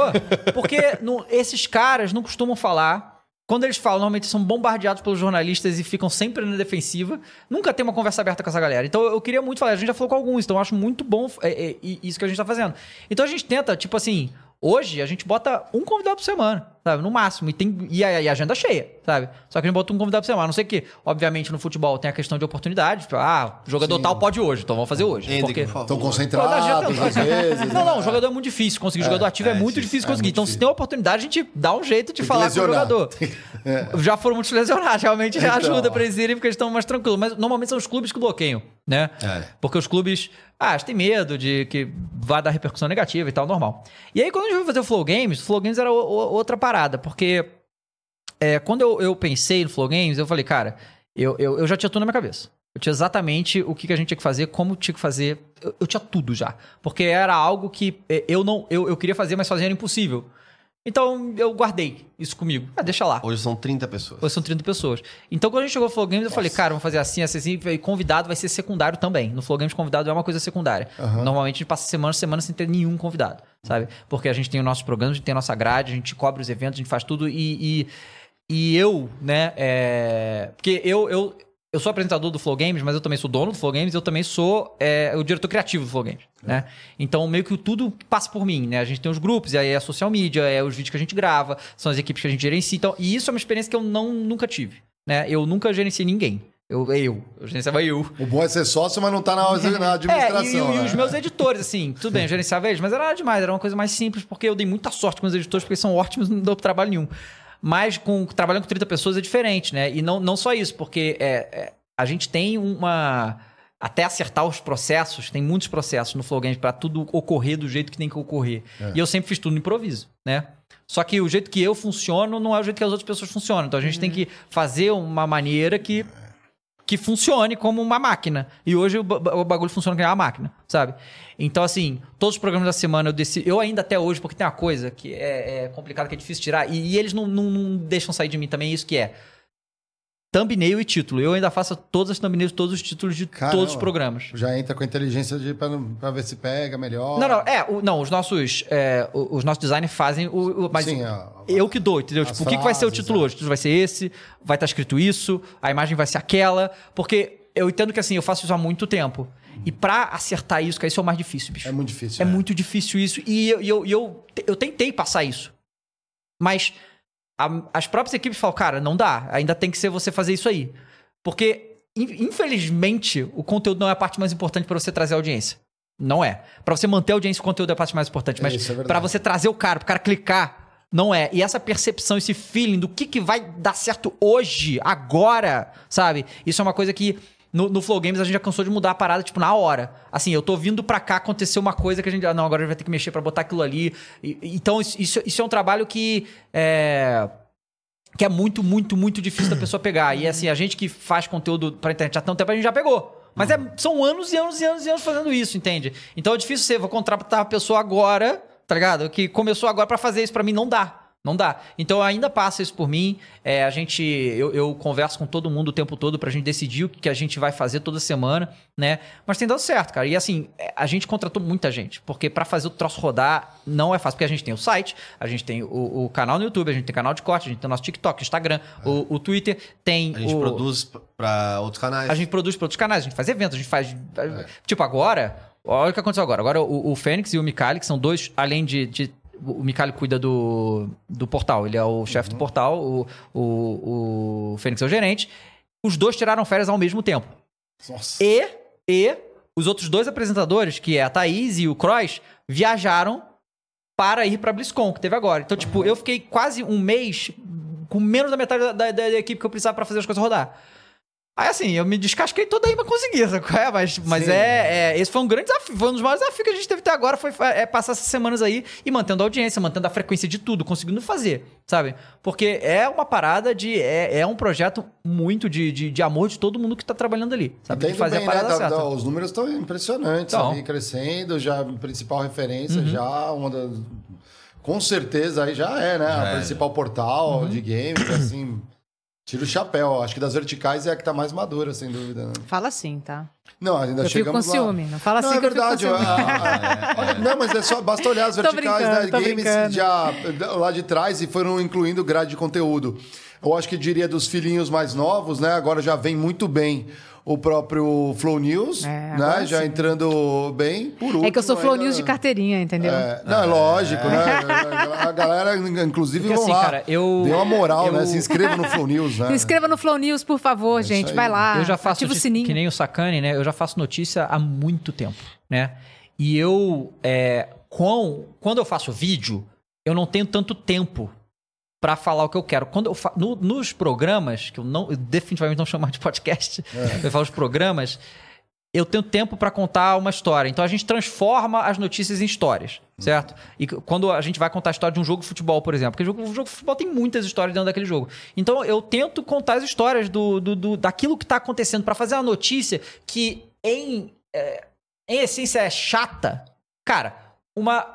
Porque não- esses caras não costumam falar. quando eles falam, normalmente são bombardeados pelos jornalistas e ficam sempre na defensiva. Nunca tem uma conversa aberta com essa galera. Então eu queria muito falar, a gente já falou com alguns, então eu acho muito bom é, é, isso que a gente tá fazendo. Então a gente tenta, tipo assim, hoje a gente bota um convidado por semana, sabe? No máximo. E, tem, e, a, e a agenda cheia, sabe? Só que a gente bota um convidado por semana. A não sei que, obviamente, no futebol tem a questão de oportunidade. Tipo, ah, o jogador Sim. tal pode hoje, então vamos fazer hoje. Hendrick, porque... Estão concentrados, às vezes. Não, né? não, o jogador é muito difícil. Conseguir jogador ativo é, é muito difícil, é conseguir. muito então, se tem uma oportunidade, a gente dá um jeito de falar com o jogador. Já foram muitos lesionados, realmente já Então. ajuda pra eles irem porque eles estão mais tranquilos. Mas normalmente são os clubes que bloqueiam, né? É. Porque os clubes, ah, eles têm medo de que vá dar repercussão negativa e tal, normal. E aí, quando a gente foi fazer o Flow Games, o Flow Games era o- o- outra parada, porque é, quando eu, eu pensei no Flow Games, eu falei, cara, eu, eu, eu já tinha tudo na minha cabeça. Eu tinha exatamente o que, que a gente tinha que fazer, como tinha que fazer. Eu, eu tinha tudo já. Porque era algo que é, eu não eu, eu queria fazer, mas fazer era impossível. Então eu guardei isso comigo. Ah, deixa lá. Hoje são 30 pessoas. Hoje são 30 pessoas. Então, quando a gente chegou no Flow Games, eu falei, cara, vamos fazer assim, assim, assim. E convidado vai ser secundário também. No Flow Games, convidado é uma coisa secundária. Normalmente, a gente passa semana semana sem ter nenhum convidado, sabe? Porque a gente tem o nosso programa, a gente tem a nossa grade, a gente cobre os eventos, a gente faz tudo. E, e, e eu, né, é... Porque eu, eu, eu sou apresentador do Flow Games, mas eu também sou dono do Flow Games, eu também sou é, o diretor criativo do Flow Games, né? Então, meio que tudo passa por mim, né? A gente tem os grupos, e aí é a social media, é os vídeos que a gente grava, são as equipes que a gente gerencia. Então, e isso é uma experiência que eu não, nunca tive, né? Eu nunca gerenciei ninguém. Eu, eu, eu gerenciava eu. O bom é ser sócio, mas não tá na, na É, administração. e, e né? os meus editores, assim, tudo bem, eu gerenciava eles, mas era demais, era uma coisa mais simples, porque eu dei muita sorte com os editores, porque eles são ótimos, não deu trabalho nenhum. Mas com, trabalhando com 30 pessoas é diferente, né? E não, não só isso, porque é, é, a gente tem uma. Até acertar os processos, tem muitos processos no Flow Games pra tudo ocorrer do jeito que tem que ocorrer. E eu sempre fiz tudo no improviso, né? Só que o jeito que eu funciono não é o jeito que as outras pessoas funcionam. Então a gente tem que fazer uma maneira que que funcione como uma máquina. E hoje o, ba- o bagulho funciona como uma máquina, sabe? Então, assim, todos os programas da semana eu decido. Eu ainda até hoje, porque tem uma coisa que é, é complicada, que é difícil tirar, e, e eles não, não, não deixam sair de mim também, isso que é thumbnail e título. Eu ainda faço todas as thumbnails, todos os títulos de Caramba. todos os programas. Já entra com a inteligência de, pra ver se pega melhor. Não, não, é, o- não, os nossos, é, os nossos designers fazem o, o- mas Sim, a- eu que dou, entendeu? Tipo, o que, que vai ser o frases, título é. hoje? O título vai ser esse, vai estar escrito isso, a imagem vai ser aquela, porque eu entendo que assim, eu faço isso há muito tempo. E pra acertar isso, que isso é o mais difícil, bicho. É muito difícil. É muito difícil isso. E eu, eu, eu, eu tentei passar isso. Mas a- as próprias equipes falam, cara, não dá. Ainda tem que ser você fazer isso aí. Porque, in- infelizmente, o conteúdo não é a parte mais importante pra você trazer audiência. Não é. Pra você manter a audiência, o conteúdo é a parte mais importante. Mas é verdade. pra você trazer o cara, pro cara clicar, não é. E essa percepção, esse feeling do que, que vai dar certo hoje, agora, sabe? Isso é uma coisa que no, no Flow Games a gente já cansou de mudar a parada, tipo, na hora. Assim, eu tô vindo pra cá, aconteceu uma coisa que a gente. Ah, não, agora a gente vai ter que mexer pra botar aquilo ali. E- então, isso, isso, é um trabalho que. É, que é muito, muito, muito difícil da pessoa pegar. E assim, a gente que faz conteúdo pra internet há tanto tempo, a gente já pegou. Mas é- são anos e anos e anos e anos fazendo isso, entende? Então é difícil ser, vou contratar a pessoa agora, tá ligado? Que começou agora pra fazer isso pra mim, não dá. Não dá. Então ainda passa isso por mim. É, a gente, eu, eu converso com todo mundo o tempo todo pra gente decidir o que a gente vai fazer toda semana, né? Mas tem dado certo, cara. E assim, é, a gente contratou muita gente, porque pra fazer o troço rodar não é fácil, porque a gente tem o site, a gente tem o, o canal no YouTube, a gente tem canal de corte, a gente tem o nosso TikTok, Instagram, o, o Twitter, tem A gente o, produz p- pra outros canais. a gente produz para outros canais, a gente faz eventos, a gente faz. Tipo, agora. Olha o que aconteceu agora. Agora o, o Fênix e o Mikali, que são dois, além de. de- o Mikali cuida do, do portal, ele é o chefe do portal, o, o, o Fênix é o gerente. Os dois tiraram férias ao mesmo tempo. Nossa. E, e os outros dois apresentadores, que é a Thaís e o Cross, viajaram para ir pra BlizzCon, que teve agora. Então, tipo, eu fiquei quase um mês com menos da metade da, da- da equipe que eu precisava pra fazer as coisas rodar. Aí, assim, eu me descasquei toda aí pra conseguir, sabe é? Mas, mas é, é- Esse foi um grande desafio. Foi um dos maiores desafios que a gente teve até agora. Foi é, passar essas semanas aí e mantendo a audiência, mantendo a frequência de tudo, conseguindo fazer, sabe? Porque é uma parada de. É, é um projeto muito de, de, de amor de todo mundo que tá trabalhando ali, sabe? De fazer bem, a parada né? Certa. os números estão impressionantes, Então. crescendo, já principal referência, Uhum. já uma das... Com certeza aí já é, né? Já a é. principal portal Uhum. de games, assim... Tira o chapéu. Acho que das verticais é a que tá mais madura, sem dúvida. né? Fala assim, tá? Não, ainda Eu fico com chegamos lá. ciúme. Não fala assim Não, é que eu fico com verdade. ciúme. a- a- Não, mas é só basta olhar as verticais da tô Games brincando. já lá de trás e foram incluindo grade de conteúdo. Eu acho que diria dos filhinhos mais novos, né? Agora já vem muito bem o próprio Flow News, É, né? Já sim. entrando bem. Por último, É que eu sou Flow ainda- News de carteirinha, entendeu? É, não, é lógico, né? A galera, inclusive, Porque vão assim, lá. cara, eu- Dê uma moral, eu- né? Se inscreva no Flow News, né? Se inscreva no Flow News, por favor, gente. aí. Vai lá. eu já faço ativa o sininho. que nem o Sacani, né? Eu já faço notícia há muito tempo, né? E eu, é, com, quando eu faço vídeo, eu não tenho tanto tempo pra falar o que eu quero. Quando eu fa- no- nos programas, que eu não eu definitivamente não chamo mais de podcast, eu falo os programas, eu tenho tempo pra contar uma história. Então a gente transforma as notícias em histórias, certo? E quando a gente vai contar a história de um jogo de futebol, por exemplo, porque o jogo, o jogo de futebol tem muitas histórias dentro daquele jogo. Então eu tento contar as histórias do, do, do- daquilo que tá acontecendo pra fazer uma notícia que em, é, em essência é chata. Cara, uma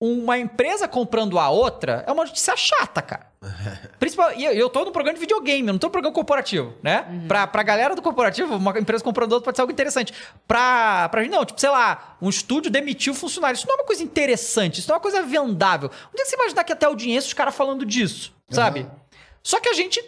uma empresa comprando a outra é uma notícia chata, cara. Principal, e eu, eu tô no programa de videogame, eu não tô no programa corporativo, né? Pra, pra galera do corporativo, uma empresa comprando outra pode ser algo interessante. Pra, pra gente, não, tipo, sei lá, um estúdio demitiu funcionário. Isso não é uma coisa interessante, isso não é uma coisa vendável. Onde é que você imaginar que até audiência os caras falando disso, sabe? Só que a gente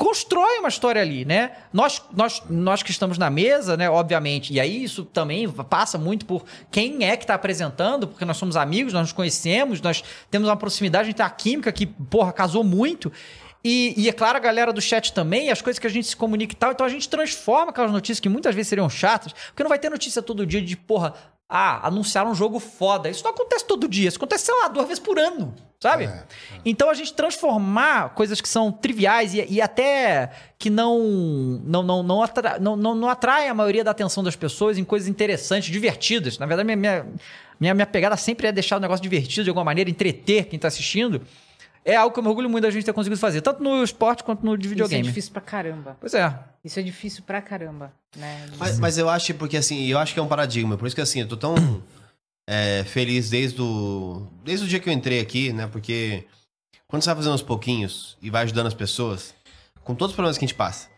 constrói uma história ali, né? Nós, nós, nós que estamos na mesa, né, obviamente, e aí isso também passa muito por quem é que tá apresentando, porque nós somos amigos, nós nos conhecemos, nós temos uma proximidade, a gente tem uma química que, porra, casou muito. E, e é claro, a galera do chat também, as coisas que a gente se comunica e tal. Então a gente transforma aquelas notícias que muitas vezes seriam chatas, porque não vai ter notícia todo dia de, porra, ah, anunciaram um jogo foda. Isso não acontece todo dia, isso acontece, sei lá, duas vezes por ano, sabe? Então a gente transformar coisas que são triviais e, e até que não não, não, não, atra, não, não, não atraem a maioria da atenção das pessoas em coisas interessantes, divertidas. Na verdade, minha, minha, minha, minha pegada sempre é deixar o negócio divertido de alguma maneira, entreter quem tá assistindo. É algo que eu me orgulho muito da gente ter conseguido fazer, tanto no esporte quanto no de Isso é videogame. difícil pra caramba. Pois é. Isso é difícil pra caramba, né? Mas, mas eu acho, porque assim, eu acho que é um paradigma. Por isso que assim, eu tô tão é, feliz desde o, desde o dia que eu entrei aqui, né? Porque quando você vai fazendo aos pouquinhos e vai ajudando as pessoas, com todos os problemas que a gente passa,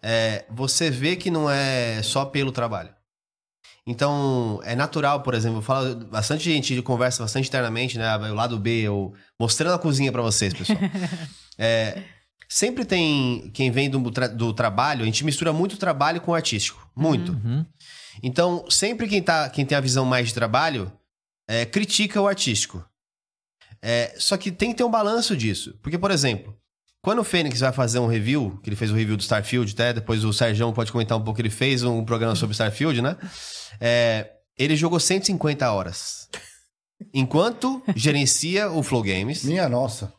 é, você vê que não é só pelo trabalho. Então, é natural, por exemplo, eu falo, bastante gente conversa bastante internamente, né? O lado B, eu mostrando a cozinha pra vocês, pessoal. É, sempre tem quem vem do, tra- do trabalho, a gente mistura muito trabalho com artístico. Muito. Uhum. Então, sempre quem, tá, quem tem a visão mais de trabalho é, critica o artístico. É, só que tem que ter um balanço disso. Porque, por exemplo, quando o Fênix vai fazer um review, que ele fez o review do Starfield, até depois o Sérgio pode comentar um pouco, ele fez um programa sobre Starfield, né? É, ele jogou 150 horas. Enquanto gerencia o Flow Games, Minha nossa.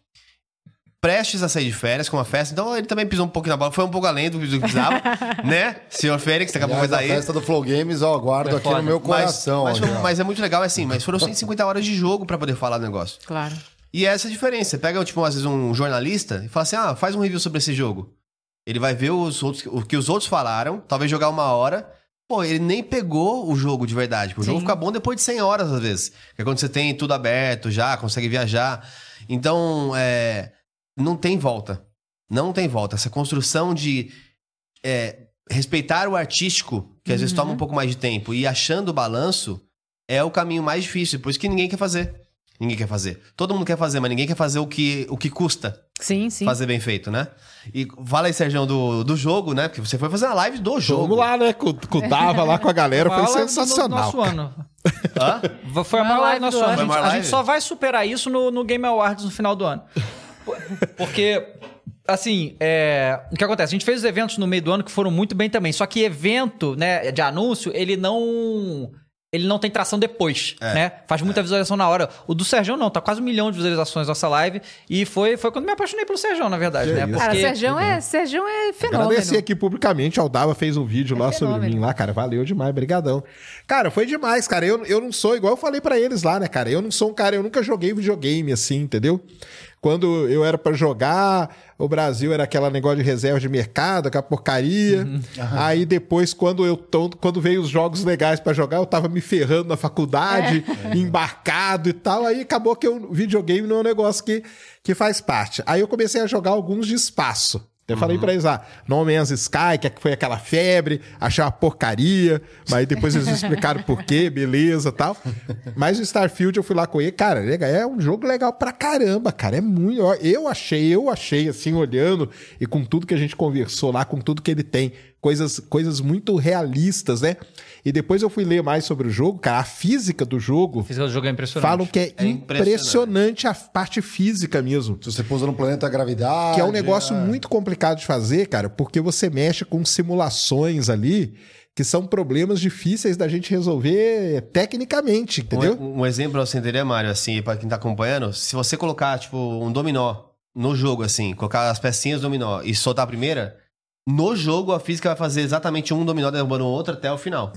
prestes a sair de férias com uma festa, então ele também pisou um pouco na bola, foi um pouco além do que precisava, né? Senhor Fênix, daqui a pouco vai Aliás, a festa do Flow Games, ó, guardo É aqui foda. no meu Mas, coração. mas, ó, foi- já. mas é muito legal, é assim, mas foram 150 horas de jogo pra poder falar do negócio. Claro. E essa é a diferença. Você pega, tipo, às vezes um jornalista e fala assim: ah, faz um review sobre esse jogo. Ele vai ver os outros, o que os outros falaram, talvez jogar uma hora. Pô, ele nem pegou o jogo de verdade. porque O jogo fica bom depois de 100 horas, às vezes. Que é quando você tem tudo aberto já, consegue viajar. Então, é, não tem volta. Não tem volta. Essa construção de é, respeitar o artístico, que às vezes toma um pouco mais de tempo, e achando o balanço, é o caminho mais difícil. Por isso que ninguém quer fazer. Ninguém quer fazer. Todo mundo quer fazer, mas ninguém quer fazer o que, o que custa Sim, sim. fazer bem feito, né? E fala aí, Sérgio, do, do jogo, né? Porque você foi fazer uma live do jogo. Vamos lá, né? Com, com o Dava lá com a galera, foi Maior live do sensacional. Nosso ano. Hã? Foi a maior live do nosso do ano. A ano. gente, Foi a a gente só vai superar isso no, no Game Awards no final do ano. Porque, assim, é, o que acontece? A gente fez os eventos no meio do ano que foram muito bem também. Só que evento, né, de anúncio, ele não. Ele não tem tração depois, É, né? Faz muita visualização na hora. O do Sérgio não, tá quase um milhão de visualizações nossa live. E foi, foi quando me apaixonei pelo Sérgio, na verdade, Que né? isso. Cara, Sérgio é, Sérgio é fenômeno. Agradecer aqui publicamente ao Dava, fez um vídeo É lá sobre fenômeno. mim lá, cara. Valeu demais, brigadão. Cara, foi demais, cara. Eu, eu não sou, igual eu falei pra eles lá, né, cara? Eu não sou um cara, eu nunca joguei videogame assim, entendeu? Quando eu era pra jogar, o Brasil era aquela negócio de reserva de mercado, aquela porcaria. Uhum. Aí depois, quando eu tô, quando veio os jogos legais pra jogar, eu tava me ferrando na faculdade, É. embarcado e tal. Aí acabou que o videogame não é um negócio que, que faz parte. Aí eu comecei a jogar alguns de espaço. Até falei pra eles lá, No Man's Sky, que foi aquela febre, achei uma porcaria, mas depois eles explicaram por quê, beleza tal. Mas o Starfield eu fui lá com ele, cara, é um jogo legal pra caramba, cara, é muito. Eu achei, eu achei, assim, olhando e com tudo que a gente conversou lá, com tudo que ele tem, coisas, coisas muito realistas, né? E depois eu fui ler mais sobre o jogo, cara, a física do jogo. Fiz o jogo é impressionante. Falam que é, É impressionante a parte física mesmo. Se você pousa no planeta gravidade. Que é um negócio é. muito complicado de fazer, cara, porque você mexe com simulações ali que são problemas difíceis da gente resolver tecnicamente, entendeu? Um, um exemplo pra você entender, Mário, assim, pra quem tá acompanhando, se você colocar, tipo, um dominó no jogo, assim, colocar as pecinhas do dominó e soltar a primeira, no jogo a física vai fazer exatamente um dominó derrubando o outro até o final.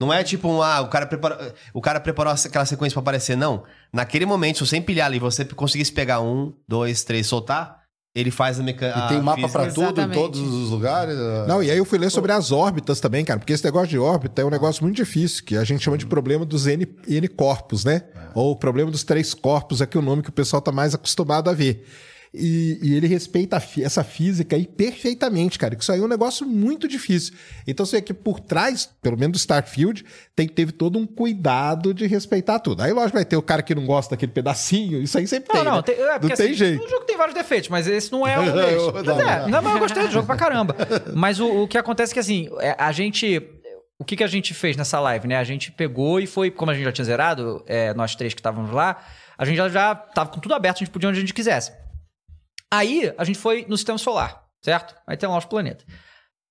Não é tipo um, ah, o cara, preparou, o cara preparou aquela sequência pra aparecer, não. Naquele momento, se você empilhar ali e você conseguisse pegar um, dois, três, soltar, ele faz a mecânica. E tem mapa pra tudo, em todos os lugares. é. Não, e aí eu fui ler sobre as órbitas também, cara, porque esse negócio de órbita é um negócio muito difícil, que a gente chama de problema dos N, N corpos, né? Ou problema dos três corpos, é que é o nome que o pessoal tá mais acostumado a ver. E, e ele respeita essa física aí perfeitamente, cara. que Isso aí é um negócio muito difícil. Então você vê que por trás, pelo menos do Starfield, tem, teve todo um cuidado de respeitar tudo. Aí, lógico, vai ter o cara que não gosta daquele pedacinho. Isso aí sempre Não, tem. não, né? tem, é porque, não tem assim, jeito. O jogo tem vários defeitos, mas esse não é um deles. Eu- Mas não, é, não. não, mas eu gostei do jogo pra caramba. Mas o, o que acontece é que, assim, é, a gente... O que, que a gente fez nessa live, né? A gente pegou e foi... Como a gente já tinha zerado, é, nós três que estávamos lá, a gente já, já tava com tudo aberto, a gente podia onde a gente quisesse. Aí, a gente foi no sistema solar, certo? Aí tem lá os planetas.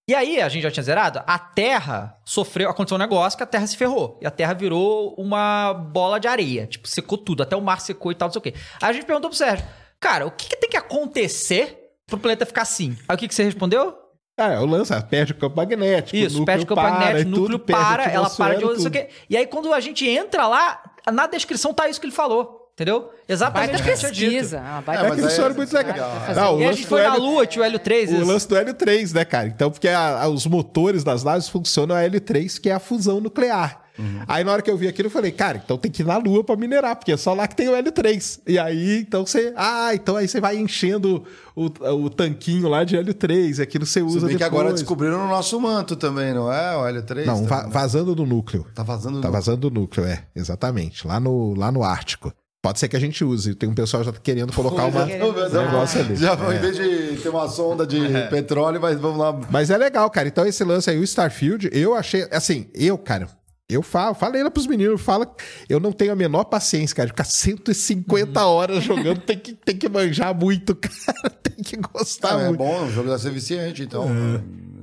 E aí, a gente já tinha zerado, a Terra sofreu, aconteceu um negócio que a Terra se ferrou. E a Terra virou uma bola de areia. Tipo, secou tudo, até o mar secou e tal, não sei o quê. Aí a gente perguntou pro Sérgio, cara, o que, que tem que acontecer pro planeta ficar assim? Aí o que, que você respondeu? Ah, é o lance, ela perde o campo magnético. Isso, perde o campo para, magnético, o núcleo tudo, para, ela para de não sei o quê. E aí, quando a gente entra lá, na descrição tá isso que ele falou. Entendeu? Exatamente o que ele tinha dito. pesquisa. Ah, É, baita É mas aí- sonho muito legal. legal. Não, o E a gente foi na Hélio- Lua, tinha o Hélio 3. O isso. lance do L3, né, cara? Então, porque a- a- os motores das naves funcionam a L3, que é a fusão nuclear. Aí, na hora que eu vi aquilo, eu falei, cara, então tem que ir na Lua pra minerar, porque é só lá que tem o L3. E aí, então você. Ah, então aí você vai enchendo o, o tanquinho lá de L3, e aquilo você usa Se bem que depois. agora descobriram o nosso manto também, não é? O L3? Não, va- também. vazando do núcleo. Tá vazando Tá no- vazando do núcleo, é, exatamente. Lá no, lá no Ártico. Pode ser que a gente use. Tem um pessoal já querendo colocar uma, querendo um negócio ali. Já, em vez de ter uma sonda de petróleo, mas vamos lá. Mas é legal, cara. Então, esse lance aí, o Starfield, eu achei. Assim, eu, cara. Eu falo, falei lá pros meninos, fala, eu não tenho a menor paciência, cara, de ficar 150 Uhum. horas jogando, tem que, tem que manjar muito, cara, tem que gostar Ah, é muito. bom, o jogo deve ser viciante, então.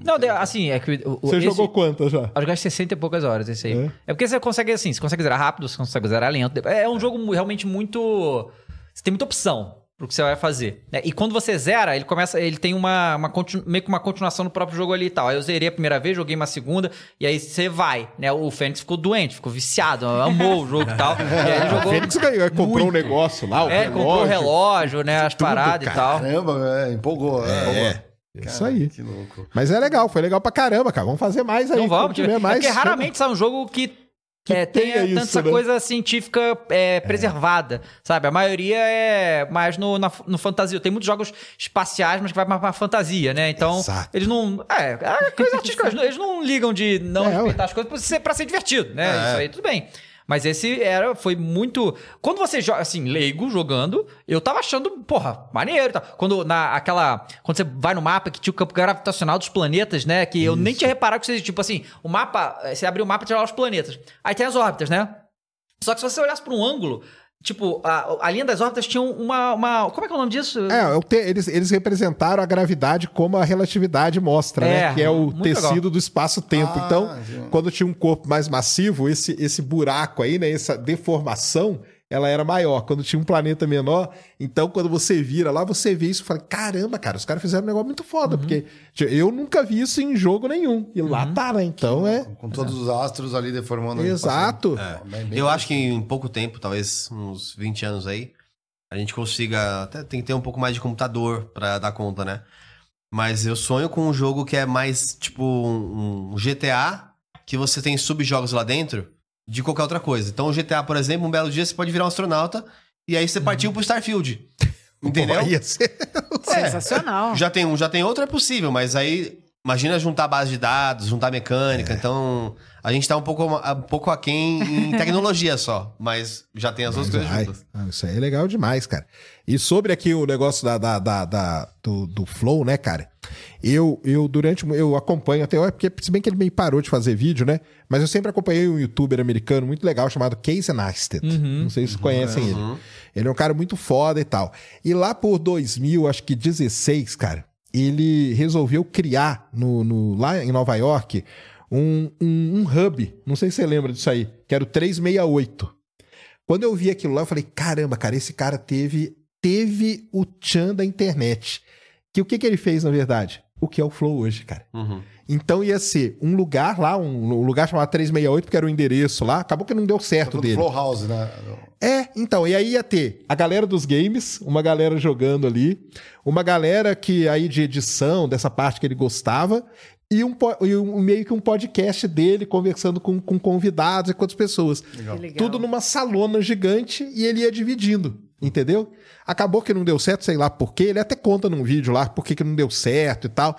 Não, de- assim, é que. o- o- Você esse- jogou quantas já? Eu joguei 60 e poucas horas esse aí. É? É? porque você consegue, assim, você consegue zerar rápido, você consegue zerar lento. É um jogo realmente muito. Você tem muita opção pro que você vai fazer. né? E quando você zera, ele começa. Ele tem uma, uma continu- meio que uma continuação no próprio jogo ali e tal. Aí eu zerei a primeira vez, joguei uma segunda, e aí você vai, né? O Fênix ficou doente, ficou viciado, amou o jogo e tal. E aí ele O jogou. Fênix ganhou, aí comprou um negócio lá, o É, relógio. comprou o relógio, né? As tudo, paradas e tal. Caramba, é, empolgou. É, Isso aí. Que louco. Mas é legal, foi legal pra caramba, cara. Vamos fazer mais aí. Não vamos, tiver mais. é porque raramente sai um jogo que, é, tenha isso, tanta né? coisa científica é, preservada, sabe? A maioria é mais no, na- no fantasia. Tem muitos jogos espaciais, mas que vai mais pra fantasia, né? Então, Exato. eles não... É, é coisa artística. eles não- ligam de não É, respeitar as coisas pra ser, pra ser divertido, né? É. Isso aí, tudo bem. Mas esse era, foi muito. Quando você joga, assim, leigo jogando, eu tava achando, porra, maneiro tal. Quando, na, aquela, quando você vai no mapa que tinha o campo gravitacional dos planetas, né? Que eu nem tinha reparado que você, tipo assim, o mapa, eh, você abriu o mapa e tinha lá os planetas. Aí tem as órbitas, né? Só que se você olhasse pra um ângulo, tipo, a, a linha das órbitas tinha uma, uma. Como é que é o nome disso? É, eu te- eles, eles representaram a gravidade como a relatividade mostra, É, né? Que é o tecido legal. do espaço-tempo. Ah, então, sim. quando tinha um corpo mais massivo, esse, esse buraco aí, né? Essa deformação, ela era maior. Quando tinha um planeta menor, então quando você vira lá, você vê isso e fala: caramba, cara, os caras fizeram um negócio muito Uhum. foda, porque tipo, eu nunca vi isso em jogo nenhum. E lá tá, né? Então é. Com todos os astros ali deformando. ali, Exato. passando. Bem- bem Eu acho que em pouco tempo, talvez uns 20 anos aí, a gente consiga. Até tem que ter um pouco mais de computador pra dar conta, né? Mas eu sonho com um jogo que é mais tipo um, um GTA, que você tem subjogos lá dentro de qualquer outra coisa. Então o GTA, por exemplo, um belo dia você pode virar um astronauta e aí você partiu pro Starfield. Entendeu? Pô, ia ser- Sensacional. Já tem um, já tem outro, é possível, mas aí imagina juntar base de dados, juntar mecânica. Então, a gente tá um pouco, um pouco aquém em tecnologia só, mas já tem as duas coisas Vai. Ah, isso aí é legal demais, cara. E sobre aqui o negócio da, da, da- da- do, do Flow, né, cara? Eu, eu durante. Eu acompanho até. Porque, se bem que ele meio parou de fazer vídeo, né? Mas eu sempre acompanhei um youtuber americano muito legal chamado Casey Neistat. Não sei se vocês conhecem ele. Ele é um cara muito foda e tal. E lá por 2000, acho que 16, cara, ele resolveu criar no, no- lá em Nova York um, um, um hub. Não sei se você lembra disso aí, que era o 368. Quando eu vi aquilo lá, eu falei: caramba, cara, esse cara teve, teve o tchan da internet. Que o que, que ele fez, na verdade? O que é o Flow hoje, cara. Uhum. Então ia ser um lugar lá, um, um lugar chamado 368, porque era o endereço lá. Acabou que não deu certo dele. Flow House, né? É, então, e aí ia ter a galera dos games, uma galera jogando ali, uma galera que aí de edição, dessa parte que ele gostava, e, um, e um- meio que um podcast dele conversando com, com convidados e com outras pessoas. Legal. Tudo numa salona gigante e ele ia dividindo, entendeu? Acabou que não deu certo, sei lá por quê. Ele até conta num vídeo lá por que que não deu certo e tal.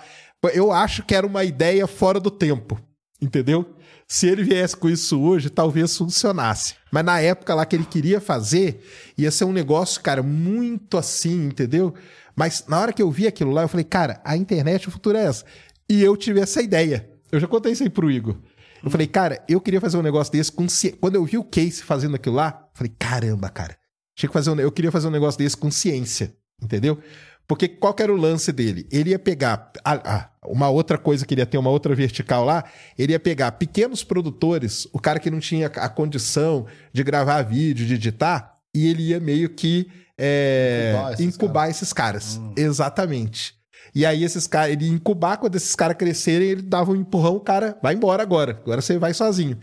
Eu acho que era uma ideia fora do tempo, entendeu? Se ele viesse com isso hoje, talvez funcionasse. Mas na época lá que ele queria fazer, ia ser um negócio, cara, muito assim, entendeu? Mas na hora que eu vi aquilo lá, eu falei, cara, a internet, o futuro é essa. E eu tive essa ideia. Eu já contei isso aí pro Igor. Eu falei, cara, eu queria fazer um negócio desse com ci... Quando eu vi o Case fazendo aquilo lá, eu falei, caramba, cara. Tinha que fazer um... Eu queria fazer um negócio desse com ciência, entendeu? Porque qual que era o lance dele? Ele ia pegar. ah, uma outra coisa que ele ia ter, uma outra vertical lá, ele ia pegar pequenos produtores, o cara que não tinha a condição de gravar vídeo, de editar, e ele ia meio que é, Incubar esses incubar esses caras. Exatamente. E aí esses caras, ele ia incubar quando esses caras crescerem, ele dava um empurrão, o cara vai embora agora. Agora você vai sozinho.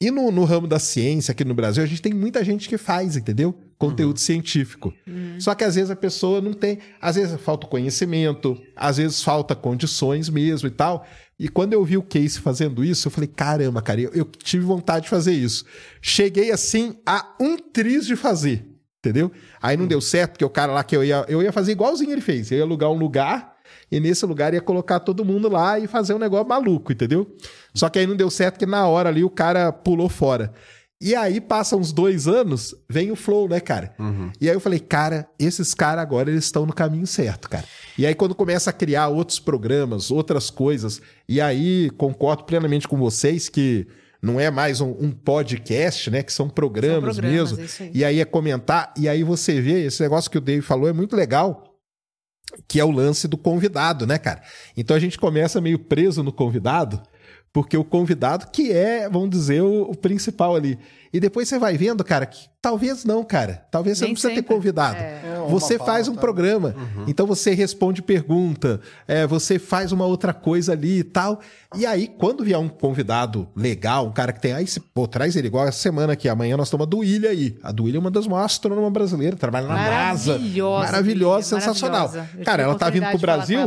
E no, no ramo da ciência aqui no Brasil, a gente tem muita gente que faz, entendeu? Conteúdo científico. Só que às vezes a pessoa não tem. Às vezes falta conhecimento, às vezes falta condições mesmo e tal. E quando eu vi o Case fazendo isso, eu falei: caramba, cara, eu, eu tive vontade de fazer isso. Cheguei assim a um triz de fazer, entendeu? Aí não deu certo, porque o cara lá que eu ia, eu ia fazer igualzinho ele fez. Eu ia alugar um lugar e nesse lugar ia colocar todo mundo lá e fazer um negócio maluco, entendeu? Só que aí não deu certo, porque na hora ali o cara pulou fora. E aí, passa uns dois anos, vem o Flow, né, cara? E aí eu falei, cara, esses caras agora eles estão no caminho certo, cara. E aí, quando começa a criar outros programas, outras coisas, e aí concordo plenamente com vocês que não é mais um, um podcast, né? Que são programas, São programas, mesmo. aí. E aí é comentar, e aí você vê, esse negócio que o Dave falou é muito legal, que é o lance do convidado, né, cara? Então a gente começa meio preso no convidado, porque o convidado que é, vamos dizer, o, o principal ali. E depois você vai vendo, cara, que talvez não, cara. Talvez você Nem não precisa ter sempre. convidado. É, uma você faz um programa, então você responde pergunta, é, você faz uma outra coisa ali e tal. E aí, quando vier um convidado legal, um cara que tem. Aí, você, pô, traz ele igual essa semana aqui. Amanhã nós estamos a Duília aí. A Duília é uma das maiores astrônomas brasileiras, trabalha na NASA. Maravilhosa, Maravilhosa, sensacional. maravilhosa. Cara, ela tá vindo pro Brasil.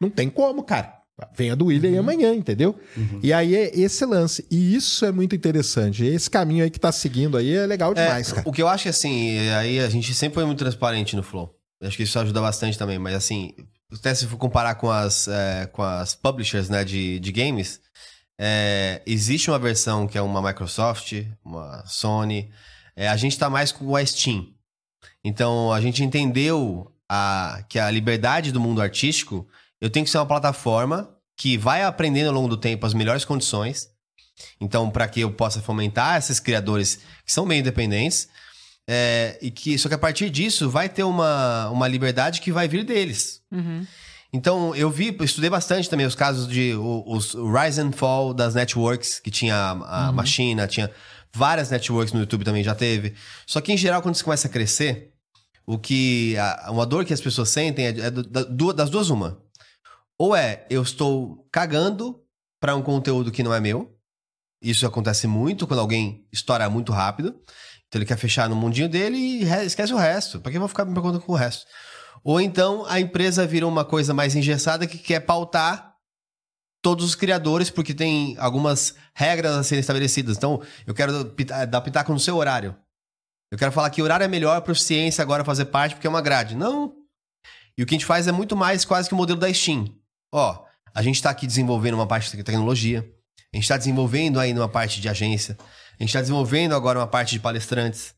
Não tem como, cara. Vem a do William aí amanhã, entendeu? E aí é esse lance. E isso é muito interessante. Esse caminho aí que tá seguindo aí é legal demais, É, cara. O que eu acho que assim, aí a gente sempre foi muito transparente no Flow. Acho que isso ajuda bastante também, mas assim, até se for comparar com as, é, com as publishers né, de, de games, é, existe uma versão que é uma Microsoft, uma Sony. É, a gente tá mais com a Steam. Então a gente entendeu a, que a liberdade do mundo artístico, eu tenho que ser uma plataforma que vai aprendendo ao longo do tempo as melhores condições. Então, para que eu possa fomentar esses criadores que são meio independentes, é, e que só que a partir disso vai ter uma, uma liberdade que vai vir deles. Uhum. Então, eu vi, estudei bastante também os casos de o- os Rise and Fall das networks, que tinha a, a Machina, tinha várias networks no YouTube também já teve. Só que em geral, quando você começa a crescer, o que a- uma dor que as pessoas sentem é, é do- da- das duas uma. Ou é eu estou cagando para um conteúdo que não é meu. Isso acontece muito quando alguém estoura muito rápido. Então ele quer fechar no mundinho dele e esquece o resto. Pra que eu vou ficar me preocupando com o resto? Ou então a empresa vira uma coisa mais engessada que quer pautar todos os criadores, porque tem algumas regras a serem estabelecidas. Então, eu quero dar pitaco no seu horário. Eu quero falar que horário é melhor para ciência agora fazer parte porque é uma grade. Não. E o que a gente faz é muito mais quase que o modelo da Steam. Ó, a gente está aqui desenvolvendo uma parte de tecnologia, a gente está desenvolvendo aí uma parte de agência, a gente está desenvolvendo agora uma parte de palestrantes,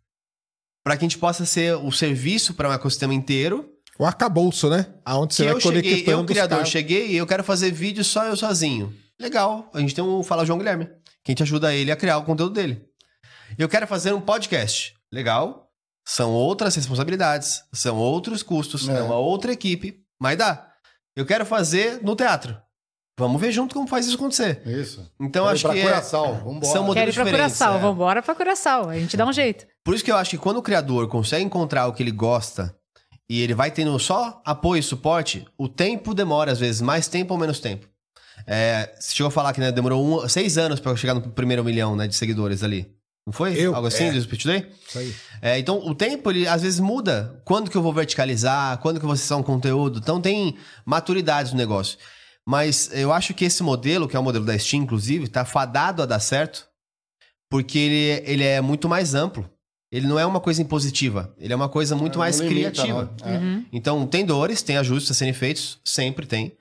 para que a gente possa ser o serviço para um ecossistema inteiro. O arcabouço, né? Aonde você que vai eu cheguei, conectando eu, os criador, cheguei e eu quero fazer vídeo só eu sozinho. Legal, a gente tem um Fala João Guilherme, que a gente ajuda ele a criar o conteúdo dele. Eu quero fazer um podcast. Legal. São outras responsabilidades, são outros custos, É. é uma outra equipe, mas dá. Eu quero fazer no teatro. Vamos ver junto como faz isso acontecer. Isso. Então Quero ir acho pra que é- Curaçao, vambora. são Quero modelos ir pra diferentes. Curaçao, é. vambora pra Curaçao. A gente dá um jeito. Por isso que eu acho que quando o criador consegue encontrar o que ele gosta e ele vai tendo só apoio e suporte, o tempo demora, às vezes, mais tempo ou menos tempo. É, chegou a falar que né, demorou um- seis anos pra chegar no primeiro milhão né, de seguidores ali. Não foi? Eu? Algo assim, É. do Speech Day? Isso aí. É, então, o tempo, ele às vezes muda. Quando que eu vou verticalizar? Quando que eu vou acessar um conteúdo? Então, tem maturidades no negócio. Mas eu acho que esse modelo, que é o modelo da Steam, inclusive, tá fadado a dar certo, porque ele, ele é muito mais amplo. Ele não é uma coisa impositiva. Ele é uma coisa muito Não mais limita, criativa. não. É. Então, tem dores, tem ajustes a serem feitos, sempre tem.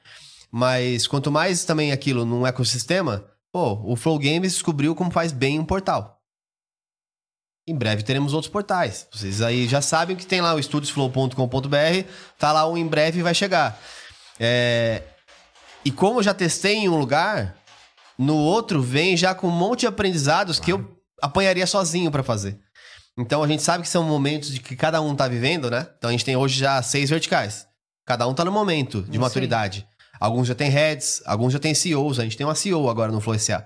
Mas quanto mais também aquilo num ecossistema, pô, o Flow Games descobriu como faz bem um portal. Em breve teremos outros portais. Vocês aí já sabem que tem lá o estudiosflow.com.br, tá lá o em breve vai chegar. É, E como eu já testei em um lugar, no outro vem já com um monte de aprendizados que eu apanharia sozinho pra fazer. Então a gente sabe que são momentos de que cada um tá vivendo, né? Então a gente tem hoje já seis verticais. Cada um tá no momento de Isso maturidade. Alguns já tem heads, alguns já tem CEOs. A gente tem uma CEO agora no Flow SA.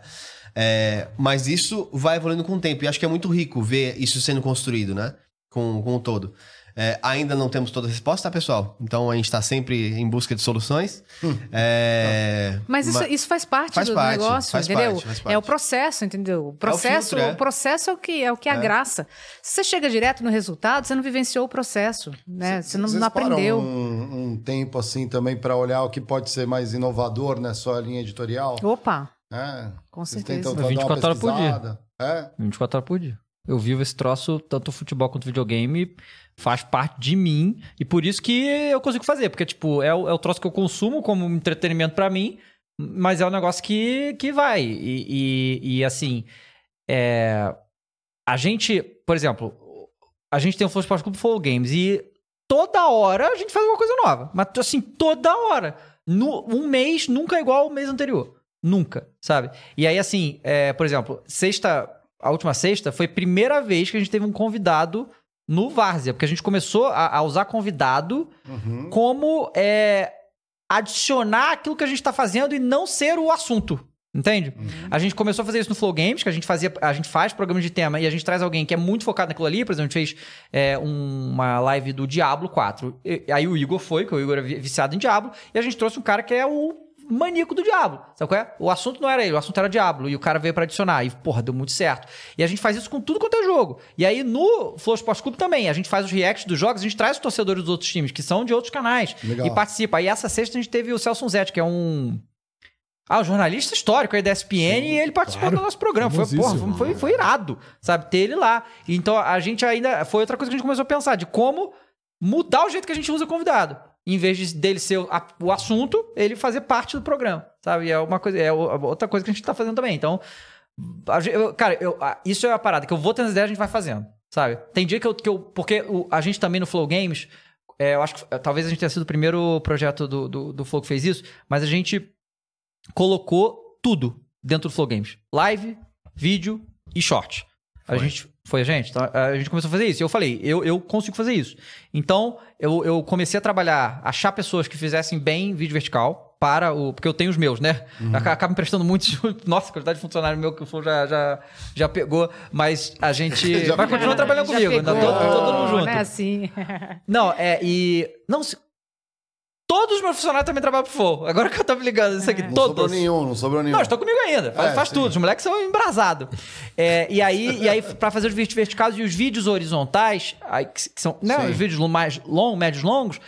É, mas isso vai evoluindo com o tempo. E acho que é muito rico ver isso sendo construído, né? Com, com o todo. É, ainda não temos toda a resposta, tá, pessoal? Então a gente tá sempre em busca de soluções. É, Mas isso, isso faz parte Faz do parte, negócio, faz entendeu? parte, faz parte. É o processo, entendeu? O processo, filtro, é. o processo é o que é o que é a graça. Se você chega direto no resultado, você não vivenciou o processo, né? Você não, não aprendeu. Um, um tempo assim também para olhar o que pode ser mais inovador na sua linha editorial? Opa, É. com certeza. tentam dar uma 24 horas por dia. É. 24 horas por dia. Eu vivo esse troço, tanto futebol quanto videogame, faz parte de mim. E por isso que eu consigo fazer. Porque, tipo, é o, é o troço que eu consumo como entretenimento pra mim, mas é um negócio que, que vai. E, e, e, assim, é, a gente, por exemplo, a gente tem o Flow Sports Clube Flow Games e toda hora a gente faz uma coisa nova. Mas, assim, toda hora. No, um mês nunca é igual ao mês anterior. Nunca, sabe? E aí, assim, é, por exemplo, sexta, a última sexta foi a primeira vez que a gente teve um convidado no Várzea, porque a gente começou a, a usar convidado Uhum. como é, adicionar aquilo que a gente está fazendo e não ser o assunto. Entende? A gente começou a fazer isso no Flow Games, que a gente fazia, a gente faz programas de tema e a gente traz alguém que é muito focado naquilo ali. Por exemplo, a gente fez é, um- uma live do Diablo 4. E- aí o Igor foi, que o Igor é vi- viciado em Diablo, e a gente trouxe um cara que é o maníaco do Diablo. Sabe qual é? O assunto não era ele, o assunto era Diablo. E o cara veio pra adicionar. E, porra, deu muito certo. E a gente faz isso com tudo quanto é jogo. E aí no Flow Sports Clube também, a gente faz os reacts dos jogos, a gente traz os torcedores dos outros times, que são de outros canais. Legal. E participa. Aí essa sexta a gente teve o Celso Zete, que é um. Ah, um jornalista histórico aí da ESPN e ele participou claro. do nosso programa. Foi, porra, Famosíssimo. foi, foi irado, sabe? Ter ele lá. Então a gente ainda. Foi outra coisa que a gente começou a pensar, de como mudar o jeito que a gente usa convidado. Em vez de, dele ser o, assunto, ele fazer parte do programa, sabe? É uma coisa, é outra coisa que a gente tá fazendo também. Então, eu- cara, eu- isso é a parada que eu vou tendo as ideias, a gente vai fazendo, sabe? Tem dia que eu. Que eu porque o- a gente também no Flow Games, é, eu acho que é, talvez a gente tenha sido o primeiro projeto do, do, do Flow que fez isso, mas a gente colocou tudo dentro do Flow Games: live, vídeo e short. A gente. Foi a gente? Então, a gente começou a fazer isso. E eu falei, eu, eu consigo fazer isso. Então, eu, eu comecei a trabalhar, achar pessoas que fizessem bem vídeo vertical para o. Porque eu tenho os meus, né? Acaba Acaba emprestando muitos. Nossa, a quantidade de funcionário meu que o Flow já, já, já pegou. Mas a gente Já vai pegou. continuar trabalhando comigo. Ainda tô, pegou, tô todo mundo junto. Né, assim. Não, é, e. Não, se- todos os meus funcionários também trabalham pro Flow. Agora que eu tô me ligando, isso aqui, Não todos. sobrou nenhum, não sobrou nenhum. Não, estão comigo ainda. Faz, É, faz tudo. Os moleques são embrasados. É, e aí, e aí para fazer os vídeos verticais e os vídeos horizontais, aí, que que são né, os vídeos mais longos, médios longos,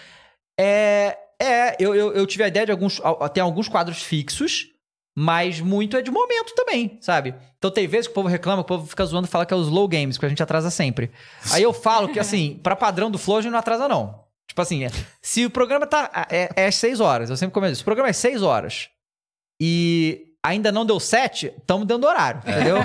é, é eu, eu, eu tive a ideia de alguns. Tem alguns quadros fixos Mas muito é de momento também, sabe? Então tem vezes que o povo reclama, que o povo fica zoando e fala que é os slow games, porque a gente atrasa sempre. Aí eu falo que, assim, pra padrão do Flow, a gente não atrasa, não. Tipo assim, é- se o programa tá. É, é às 6 horas, eu sempre comento isso. Se o programa é às 6 horas e ainda não deu 7, estamos dando horário, entendeu?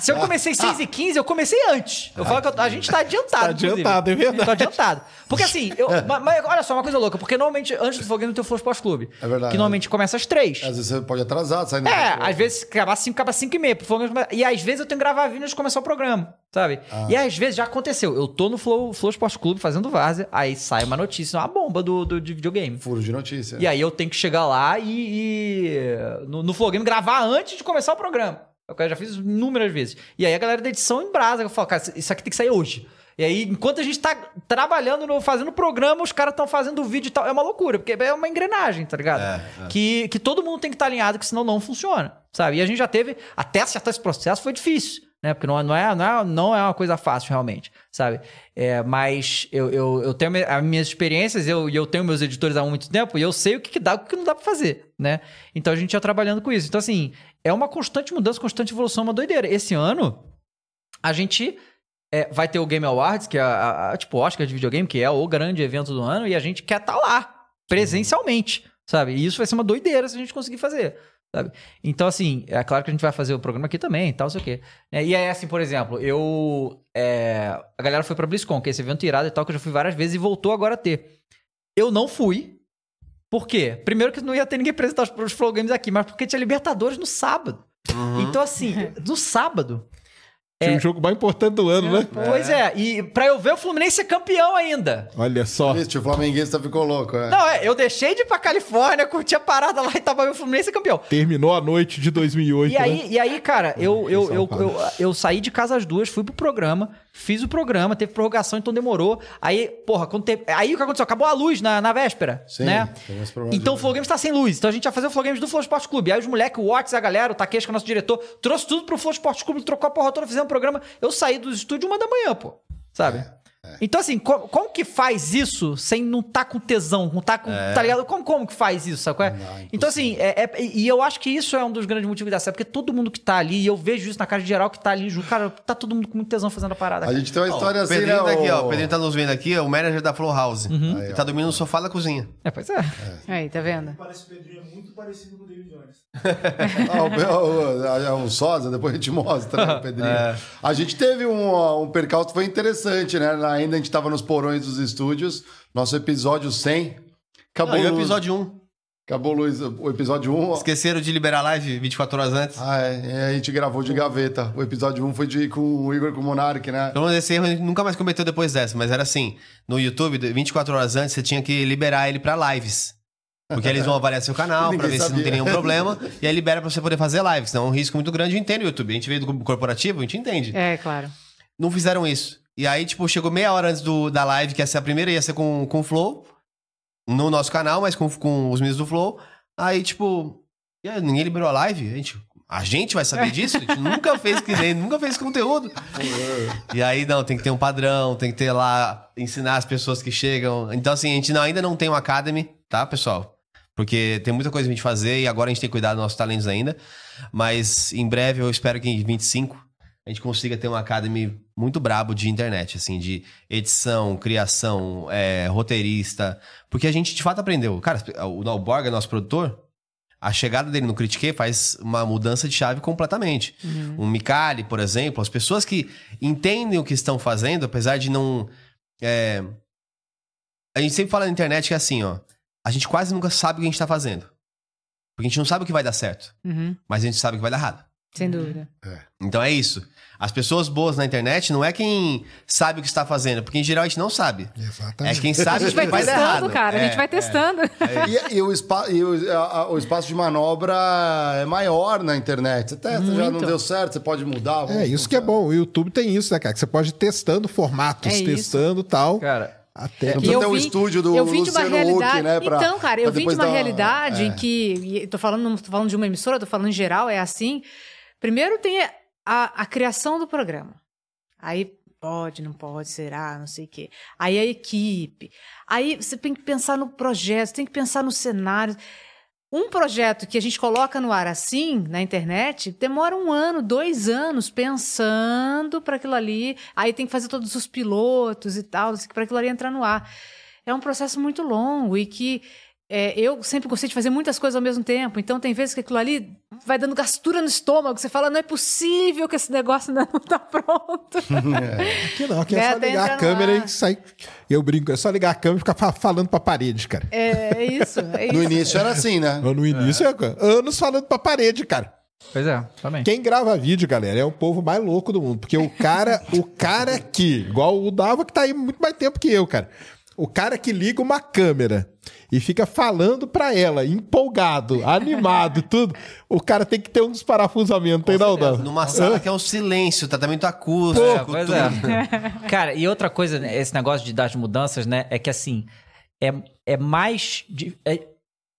Se eu comecei 6 e 15, eu comecei antes. Eu falo que eu- a gente tá adiantado. Tá inclusive. adiantado, é verdade. Tô adiantado. Porque assim, eu, ma- mas, olha só, uma coisa louca, porque normalmente antes do Foguinho tem o Flow Esporte Clube. É verdade. Que normalmente começa às 3. Às vezes você pode atrasar, sai É, às vezes acaba 5, acaba 5 e meia. E às vezes eu tenho que gravar vídeo antes de começar o programa, sabe? Ah. E às vezes já aconteceu. Eu tô no Flow, Flow Esporte Clube fazendo várzea, aí sai uma notícia, uma bomba do, do, de videogame. Furo de notícia. E aí eu tenho que chegar lá e, e no, no Flow Game gravar antes de começar o programa. Eu já fiz inúmeras vezes. E aí a galera da edição em brasa, eu falo, cara, isso aqui tem que sair hoje. E aí, enquanto a gente tá trabalhando, no, fazendo programa, os caras estão fazendo vídeo e tal. É uma loucura, porque é uma engrenagem, tá ligado? Que, que todo mundo tem que estar alinhado, que senão não funciona, sabe? E a gente já teve, até acertar esse processo foi difícil, né? Porque não, é- não, é, não, é, não é uma coisa fácil, realmente, sabe? É, mas eu, eu, eu tenho as minhas experiências, eu, e eu tenho meus editores há muito tempo, e eu sei o que, que dá e o que não dá pra fazer, né? Então a gente ia trabalhando com isso. Então, assim, é uma constante mudança, constante evolução, uma doideira. Esse ano, a gente é, vai ter o Game Awards, que é a, a- tipo Oscar de videogame, que é o grande evento do ano, e a gente quer estar lá, presencialmente, sabe? E isso vai ser uma doideira se a gente conseguir fazer, sabe? Então, assim, é claro que a gente vai fazer o programa aqui também e tal, sei o quê. É, e aí, assim, por exemplo, eu... é, a galera foi pra BlizzCon, que é esse evento irado e tal, que eu já fui várias vezes e voltou agora a ter. Eu não fui, por quê? Primeiro que não ia ter ninguém apresentar os, os Flow Games aqui, mas porque tinha Libertadores no sábado. Então, assim, no sábado... Tinha um jogo mais importante do ano, né? Pois é, e pra eu ver o Fluminense ser campeão ainda. Olha só. Triste, o flamenguista ficou louco, é. Não, é, eu deixei de ir pra Califórnia, curti a parada lá e tava vendo o Fluminense ser campeão. Terminou a noite de 2008, E aí, né? e aí, cara, eu, eu, São eu, Paulo. eu, eu saí de casa às duas, fui pro programa, fiz o programa, teve prorrogação, então demorou. Aí, porra, quando teve... aí o que aconteceu? Acabou a luz na, na véspera, Sim, né? Então o Flow Games tá sem luz. Então a gente ia fazer o Flow Games do Flow Esporte Clube. Aí os moleques, o Watts, a galera, o Takeshi, que é nosso diretor, trouxe tudo pro Flow Esporte Clube, trocou a porra toda, fizemos um programa. Eu saí do estúdio uma da manhã, pô. Sabe? É, Então, assim, co- como, que faz isso sem não tá com tesão, não tá com. Tá ligado? Como, como que faz isso, é? Então, assim, é, é- e eu acho que isso é um dos grandes motivos da série, porque todo mundo que tá ali, e eu vejo isso na cara de geral que tá ali, junto, cara, tá todo mundo com muito tesão fazendo a parada. A gente tem uma história o assim, né? Pedrinho tá aqui, ó. o- Pedrinho tá nos vendo aqui, é o manager da Flow House. Uhum. Ele tá dormindo no sofá da cozinha. É, pois é. Aí, tá vendo? Parece que o Pedrinho é muito parecido com o David Jones. Ah, o, o, o, o Sosa, depois a gente mostra, né, o Pedrinho. A gente teve um, um percalço que foi interessante, né? Ainda a gente tava nos porões dos estúdios. Nosso episódio 100. Acabou, Não, e o episódio 1. acabou luz, o episódio 1. Esqueceram de liberar a live 24 horas antes. Ah, é, a gente gravou de gaveta. O episódio 1 foi de, com o Igor com o Monark, né? Pelo menos esse erro a gente nunca mais cometeu depois dessa, mas era assim: no YouTube, 24 horas antes, você tinha que liberar ele pra lives. Porque eles vão avaliar seu canal pra Ninguém ver se não sabia. tem nenhum problema. E aí libera pra você poder fazer live. Senão é um risco muito grande. Eu entendo o YouTube. A gente veio do corporativo, a gente entende. É, claro. Não fizeram isso. E aí, tipo, chegou meia hora antes do, da live, que ia ser a primeira, ia ser com, com o Flow. No nosso canal, mas com, com os meninos do Flow. Aí, tipo, aí, ninguém liberou a live? A gente, a gente vai saber disso? A gente nunca fez que nem, nunca fez conteúdo. E aí, não, tem que ter um padrão, tem que ter lá, ensinar as pessoas que chegam. Então, assim, a gente não- ainda não tem uma academy, tá, pessoal? Porque tem muita coisa pra gente fazer e agora a gente tem que cuidar dos nossos talentos ainda. Mas em breve, eu espero que em 25 a gente consiga ter uma academy muito brabo de internet, assim, de edição, criação, é, roteirista. Porque a gente de fato aprendeu. Cara, o Borga, nosso produtor, a chegada dele no Critique faz uma mudança de chave completamente. Um Mikali, por exemplo, as pessoas que entendem o que estão fazendo, apesar de não. é, A gente sempre fala na internet que é assim, ó. A gente quase nunca sabe o que a gente tá fazendo. Porque a gente não sabe o que vai dar certo, Uhum, mas a gente sabe o que vai dar errado. Sem dúvida. Então é isso. As pessoas boas na internet não é quem sabe o que está fazendo, porque em geral a gente não sabe. É Exatamente. quem sabe A gente vai que vai dar testando, errado. cara. A gente É, vai testando. E, e o, espa e o, a- a- o espaço de manobra é maior na internet. Você testa, já não Muito. deu certo, você pode mudar. É, isso que é bom. O YouTube tem isso, né, cara? Que você pode ir testando formatos, É isso. testando tal. Cara, Até. Não precisa ter o estúdio do eu vim de uma Luciano Huck, realidade. né, pra- então, cara, eu vim de uma dar- realidade é. em que. Tô falando, não tô falando de uma emissora, tô falando em geral, é assim. Primeiro tem a, a criação do programa. Aí pode, não pode, será, não sei o quê. Aí a equipe. Aí você tem que pensar no projeto, tem que pensar no cenário. Um projeto que a gente coloca no ar assim, na internet, demora um ano, dois anos pensando para aquilo ali. Aí tem que fazer todos os pilotos e tal, para aquilo ali entrar no ar. É um processo muito longo e que é, eu sempre gostei de fazer muitas coisas ao mesmo tempo. Então, tem vezes que aquilo ali vai dando gastura no estômago. Você fala, não é possível que esse negócio ainda não tá pronto. Aqui não, aqui é, Né, só tá ligar a câmera lá. e sair. Eu brinco, é só ligar a câmera e ficar fa- falando pra parede, cara. É, é isso. É No isso. início era assim, né? No início, é. anos falando pra parede, cara. Pois é, também. Quem grava vídeo, galera, é o povo mais louco do mundo. Porque o cara, o cara que, igual o Dava, que tá aí muito mais tempo que eu, cara. O cara que liga uma câmera e fica falando pra ela, empolgado, animado, tudo. O cara tem que ter um desparafusamentos, tem não, Dava? Numa sala que é um silêncio, tratamento acústico, É, pois tudo. é. Cara, e outra coisa, né, esse negócio de das mudanças, né? É que assim, é, é mais. É,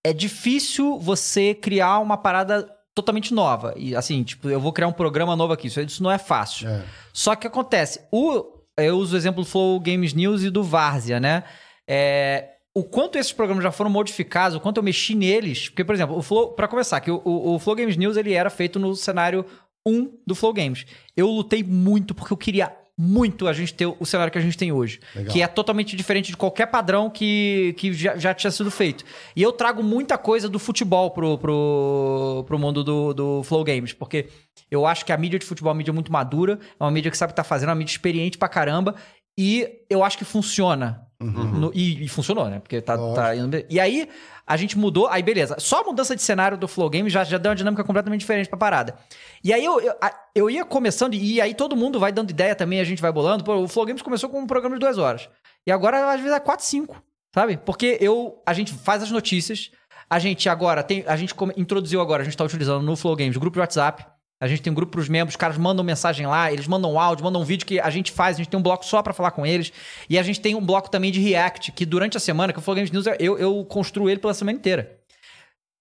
é difícil você criar uma parada totalmente nova. E assim, tipo, eu vou criar um programa novo aqui. Isso, isso não é fácil. É. Só que acontece, o, eu uso o exemplo do Flow Games News e do Várzea, né? É, o quanto esses programas já foram modificados, o quanto eu mexi neles. Porque, por exemplo, o Flow, pra começar, que o, o, o Flow Games News ele era feito no cenário 1 do Flow Games. Eu lutei muito porque eu queria muito a gente ter o cenário que a gente tem hoje. Legal. Que é totalmente diferente de qualquer padrão que, que já, já tinha sido feito. E eu trago muita coisa do futebol pro, pro, pro mundo do, do Flow Games, porque eu acho que a mídia de futebol é uma mídia muito madura, é uma mídia que sabe o que tá fazendo, é uma mídia experiente pra caramba, e eu acho que funciona. No- e, e funcionou, né? Porque tá, tá indo. E aí, a gente mudou, aí beleza. Só a mudança de cenário do Flow Games já, já deu uma dinâmica completamente diferente pra parada. E aí eu, eu, eu ia começando, e aí todo mundo vai dando ideia também, a gente vai bolando. Pô, o Flow Games começou com um programa de duas horas. E agora, às vezes, é quatro, cinco. Sabe? Porque eu, a gente faz as notícias, a gente agora tem. A gente introduziu agora, a gente tá utilizando no Flow Games, grupo de WhatsApp. A gente tem um grupo pros membros, os caras mandam mensagem lá, eles mandam áudio, mandam vídeo que a gente faz, a gente tem um bloco só pra falar com eles. E a gente tem um bloco também de React, que durante a semana, que o Flow Games News, eu, eu construo ele pela semana inteira.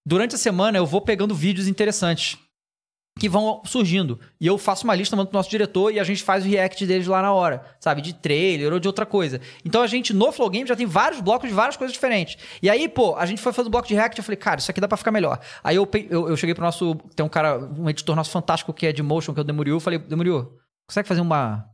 Durante a semana eu vou pegando vídeos interessantes que vão surgindo. E eu faço uma lista, mando pro nosso diretor e a gente faz o react deles lá na hora, sabe? De trailer ou de outra coisa. Então a gente, no Flow Game, já tem vários blocos de várias coisas diferentes. E aí, pô, a gente foi fazer o bloco de react, eu falei, cara, isso aqui dá pra ficar melhor. Aí eu, eu, eu cheguei pro nosso. Tem um cara, um editor nosso fantástico que é de motion, que é o Demuriu. Falei, Demuriu, consegue fazer uma.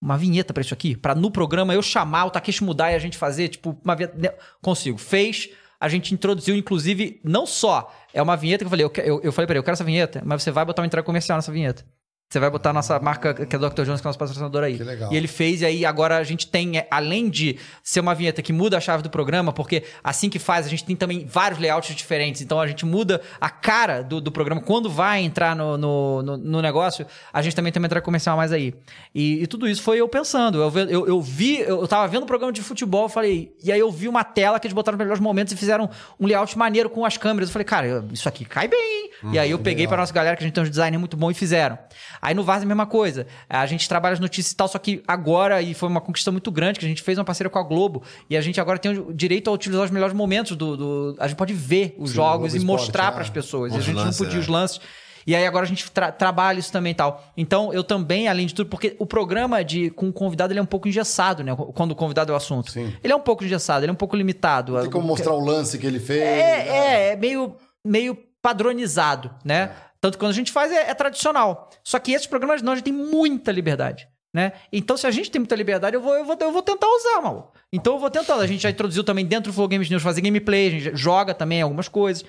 Uma vinheta pra isso aqui? Pra no programa eu chamar o Takeshi mudar e a gente fazer, tipo, uma vinheta. Consigo. Fez. A gente introduziu, inclusive, não só é uma vinheta que eu falei, eu, eu, eu falei pra ele, eu quero essa vinheta, mas você vai botar uma entrada comercial nessa vinheta. Você vai botar a nossa marca, que é a Dr. Jones, que é o nosso patrocinador aí. Que legal. E ele fez, e aí agora a gente tem, é, além de ser uma vinheta que muda a chave do programa, porque assim que faz, a gente tem também vários layouts diferentes. Então a gente muda a cara do, do programa. Quando vai entrar no, no, no- no negócio, a gente também tem uma entrada comercial mais aí. E, e tudo isso foi eu pensando. Eu, eu, eu vi, eu, tava vendo o programa de futebol, falei, e aí eu vi uma tela que eles botaram nos melhores momentos e fizeram um layout maneiro com as câmeras. Eu falei, cara, isso aqui cai bem, hein? e aí eu peguei pra nossa galera, que a gente tem um design muito bom, e fizeram. Aí no Vaz a mesma coisa. A gente trabalha as notícias e tal, só que agora, e foi uma conquista muito grande, que a gente fez uma parceria com a Globo, e a gente agora tem o direito a utilizar os melhores momentos do. do- a gente pode ver os Sim, jogos e Esporte, mostrar é. pras pessoas. E a Os gente lances, não podia é. os lances. E aí agora a gente tra- trabalha isso também e tal. Então eu também, além de tudo, porque o programa de com o convidado ele é um pouco engessado, né? Quando o convidado é o assunto. Sim. Ele é um pouco engessado, ele é um pouco limitado. Tem como mostrar o lance que ele fez. É, né? é, é meio, meio padronizado, né? Tanto quando a gente faz é, é tradicional. Só que esses programas não, a gente tem muita liberdade. Né? Então, se a gente tem muita liberdade, eu vou, eu vou, eu vou tentar usar, mal. Então, eu vou tentando. A gente já introduziu também dentro do Flow Games News fazer gameplay, a gente joga também algumas coisas.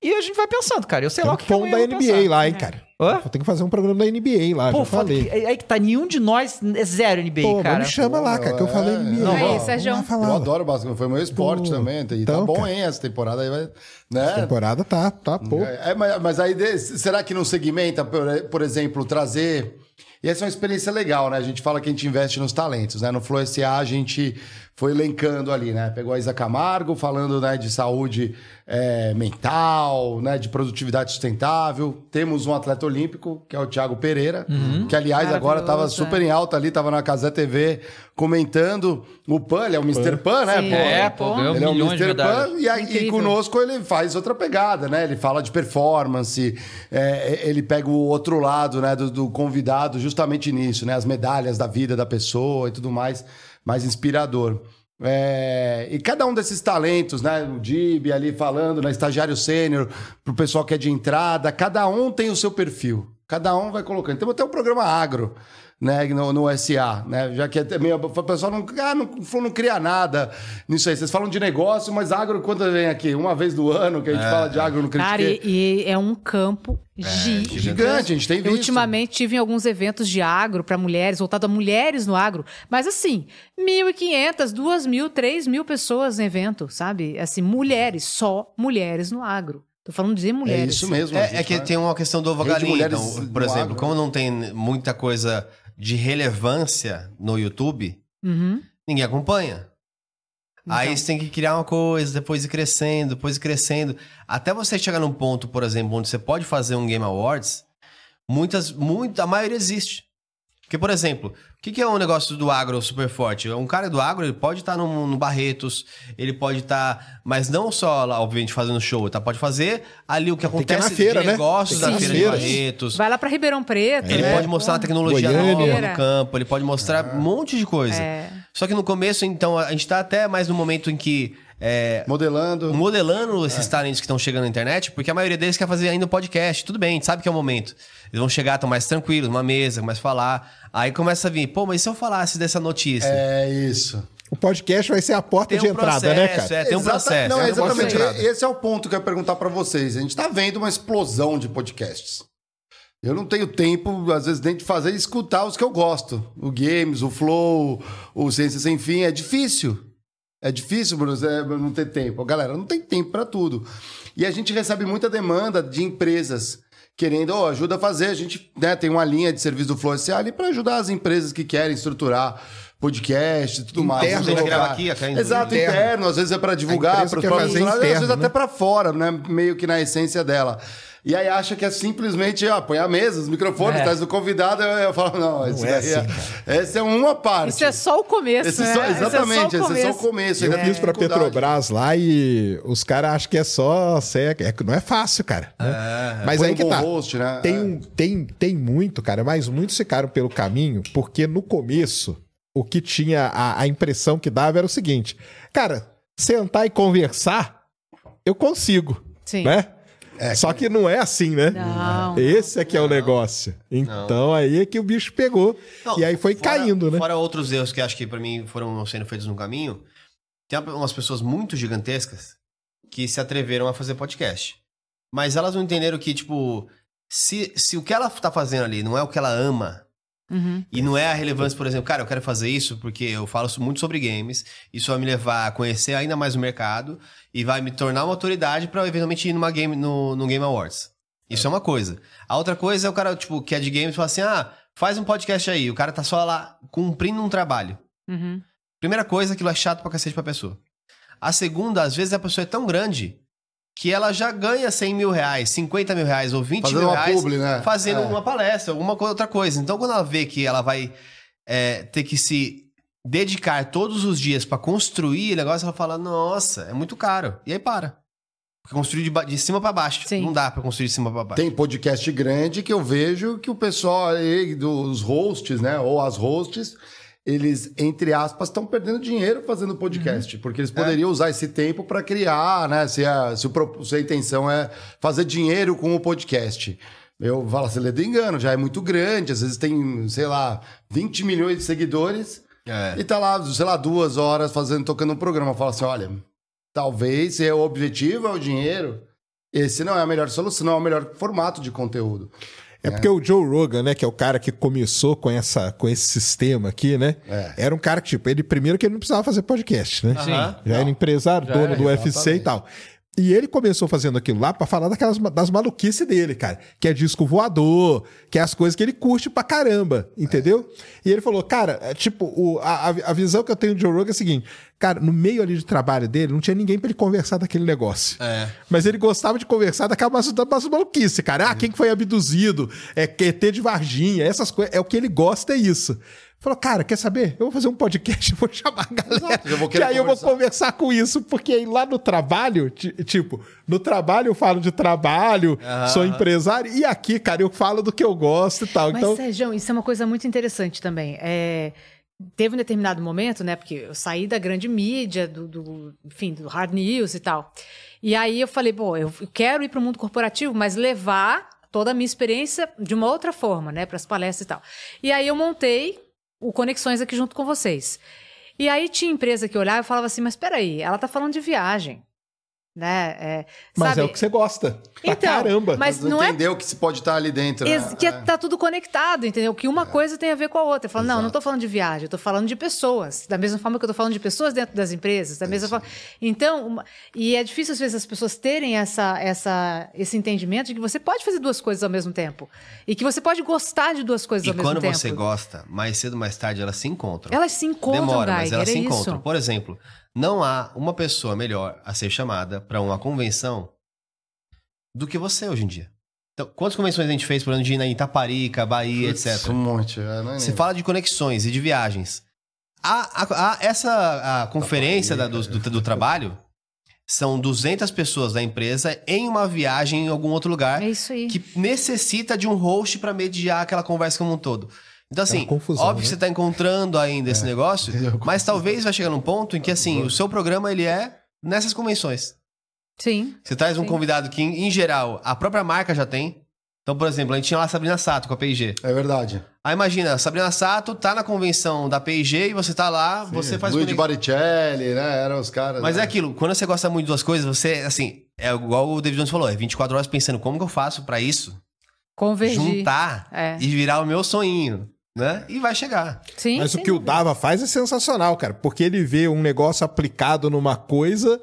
E a gente vai pensando, cara. Eu sei Tem lá o que, que amanhã da NBA pensar. lá, hein, cara. Hã? Eu tenho que fazer um programa da NBA lá, Pô, já falei. que- é aí que tá, nenhum de nós é zero NBA, Pô, cara. me chama lá, cara, que eu falei É, NBA. não, Aí, Sérgio. Eu adoro basquete, foi meu esporte Pô, também. E então, tá bom, cara. hein? Essa temporada aí vai. Né? temporada tá, tá, pô. É, mas, mas aí, será que não segmenta, por, por exemplo, trazer. E essa é uma experiência legal, né? A gente fala que a gente investe nos talentos, né? No Flow SA a gente foi elencando ali, né? Pegou a Isa Camargo falando né, de saúde é, mental, né? De produtividade sustentável. Temos um atleta olímpico, que é o Thiago Pereira, que aliás agora estava super em alta ali, estava na Casé TV comentando o Pan, ele é o Mr. Pan, né? Sim. pô? É, pô, ganhou Ele é o Mr. Pan e, aí, e conosco ele faz outra pegada, né? Ele fala de performance, é, ele pega o outro lado, né, do, do convidado justamente nisso, né? As medalhas da vida da pessoa e tudo mais, mais inspirador. É, e cada um desses talentos, né? O Dib ali falando, na estagiário sênior, pro pessoal que é de entrada, cada um tem o seu perfil. Cada um vai colocando. Então, até o programa agro, né? No, no SA, né? Já que é meio, o pessoal não, ah, não, não cria nada nisso aí. Vocês falam de negócio, mas agro, quando vem aqui? Uma vez do ano que a gente fala de agro no Cara, Critique. e, e é um campo gigante. Gigante, a gente tem Eu visto. ultimamente tive em alguns eventos de agro para mulheres, voltado a mulheres no agro, mas assim, 1.500, 2.000, 3.000 pessoas no evento, sabe? Assim, mulheres, só mulheres no agro. Tô falando de É mulheres. isso mesmo. É, gente é que fala. tem uma questão do ovo galinha. Então, por exemplo, agro, como né? não tem muita coisa de relevância no YouTube, Uhum. ninguém acompanha. Aí você tem que criar uma coisa, depois ir crescendo, depois ir crescendo. Até você chegar num ponto, por exemplo, onde você pode fazer um Game Awards, muitas, muito, a maioria existe. Porque, por exemplo, o que, que é um negócio do agro super forte? Um cara do agro, ele pode estar no, no Barretos, ele pode estar, mas não só lá, obviamente, fazendo show, tá? Pode fazer ali o que que ir na acontece feira, de né? negócios Tem da que ir feira nas de. Barretos. Vai lá para Ribeirão Preto. Ele né? pode mostrar uma Pô. tecnologia Goiânia. nova no campo, ele pode mostrar um monte de coisa. É. Só que no começo, então, a gente tá até mais no momento em que é, Modelando. modelando esses talentos que estão chegando na internet, porque a maioria deles quer fazer ainda um podcast. Tudo bem, a gente sabe que é o momento. Eles vão chegar, estão mais tranquilos, numa mesa, a falar. Aí começa a vir, pô, mas e se eu falasse dessa notícia? É isso. O podcast vai ser a porta Tem de um entrada, processo, né, cara? é, tem um Exata- processo. Não, é um exatamente. processo. Esse é o ponto que eu ia perguntar pra vocês. A gente tá vendo uma explosão de podcasts. Eu não tenho tempo, às vezes, nem de fazer e escutar os que eu gosto. O Games, o Flow, o Ciência Sem Fim. É difícil. É difícil, Bruno, não ter tempo. Galera, não tem tempo pra tudo. E a gente recebe muita demanda de empresas querendo, ó, ajuda a fazer. A gente né, tem uma linha de serviço do Flow SA ali pra ajudar as empresas que querem estruturar podcast e tudo mais. Interno, grava colocar- aqui, Exato, interno. interno. Às vezes é pra divulgar, para os próprios às interno, vezes né? até pra fora, né? Meio que na essência dela. E aí acha que é simplesmente, ó, põe a mesa, os microfones, É. traz o convidado, eu, eu falo, não, isso é daí assim, é, essa é uma parte. Isso é só o começo, Esse né? só- Esse é só o exatamente, esse é só o começo. Eu fiz dificuldade. Petrobras lá e os caras acham que é só. sé- É, que não é fácil, cara. né? Mas Põe aí um que tá. host, né? Tem, É. um, tem, tem muito, cara, mas muitos ficaram pelo caminho, porque no começo, o que tinha a, a impressão que dava era o seguinte: cara, sentar e conversar, eu consigo. Sim. Né? Só que não é assim, né? Não. Esse é que é o negócio. Então aí é que o bicho pegou. Não, e aí foi fora- caindo, né? Fora outros erros que acho que pra mim foram sendo feitos no caminho, tem umas pessoas muito gigantescas que se atreveram a fazer podcast. Mas elas não entenderam que, tipo, se, se o que ela tá fazendo ali não é o que ela ama, Uhum. e não é a relevância, por exemplo, cara, eu quero fazer isso porque eu falo muito sobre games, isso vai me levar a conhecer ainda mais o mercado e vai me tornar uma autoridade pra eventualmente ir numa game, no, no Game Awards. Isso é. uma coisa. A outra coisa é o cara, tipo, que é de games, fala assim: ah, faz um podcast aí. O cara tá só lá cumprindo um trabalho. Uhum. Primeira coisa, aquilo é chato pra cacete pra pessoa. A segunda, às vezes a pessoa é tão grande que ela já ganha 100 mil reais, 50 mil reais ou 20 Fazendo mil uma reais publi, né? fazendo É. uma palestra, alguma outra coisa. Então, quando ela vê que ela vai é, ter que se dedicar todos os dias pra construir o negócio, ela fala: Nossa, é muito caro. E aí para. Porque construir de, de cima pra baixo. Sim. Não dá pra construir de cima pra baixo. Tem podcast grande que eu vejo que o pessoal aí, dos hosts, né? Ou as hosts, eles, entre aspas, estão perdendo dinheiro fazendo podcast. Uhum. Porque eles É. poderiam usar esse tempo para criar, né? Se a, se, o, se a intenção é fazer dinheiro com o podcast. Eu falo assim, lê do engano, já é muito grande. Às vezes tem, sei lá, 20 milhões de seguidores. É. E tá lá, sei lá, duas horas fazendo, tocando um programa. Fala assim: olha, talvez se o objetivo é o dinheiro, esse não é a melhor solução, não é o melhor formato de conteúdo. É porque o Joe Rogan, né, que é o cara que começou com, essa, com esse sistema aqui, né? É. Era um cara que, tipo, ele primeiro que ele não precisava fazer podcast, né? Aham. Já era empresário, Já dono era, do UFC e tal. E ele começou fazendo aquilo lá pra falar daquelas das maluquices dele, cara. Que é disco voador, que é as coisas que ele curte pra caramba, entendeu? E ele falou, cara, é tipo, o- a, a- visão que eu tenho do Joe Rogan é a seguinte: cara, no meio ali de trabalho dele, não tinha ninguém pra ele conversar daquele negócio. É. Mas ele gostava de conversar daquelas das maluquices, cara. Ah, quem que foi abduzido? É QT de Varginha, essas coisas. É o que ele gosta, é isso. Falou, cara, quer saber? Eu vou fazer um podcast, eu vou chamar a galera. eu vou que aí eu vou conversar. conversar com isso, porque aí lá no trabalho, ti- tipo, no trabalho eu falo de trabalho, sou empresário, e aqui, cara, eu falo do que eu gosto e tal. Mas, então, Sérgio, isso é uma coisa muito interessante também. É, teve um determinado momento, né? Porque eu saí da grande mídia, do, do enfim, do hard news e tal. E aí eu falei, pô, eu quero ir para o mundo corporativo, mas levar toda a minha experiência de uma outra forma, né, para as palestras e tal. E aí eu montei o Conexões aqui junto com vocês. E aí tinha empresa que olhava e falava assim, mas espera aí, ela tá falando de viagem. Né? É, Mas sabe? é o que você gosta. Pra Então, caramba. mas Não, é entendeu que se pode estar ali dentro. né? Que É. tá tudo conectado, entendeu? Que uma coisa tem a ver com a outra. Eu falo, não, não tô falando de viagem, eu tô falando de pessoas. Da mesma forma que eu tô falando de pessoas dentro das empresas, da mesma forma. Então, uma- e é difícil às vezes as pessoas terem essa, essa, esse entendimento de que você pode fazer duas coisas ao mesmo tempo. E que você pode gostar de duas coisas E ao mesmo quando tempo. você gosta, mais cedo ou mais tarde elas se encontram. Elas se encontram, Demora, mas Geiger, elas é se isso. encontram. Por exemplo, não há uma pessoa melhor a ser chamada para uma convenção do que você hoje em dia. Então, quantas convenções a gente fez por ano de ir na Itaparica, Bahia, Putz, etc. Um monte. é, não é Você fala de conexões e de viagens. A, a- a- essa a conferência da- do, do- do trabalho são 200 pessoas da empresa em uma viagem em algum outro lugar É isso aí. que necessita de um host para mediar aquela conversa como um todo. Então, assim, uma confusão, óbvio né? que você está encontrando ainda esse negócio, mas talvez vai chegar num ponto em que, assim, o seu programa ele é nessas convenções. Sim. Você traz um Sim. convidado que, em, geral, a própria marca já tem. Então, por exemplo, a gente tinha lá a Sabrina Sato com a P&G. É verdade. Aí imagina, a Sabrina Sato tá na convenção da P&G e você tá lá, você faz Luigi conex- Baricelli, né? Eram os caras. Mas né? é aquilo, quando você gosta muito de duas coisas, você, assim, é igual o David Jones falou, é 24 horas pensando como que eu faço pra isso Convergir. juntar É. e virar o meu sonhinho, né? E vai chegar. Sim, Mas o que o. Dava faz é sensacional, cara. Porque ele vê um negócio aplicado numa coisa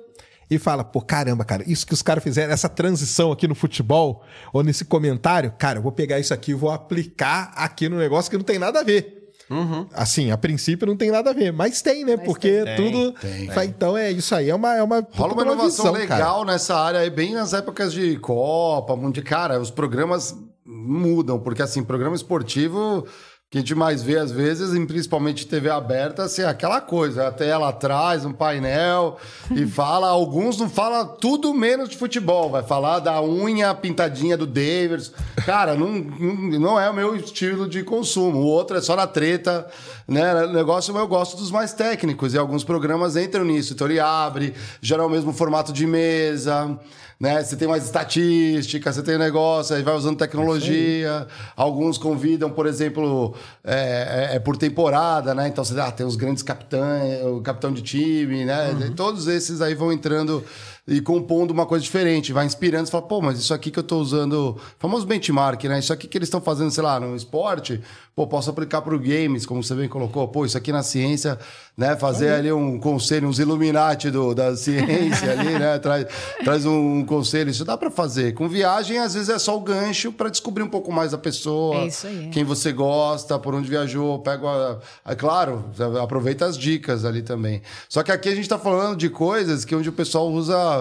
e fala, pô, caramba, cara, isso que os caras fizeram, essa transição aqui no futebol, ou nesse comentário, cara, eu vou pegar isso aqui e vou aplicar aqui no negócio que não tem nada a ver. Uhum. Assim, a princípio não tem nada a ver, mas tem, né? Porque tem. tudo. Tem. Fa- Então é isso aí, é uma. É uma Rola uma inovação visão, cara. legal nessa área aí, bem nas épocas de Copa, Mundial. Cara, os programas mudam, porque assim, programa esportivo que a gente mais vê às vezes, em principalmente TV aberta, assim, aquela coisa, a tela atrás, um painel, e fala, alguns não fala tudo menos de futebol, vai falar da unha pintadinha do Davis. Cara, não, não, é o meu estilo de consumo. O outro é só na treta, né? O negócio eu gosto dos mais técnicos, e alguns programas entram nisso. Então ele abre, geral o mesmo formato de mesa né? Você tem mais estatística, você tem negócio, aí vai usando tecnologia. Alguns convidam, por exemplo, é, é- é por temporada, né? Então você ah, tem os grandes capitães, o capitão de time, né? E Todos esses aí vão entrando e compondo uma coisa diferente, vai inspirando, você fala, pô, mas isso aqui que eu tô usando, famoso benchmark, né? Isso aqui que eles estão fazendo, sei lá, no esporte, pô, posso aplicar para o games, como você bem colocou, pô, isso aqui na ciência, né? Fazer ali um conselho, uns Illuminati do, da ciência ali, né? Traz, traz um conselho, isso dá para fazer. Com viagem, às vezes é só o gancho para descobrir um pouco mais a pessoa, É isso aí. quem você gosta, por onde viajou, pega é claro, aproveita as dicas ali também. Só que aqui a gente tá falando de coisas que onde o pessoal usa,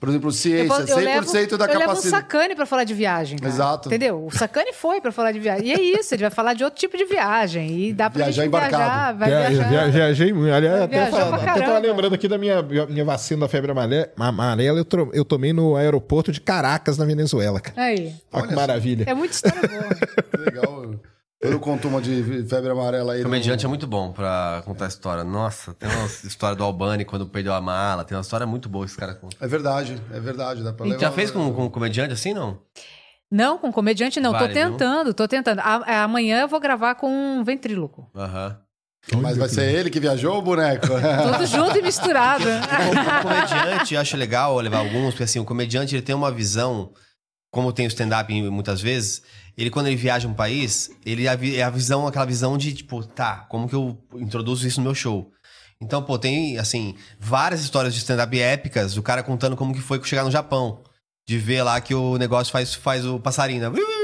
por exemplo, Eu, ciência, posso- eu 100% levo, da eu levo um capacidade. sacane pra falar de viagem. cara. Exato. Entendeu? O sacane foi pra falar de viagem. E é isso, ele vai falar de outro tipo de viagem. E dá pra Viajar gente embarcado. viajar, vai Via- viajar. via- Viajei muito. Aliás, até, até tava lembrando aqui da minha, minha vacina da febre amale- amarela. Eu, eu tomei no aeroporto de Caracas, na Venezuela, cara. Aí. Olha que maravilha. É muita história boa. Legal. Eu conto uma de febre amarela aí. Comediante é muito bom pra contar a história. Nossa, tem uma história do Albani quando perdeu a mala. Tem uma história muito boa que esse cara conta. É verdade, é verdade. Dá pra E levar... já fez com, com um comediante assim, não? Não, com comediante não. Vale, tô viu? tentando, tô tentando. A- amanhã eu vou gravar com um ventríloco. Aham. Mas vai ser ele que viajou ou o boneco? Tudo junto e misturado. O comediante, eu acho legal levar alguns, porque assim, o comediante ele tem uma visão, como tem o stand-up muitas vezes, ele quando ele viaja um país, ele é é a visão, aquela visão de tipo, tá, como que eu introduzo isso no meu show? Então, pô, tem, assim, várias histórias de stand-up épicas, o cara contando como que foi chegar no Japão. De ver lá que o negócio faz, faz o passarinho, né?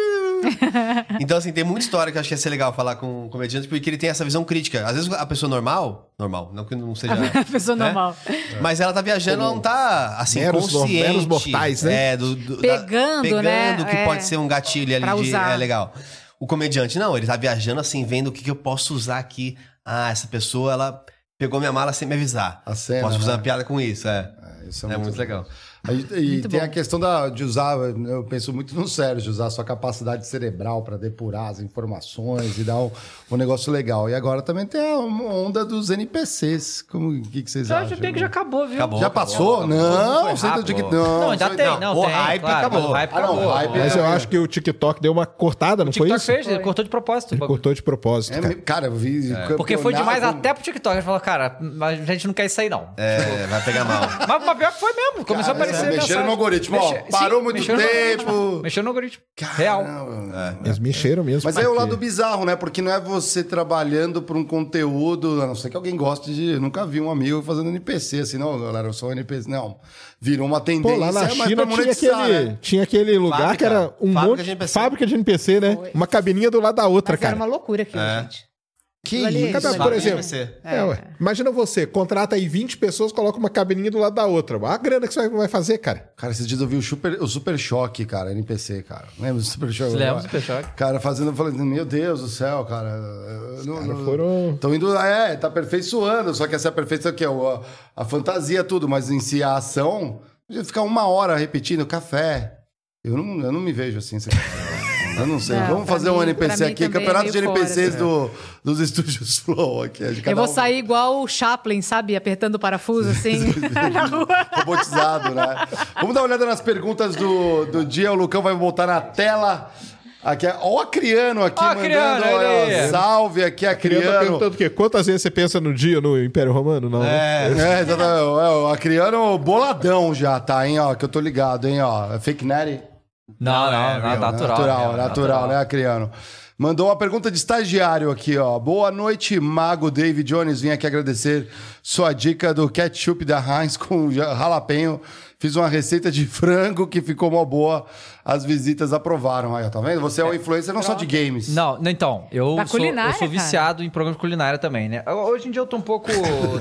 Então, assim, tem muita história que eu acho que ia ser legal falar com um comediante, porque ele tem essa visão crítica. Às vezes a pessoa normal, normal, não que não seja. A pessoa né? normal. Mas ela tá viajando, ela não tá, assim, Meros- consciente. meros mortais, né? É, do, do- Pegando, pegando né? que É. pode ser um gatilho ali de... usar. É legal. O comediante, não, ele tá viajando assim, vendo o que, que eu posso usar aqui. Ah, essa pessoa, ela pegou minha mala sem me avisar. A cena, posso fazer né? uma piada com isso, é. É, isso É, muito legal. A gente- E Muito tem bom. a questão da, de usar, eu penso muito no Sérgio, de usar a sua capacidade cerebral para depurar as informações e dar um, um negócio legal. E agora também tem a onda dos NPCs. Como o que, que vocês Eu acham? acho que já acabou, viu? Acabou. Já passou? não, Foi você tá de que rápido. não. Não, ainda tem, não. não, o tem. hype claro, acabou. mas O hype Ah, não, acabou. o hype Mas É, eu é. acho que o TikTok deu uma cortada, não O foi TikTok isso? fez, ele cortou de propósito. Ele cortou de propósito, É, cara. cara, eu vi. Porque foi demais campeonato- até pro TikTok. Ele falou, cara, a gente não quer isso aí, não. É, vai pegar mal. Mas, mas pior que foi mesmo. Começou a aparecer. Mexeram mensagem. no algoritmo, ó, parou muito mexeram no tempo. algoritmo. Mexeu no algoritmo. Real. Caramba. Eles mexeram mesmo. Mas aí é o lado bizarro, né? Porque não é você trabalhando por um conteúdo, a não ser que alguém goste de. Eu nunca vi um amigo fazendo NPC assim, não, galera, eu sou NPC. Não. Virou uma tendência, Pô, lá na China tinha aquele, né? tinha aquele lugar Fábrica. que era um Fábrica monte de NPC. fábrica de NPC, né? Uma cabininha do lado da outra, Mas era cara. uma loucura aquilo, É. gente. Que isso, aquilo por ali- exemplo. É, ué. Imagina você, contrata aí 20 pessoas, coloca uma cabininha do lado da outra. A grana que você vai- fazer, cara. Cara, esses dias eu vi o Super, o super Choque, cara, NPC, cara. Lembra do Super Choque? Lembro do Super Choque. Cara, fazendo, eu falei, meu Deus do céu, cara. Não, não, foram- Estão indo, é, tá aperfeiçoando, só que essa aperfeiçoação aqui é o- a, a fantasia, tudo, mas em si a ação, podia ficar uma hora repetindo café. Eu não, eu não me vejo assim. assim. Eu não sei. Não, Vamos fazer um mim- NPC pra mim aqui, é campeonato de meio fora, NPCs assim. do, dos estúdios Flow aqui. de cada Eu vou um sair igual o Chaplin, sabe? Apertando o parafuso, assim, na rua. robotizado, né? Vamos dar uma olhada nas perguntas do, do dia. O Lucão vai botar na tela. Aqui, ó, o Acriano aqui Ó, mandando. Olha, ele. salve aqui, Criando tá Acriano. perguntando o quê? Quantas vezes você pensa no dia no Império Romano? Não, né? É, exatamente. É, o Acriano boladão já, tá, hein? Ó, que eu tô ligado, hein? Ó, É fake Natty. Não, não, é, não, real, natural. Natural, né? natural, né, Acriano? Mandou uma pergunta de estagiário aqui, ó. Boa noite, Mago David Jones. Vim aqui agradecer sua dica do ketchup da Heinz com jalapeño. Fiz uma receita de frango que ficou uma boa. As visitas aprovaram. Aí, ó, tá vendo? Você é um influencer não só de games. Não, não, então, eu Da sou, eu sou cara. viciado em programas de culinária também, né? Hoje em dia eu tô um pouco,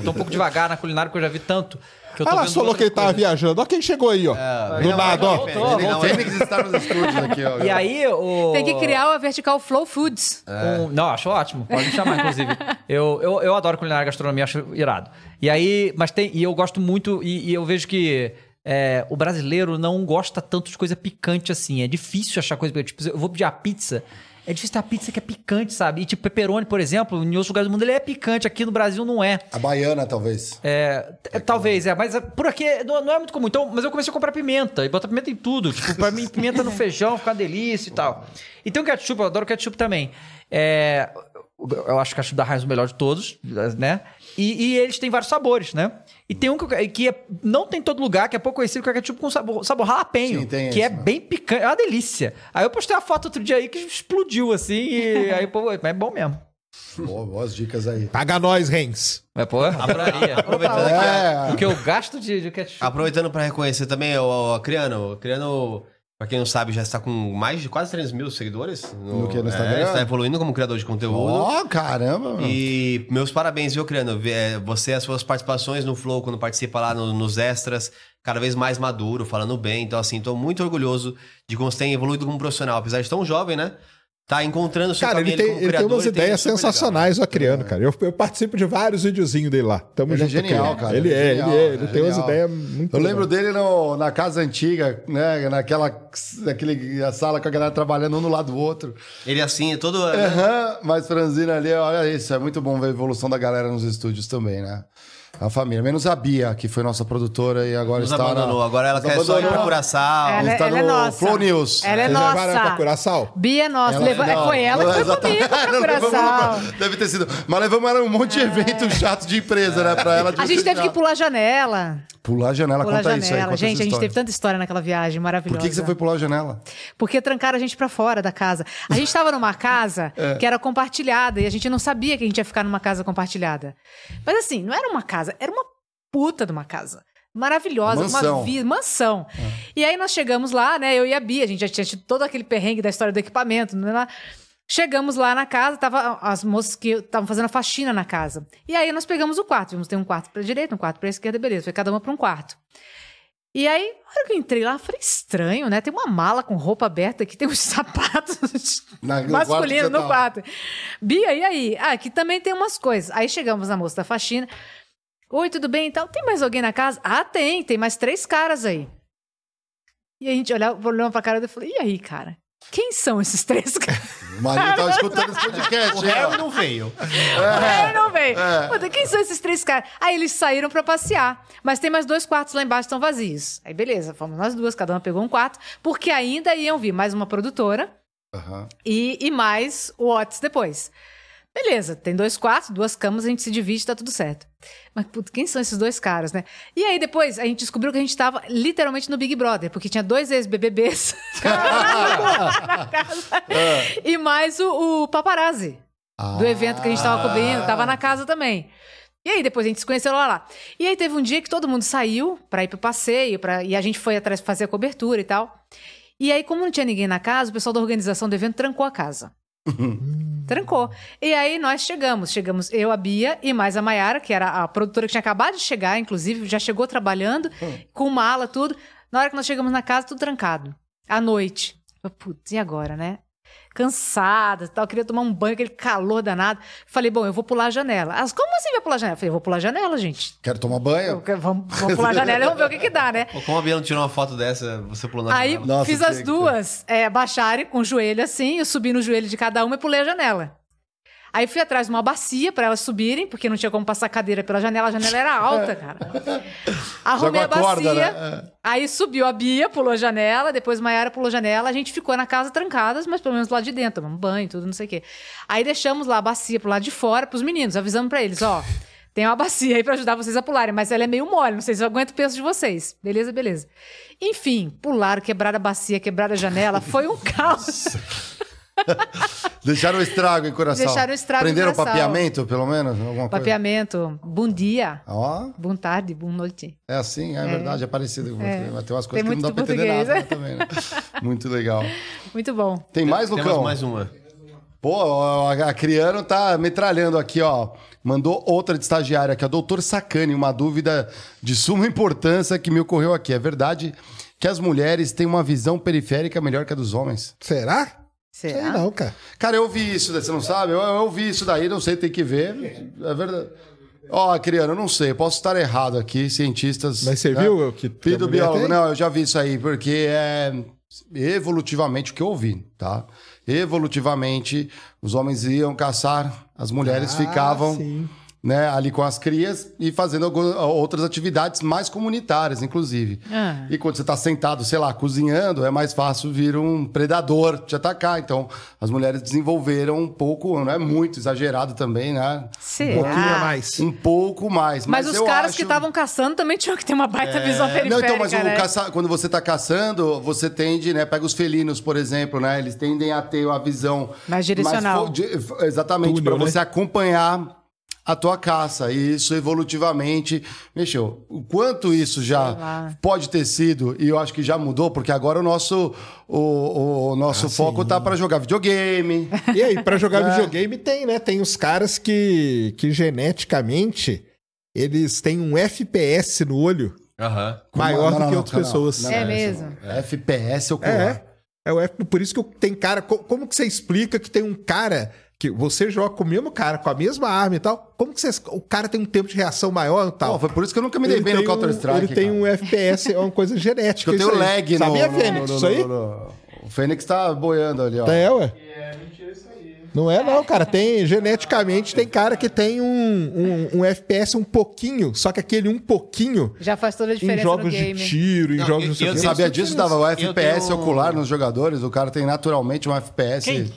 tô um pouco devagar na culinária, porque eu já vi tanto Ah lá, vendo falou que ele tava viajando. Ó quem chegou aí, ó. Ele Do nada, ó. ele não Fênix está nos estúdios aqui, ó. E aí, o... Tem que criar a vertical Flow Foods. Um- não, acho ótimo. Pode me chamar, inclusive. Eu, eu, eu adoro culinária e gastronomia, acho irado. E aí, mas tem. E eu gosto muito, e, e eu vejo que é, o brasileiro não gosta tanto de coisa picante assim. É difícil achar coisa picante. Tipo, eu vou pedir a pizza. É difícil ter a pizza que é picante, sabe? E tipo, pepperoni, por exemplo, em outros lugares do mundo ele é picante. Aqui no Brasil não é. A baiana, talvez. É, t- talvez, é, mas é, por aqui não, não é muito comum. Então, mas eu comecei a comprar pimenta e botar pimenta em tudo. Tipo, pra mim, pimenta no feijão fica uma delícia e tal. E tem o ketchup, eu adoro ketchup também. É, eu acho o ketchup da Heinz o melhor de todos, né? E, e eles têm vários sabores, né? E tem um que, eu- que é- não tem em todo lugar, que é pouco conhecido, que é ketchup com sabor, sabor jalapeño. Sim, tem que é esse, né? bem picante, é uma delícia. Aí eu postei a foto outro dia aí que explodiu assim, e aí, pô, é bom mesmo. Boa, boas dicas aí. Paga nós, Rens. Mas, pô, adoraria. Aproveitando aqui, É, O que eu gasto de, de ketchup. Aproveitando pra reconhecer também o, o Criano. O Criano, pra quem não sabe, já está com mais de quase 3 mil seguidores. No que, no Instagram? É, está evoluindo como criador de conteúdo. Ó, caramba. mano. E meus parabéns, viu, Criano? Vê, é, Você, as suas participações no Flow, quando participa lá no- nos extras, cada vez mais maduro, falando bem. Então, assim, tô muito orgulhoso de como você tem evoluído como profissional. Apesar de tão jovem, né? Tá encontrando o seu Cara, ele tem, como ele tem criador umas tem ideias super legal. sensacionais, o Acriano, cara. Eu, eu participo de vários videozinhos dele lá. Tamo Ele é junto, genial, Acriano. cara, Ele ele é é, genial, ele é. Ele é tem umas genial. ideias muito Eu lembro dele no- na casa antiga, né? Naquela naquele, a sala com a galera trabalhando um do lado do outro. Ele assim, todo... Aham, mas franzino ali, olha isso, é muito bom ver a evolução da galera nos estúdios também, né? A família, menos a Bia, que foi nossa produtora e agora Nos está abandonou. na... Agora ela nos quer só ir pra abandonou. Curaçao. Ela, está ela é no nossa. Flow News. Ela é Vocês levaram ela pra nossa. Curaçao? Bia é nossa. Ela- Leva- não, foi ela que foi comigo pra Curaçao. Deve ter sido. Mas levamos ela um monte de evento chato de empresa, né? Pra ela A gente teve que pular a janela. Pular a janela, Pular a conta isso aí. janela. Conta Gente, a gente teve tanta história naquela viagem maravilhosa. Por que, que você foi pular a janela? Porque trancaram a gente pra fora da casa. A gente tava numa casa É. que era compartilhada e a gente não sabia que a gente ia ficar numa casa compartilhada. Mas assim, não era uma casa, era uma puta de uma casa. Maravilhosa, Mansão. uma vida, mansão. É. E aí nós chegamos lá, né? Eu e a Bia, a gente já tinha tido todo aquele perrengue da história do equipamento, né? lá. Chegamos lá na casa, tava as moças que estavam fazendo a faxina na casa. E aí nós pegamos o quarto, vimos ter um quarto pra direita, um quarto pra esquerda, beleza, foi cada uma pra um quarto. E aí, na hora que eu entrei lá, eu falei, estranho, né? Tem uma mala com roupa aberta aqui, tem uns sapatos no quarto masculinos no quarto. Bia, e aí? Ah, aqui também tem umas coisas. Aí chegamos na moça da faxina. Oi, tudo bem e tal? Tem mais alguém na casa? Ah, tem, tem mais três caras aí. E a gente olhava, olhava pra cara dele e falou: e aí, cara? Quem são esses três caras? O marido tava escutando esse podcast. O. Harry não veio. É, não veio. Puta, Quem são esses três caras? Aí eles saíram pra passear. Mas tem mais dois quartos lá embaixo que estão vazios. Aí beleza, fomos nós duas, cada uma pegou um quarto, porque ainda iam vir mais uma produtora e, e mais o Otis depois. Beleza, tem dois quartos, duas camas, a gente se divide, tá tudo certo. Mas, puta, quem são esses dois caras, né? E aí, depois, a gente descobriu que a gente tava literalmente no Big Brother, porque tinha dois ex-BBBs na casa. E mais o, o paparazzi do evento que a gente tava cobrindo, tava na casa também. E aí, depois a gente se conheceu lá, lá. E aí, teve um dia que todo mundo saiu pra ir pro passeio, pra... e a gente foi atrás fazer a cobertura e tal. E aí, como não tinha ninguém na casa, o pessoal da organização do evento trancou a casa. Trancou. E aí nós chegamos. Chegamos eu, a Bia e mais a Mayara, que era a produtora que tinha acabado de chegar, inclusive, já chegou trabalhando, com mala, tudo. Na hora que nós chegamos na casa, tudo trancado. À noite. Putz, e agora, né? Cansada, tal, queria tomar um banho, aquele calor danado. Falei, bom, eu vou pular a janela. Elas, como assim vai pular a janela? Eu falei, eu vou pular a janela, gente. Quero tomar Eu banho? quero- vamos, vamos pular a janela e vamos ver o que que dá, né? Como a Bia não tirou uma foto dessa, você pulou na Aí janela? Nossa, fiz as duas é, baixarem com o joelho assim, eu subi no joelho de cada uma e pulei a janela. Aí fui atrás de uma bacia para elas subirem, porque não tinha como passar cadeira pela janela, a janela era alta, cara. Arrumei a a corda, bacia, né? aí subiu a Bia, pulou a janela, depois Maiara pulou a janela, a gente ficou na casa trancadas, mas pelo menos lá de dentro, tomamos banho, tudo, não sei o quê. Aí deixamos lá a bacia pro lado de fora, pros meninos, avisamos para eles, ó, tem uma bacia aí pra ajudar vocês a pularem, mas ela é meio mole, não sei se eu aguento o peso de vocês. Beleza, beleza. Enfim, pularam, quebraram a bacia, quebraram a janela, foi um caos. Deixaram o estrago em coração. Deixaram o estrago em Prenderam o coração. papeamento, pelo menos? Alguma coisa? Papeamento, bom dia, Ó, boa tarde, boa noite. é assim, é, verdade, é parecido com você. Mas tem umas coisas Tem que não dá muito pra entender português, nada né? também, né? Muito legal. Muito bom. Tem mais, Temos Lucão? mais uma. Pô, a Criano tá metralhando aqui, ó. Mandou outra de estagiária aqui, a doutor Sacani, uma dúvida de suma importância que me ocorreu aqui. É verdade que as mulheres têm uma visão periférica melhor que a dos homens? Será? Sei Será? não, cara. Cara, eu vi isso, você não sabe? Eu, eu vi isso daí, não sei, tem que ver. É verdade. Ó, Criano, eu não sei, posso estar errado aqui, cientistas. Mas você né? viu que- que a Filho do mulher biólogo. tem? Não, eu já vi isso aí, porque é evolutivamente o que eu ouvi, tá? Evolutivamente, os homens iam caçar, as mulheres Ah, ficavam sim. Né, ali com as crias e fazendo algu- outras atividades mais comunitárias, inclusive. Ah. E quando você está sentado, sei lá, cozinhando, é mais fácil vir um predador te atacar. Então, as mulheres desenvolveram um pouco, não é muito exagerado também, né? Será? Um pouquinho a mais. Um pouco mais. Mas, Mas, os eu caras acho- que estavam caçando também tinham que ter uma baita visão é, periférica, Não, então, mas o né? caça- quando você está caçando, você tende, né? Pega os felinos, por exemplo, né? Eles tendem a ter a visão Mais direcional. fo- de- exatamente, para né? você acompanhar a tua caça. E isso evolutivamente mexeu. O quanto isso já pode ter sido, e eu acho que já mudou, porque agora o nosso, o, o nosso foco tá para jogar videogame. E aí, pra jogar É. videogame tem, né? Tem os caras que, que geneticamente eles têm um FPS no olho Aham. maior Não, do não, que não, outras pessoas. não, É mesmo? não. FPS ocular. É. É o F, por isso que tem cara. co- Como que você explica que tem um cara que você joga com o mesmo cara, com a mesma arma e tal? Como que você, o cara tem um tempo de reação maior e tal? Pô, foi por isso que eu nunca me dei Ele bem no tem um- Counter-Strike. Ele tem cara. um FPS, é uma coisa genética. Eu tenho isso aí. lag no. Sabia, no- Fênix? no- isso aí? O Fênix tá boiando ali, ó. É, ué. Não é não, cara. Tem geneticamente tem cara que tem um, um, um FPS um pouquinho, só que aquele um pouquinho Já faz toda a em diferença no jogos de game. tiro, em Não, jogos eu- eu tenho- Sabia disso, Dava? O Eu FPS tenho- ocular nos jogadores, o cara tem naturalmente um FPS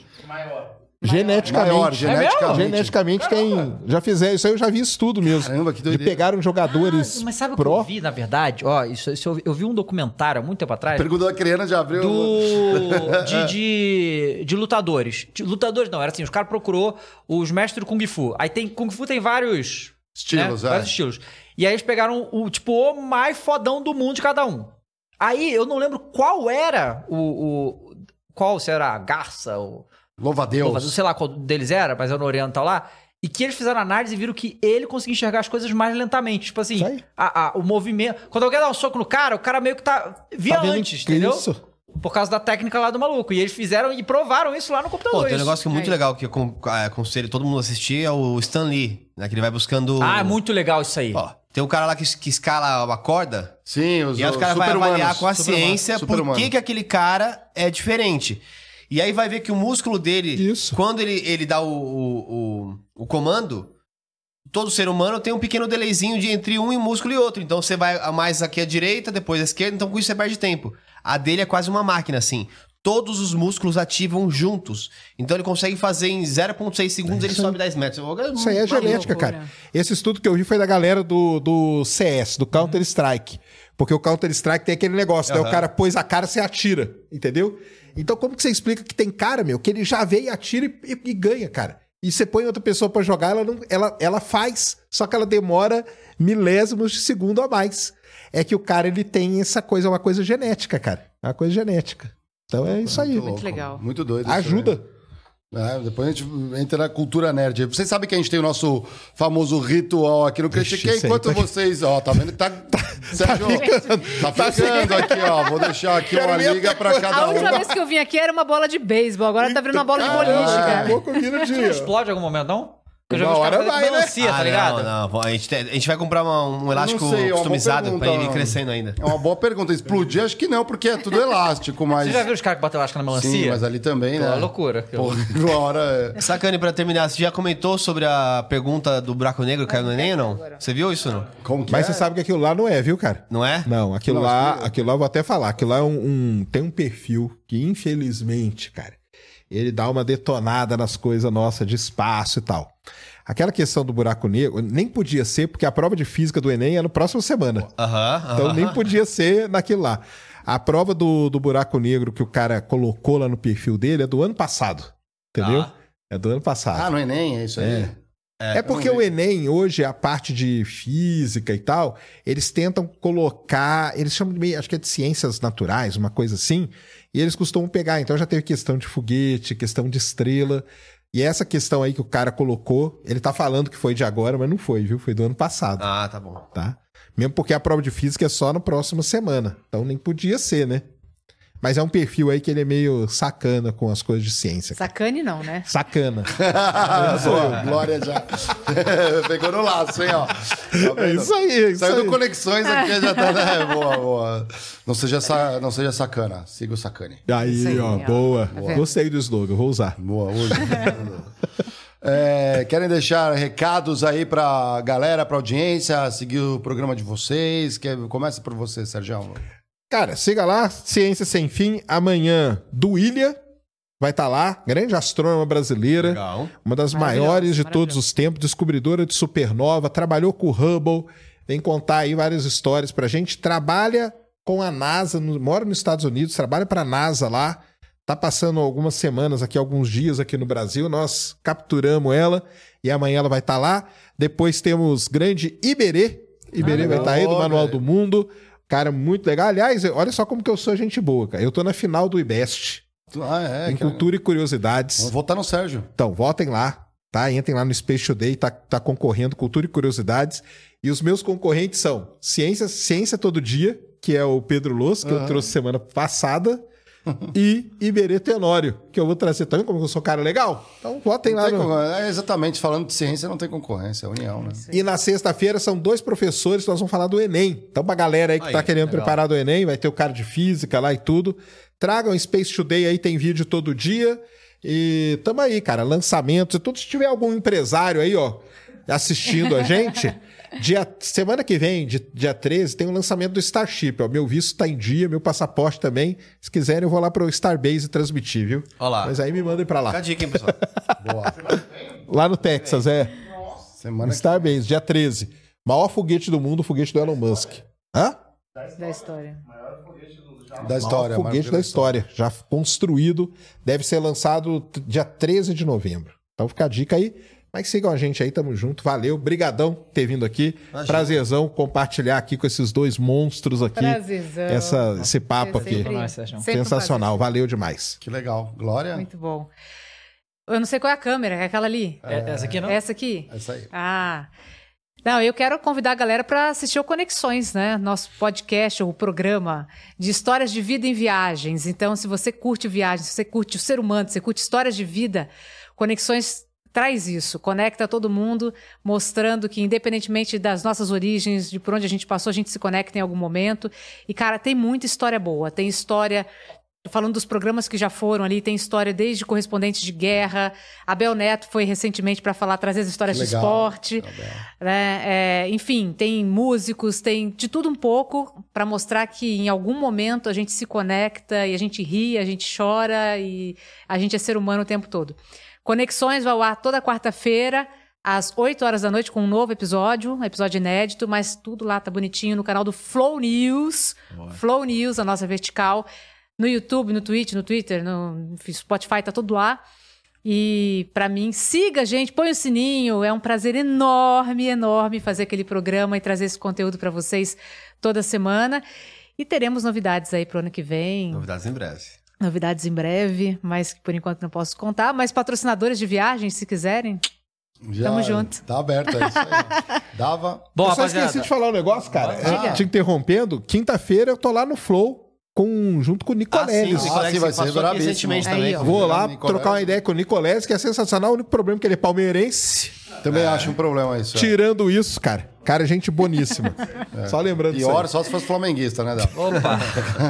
Geneticamente. maior, geneticamente. Geneticamente tem. Já fizeram isso aí, eu já vi isso tudo mesmo. Caramba, que de doideira. pegaram jogadores Mas sabe o que eu vi, na verdade? Ó, isso, isso eu, eu vi um documentário há muito tempo atrás. Perguntou a criança, já abriu. do de, de, de lutadores. De- lutadores não, era assim, os caras procurou os mestres do Kung Fu. Aí tem Kung Fu tem vários Estilos, né? é. vários estilos. E aí eles pegaram o tipo o mais fodão do mundo de cada um. Aí eu não lembro qual era o, o qual será a garça ou Louva a Deus. Deus. sei lá qual deles era, mas era no oriental lá. E que eles fizeram análise e viram que ele conseguia enxergar as coisas mais lentamente. Tipo assim, a- a- o movimento. Quando alguém dá um soco no cara, o cara meio que tá. via Tá antes, entendeu? Isso. Por causa da técnica lá do maluco. E eles fizeram e provaram isso lá no computador. Pô, tem um negócio que é muito Aí. legal que eu con- é, aconselho todo mundo a assistir é o Stan Lee, né? Que ele vai buscando. Ah, é muito legal isso aí. Ó, Tem um cara lá que, que escala uma corda. Sim, os, E aí os caras vão avaliar com a ciência por que, que aquele cara é diferente. E aí vai ver que o músculo dele, Isso. quando ele, ele dá o, o, o, o comando, todo ser humano tem um pequeno delayzinho de entre um músculo e outro. Então você vai mais aqui à direita, depois à esquerda, então com isso você perde tempo. A dele é quase uma máquina, assim. Todos os músculos ativam juntos. Então ele consegue fazer em 0,6 segundos, ele sobe 10 metros. Isso aí é genética, cara. Esse estudo que eu vi foi da galera do, do CS, do Counter-Strike. Porque o Counter-Strike tem aquele negócio, né? O cara pôs a cara, você atira, entendeu? Então como que você explica que tem cara, meu, que ele já vê e atira e, e- e ganha, cara? E você põe outra pessoa pra jogar, ela, não, ela, ela faz, só que ela demora milésimos de segundo a mais. É que o cara, ele tem essa coisa, é uma coisa genética, cara. É uma coisa genética. Então é isso aí. louco. legal. Muito doido. isso aí. É, depois a gente entra na cultura nerd. Vocês sabem que a gente tem o nosso famoso ritual aqui no Vixe, Critique. isso aí Enquanto tá- vocês, ó, tá vendo que tá. Sérgio, tá ficando aqui, ó. Vou deixar aqui uma liga pra cada A um. última vez que eu vim aqui era uma bola de beisebol, agora tá virando uma bola de boliche, a cara. pouco vira Não de... explode em algum momento, não? Uma os hora caras vai, né? melancia, tá ligado? Ah, Não, não. A gente, tem- a gente vai comprar uma- um elástico sei, é uma boa customizado pergunta. pra ele ir crescendo ainda. É uma boa pergunta. Explodir, acho que não, porque é tudo elástico, mas. Você já viu os caras que botam elástico na melancia? Sim, mas ali também, Pô, né? é loucura. Pô, uma hora. é- Sacane, pra terminar, você já comentou sobre a pergunta do buraco negro que caiu no Enem ou não? Você viu isso ou não? Como que Mas é? você sabe que aquilo lá não é, viu, cara? Não é? Não, aquilo Não, lá, aquilo lá eu vou até falar. Aquilo lá é um, um- tem um perfil que, infelizmente, cara, ele dá uma detonada nas coisas nossas de espaço e tal. Aquela questão do buraco negro nem podia ser, porque a prova de física do Enem é no próximo semana. Aham. Então aham. nem podia ser naquilo lá. A prova do, do buraco negro que o cara colocou lá no perfil dele é do ano passado. Entendeu? Ah. É do ano passado. Ah, no Enem, é isso aí. É, porque o Enem, hoje, a parte de física e tal, eles tentam colocar, eles chamam de meio, acho que é de ciências naturais, uma coisa assim, e eles costumam pegar. Então já teve questão de foguete, questão de estrela. E essa questão aí que o cara colocou, ele tá falando que foi de agora, mas não foi, viu? Foi do ano passado, Ah, tá bom. tá? Mesmo porque a prova de física é só na próxima semana. Então nem podia ser, né? Mas é um perfil aí que ele é meio sacana com as coisas de ciência. Sacane não, né? Sacana. Boa, Glória já. Pegou no laço, hein, ó. Tá É isso aí, é isso Saiu aí. do Conexões aqui, já tá. Né? Boa, boa. Não seja, sa... não seja sacana. Siga o sacane. Aí, aí, ó, ó. boa. Tá vendo? Gostei do slogan, vou usar. Boa, hoje. É, querem deixar recados aí pra galera, pra audiência, seguir o programa de vocês? Quer... Começa por você, Sérgio. Cara, siga lá, Ciência Sem Fim, amanhã do Ilha vai estar lá, grande astrônoma brasileira, Legal. uma das maiores de todos os tempos, descobridora de supernova, trabalhou com o Hubble, vem contar aí várias histórias pra gente, trabalha com a NASA, no- mora nos Estados Unidos, trabalha pra NASA lá, tá passando algumas semanas aqui, alguns dias aqui no Brasil, nós capturamos ela e amanhã ela vai estar lá. Depois temos grande Iberê, Iberê vai estar aí do Manual velho. do Mundo, cara muito legal. Aliás, olha só como que eu sou gente boa, cara. Eu tô na final do IBEST, Ah, é. em que- Cultura e Curiosidades. Vamos votar no Sérgio. Então, votem lá, tá? Entrem lá no Space Today, tá, tá concorrendo Cultura e Curiosidades. E os meus concorrentes são Ciência, Ciência Todo Dia, que é o Pedro Loss, que eu trouxe semana passada, e Iberê Tenório, que eu vou trazer também, como eu sou um cara legal. Então, votem lá. No... é, exatamente, falando de ciência, não tem concorrência, é união, né? E na sexta-feira são dois professores, nós vamos falar do Enem. Então, pra galera aí que Aí, tá querendo legal. preparar do Enem, vai ter o cara de física lá e tudo. Tragam Space Today aí, tem vídeo todo dia. E tamo aí, cara, lançamentos e tudo. Se tiver algum empresário aí, ó, assistindo a gente, dia, semana que vem, di- dia 13, tem o lançamento do Starship, ó. Meu visto tá em dia, meu passaporte também. Se quiserem, eu vou lá pro Starbase transmitir, viu? Ó lá. Mas aí me mandem pra Fica a lá. dica, hein, pessoal? Boa. Lá no Texas, é. Semana que... Starbase, dia 13. Maior foguete do mundo, o foguete do Elon Musk. Hã? Da história. da história. Maior foguete da história, já construído, deve ser lançado dia 13 de novembro. Então fica a dica aí. Mas sigam a gente aí, tamo junto. Valeu, brigadão por ter vindo aqui. Imagina. Prazerzão compartilhar aqui com esses dois monstros aqui. Prazerzão. Essa, esse papo É aqui. sempre- Nós, sempre um Sensacional, valeu demais. Que legal. Glória? Muito bom. Eu não sei qual é a câmera, é aquela ali? É, essa aqui não? Essa aqui? Essa aí. Ah. Não, eu quero convidar a galera para assistir o Conexões, né? Nosso podcast, ou programa de histórias de vida em viagens. Então, se você curte viagens, se você curte o ser humano, se você curte histórias de vida, Conexões traz isso, conecta todo mundo, mostrando que independentemente das nossas origens, de por onde a gente passou, a gente se conecta em algum momento. E cara, tem muita história boa, tem história Falando dos programas que já foram ali, tem história desde correspondentes de guerra. Abel Neto foi recentemente para falar, trazer as histórias Legal, de esporte. Né? É, enfim, tem músicos, tem de tudo um pouco para mostrar que em algum momento a gente se conecta e a gente ri, a gente chora e a gente é ser humano o tempo todo. Conexões vai ao ar toda quarta-feira, às 8 horas da noite, com um novo episódio, um episódio inédito, mas tudo lá tá bonitinho no canal do Flow News. Flow News, a nossa vertical. No YouTube, no Twitch, no Twitter, no Spotify, tá tudo lá. E para mim, siga a gente, põe o sininho. É um prazer enorme, enorme fazer aquele programa e trazer esse conteúdo para vocês toda semana. E teremos novidades aí pro ano que vem. Novidades em breve. Novidades em breve, mas que por enquanto não posso contar. Mas patrocinadores de viagens, se quiserem, Já Tamo junto. Tá aberto, é isso aí. Dava. Bom, eu só rapaziada, esqueci de falar um negócio, cara. É, te interrompendo, quinta-feira eu tô lá no Flow com, junto com o Nicoleles. sim, Ah, sim, vai ser brabíssimo. recentemente Aí, ó. Vou lá Nicoleles. trocar uma ideia com o Nicoleles, que é sensacional. O único problema é que ele é palmeirense. Também acho um problema isso. é. Tirando isso, cara. Cara, gente boníssima. Só lembrando aí. Pior só se fosse flamenguista, né, Dava? Opa!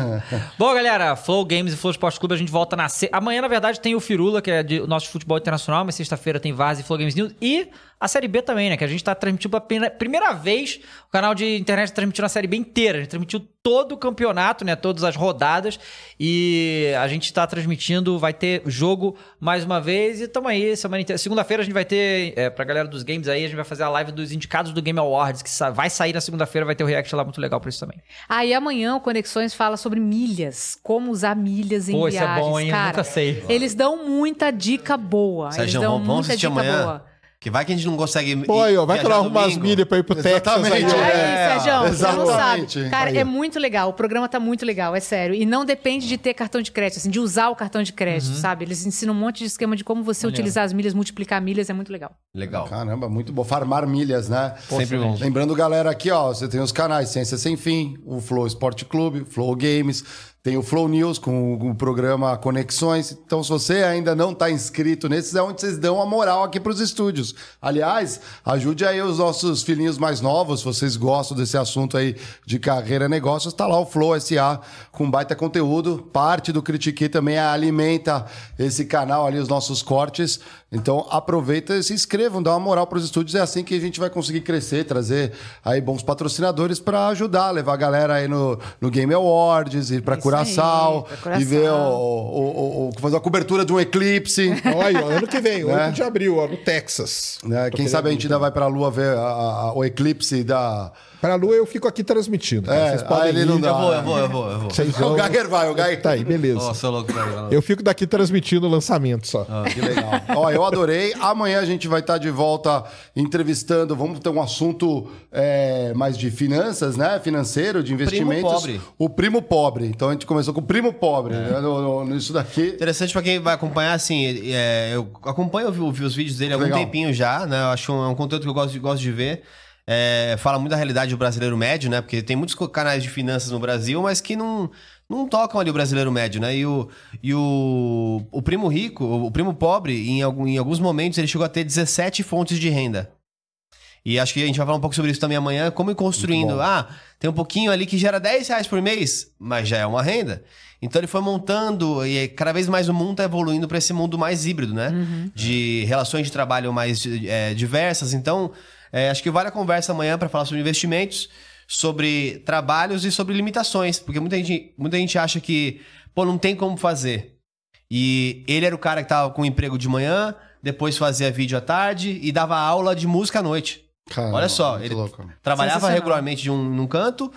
Bom, galera, Flow Games e Flow Esporte Clube, a gente volta na. Se... Amanhã, na verdade, tem o Firula, que é de nosso futebol internacional, mas sexta-feira tem Vaz e Flow Games News. E a Série B também, né? Que a gente tá transmitindo pela primeira- vez o canal de internet transmitindo a Série B inteira. A gente transmitiu todo o campeonato, né? Todas as rodadas. E a gente tá transmitindo, vai ter jogo mais uma vez. E tamo aí, semana inteira. Segunda-feira a gente vai ter, é, pra galera dos games aí, a gente vai fazer a live dos indicados do Game Awards, que vai sair na segunda-feira, vai ter o react lá muito legal pra isso também. Aí amanhã o Conexões fala sobre milhas, como usar milhas em Pô, isso é viagens. bom, hein? Eu Cara, nunca sei. Eles dão muita dica boa. Sérgio, eles dão vamos, muita dica amanhã. boa. Que vai que a gente não consegue. Pô, aí, ó, vai que arrumo umas domingo. milhas pra ir pro Texas aí. Exatamente, ó. é. Aí, Sérgio, você não exatamente. sabe. Cara, é muito legal. O programa tá muito legal, é sério. E não depende de ter cartão de crédito, assim, de usar o cartão de crédito, sabe? Eles ensinam um monte de esquema de como você utilizar as milhas, multiplicar milhas, é muito legal. Legal. Caramba, muito bom. Farmar milhas, né? Sempre bom. Lembrando, galera, aqui, ó, você tem os canais Ciência Sem Fim, o Flow Esporte Clube, Flow Games, tem o Flow News com o, programa Conexões. Então, se você ainda não está inscrito nesses, é onde vocês dão a moral aqui para os estúdios. Aliás, ajude aí os nossos filhinhos mais novos, se vocês gostam desse assunto aí de carreira negócios, tá lá o Flow SA com baita conteúdo. Parte do Critique também alimenta esse canal ali, os nossos cortes. Então aproveita e se inscrevam, dá uma moral para os estúdios. É assim que a gente vai conseguir crescer, trazer aí bons patrocinadores para ajudar, levar a galera aí no, no Game Awards, ir para Curaçao e ver o, o, o- o- fazer a cobertura de um eclipse. Ó, aí, ó, ano que vem, 8 Né? de abril, ó, no Texas. né? Quem sabe a gente ainda vai para a Lua ver a- a- o eclipse da. Pra Lua eu fico aqui transmitindo. É, Vocês podem aí ele ir. não dá. Eu vou, eu vou, eu vou, eu vou. Vocês O vão... Geiger vai, o Geiger. Tá aí, beleza. Sou louco. Eu fico daqui transmitindo o lançamento só. Que legal. Ó, eu adorei. Amanhã a gente vai estar de volta entrevistando. Vamos ter um assunto é, mais de finanças, né? Financeiro, de investimentos. pobre. O primo pobre. Então a gente começou com o primo pobre, né? No, no- nisso daqui. Interessante pra quem vai acompanhar, assim, é, eu acompanho eu vi, vi os vídeos dele há algum Legal. tempinho já, né? Eu acho um, é um conteúdo que eu gosto de, gosto de ver. É, fala muito da realidade do brasileiro médio, né? Porque tem muitos canais de finanças no Brasil, mas que não, não tocam ali o brasileiro médio, né? E o, e o, o primo rico, o primo pobre, em, algum, em alguns momentos, ele chegou a ter 17 fontes de renda. E acho que a gente vai falar um pouco sobre isso também amanhã, como ir construindo. Ah, tem um pouquinho ali que gera 10 reais por mês, mas já é uma renda. Então ele foi montando, e cada vez mais o mundo está evoluindo para esse mundo mais híbrido, né? De relações de trabalho mais é, diversas. Então, é, acho que vale a conversa amanhã para falar sobre investimentos, sobre trabalhos e sobre limitações. Porque muita gente, muita gente acha que, pô, não tem como fazer. E ele era o cara que tava com emprego de manhã, depois fazia vídeo à tarde e dava aula de música à noite. Caramba, Olha só, ele louco. trabalhava regularmente de um, num canto,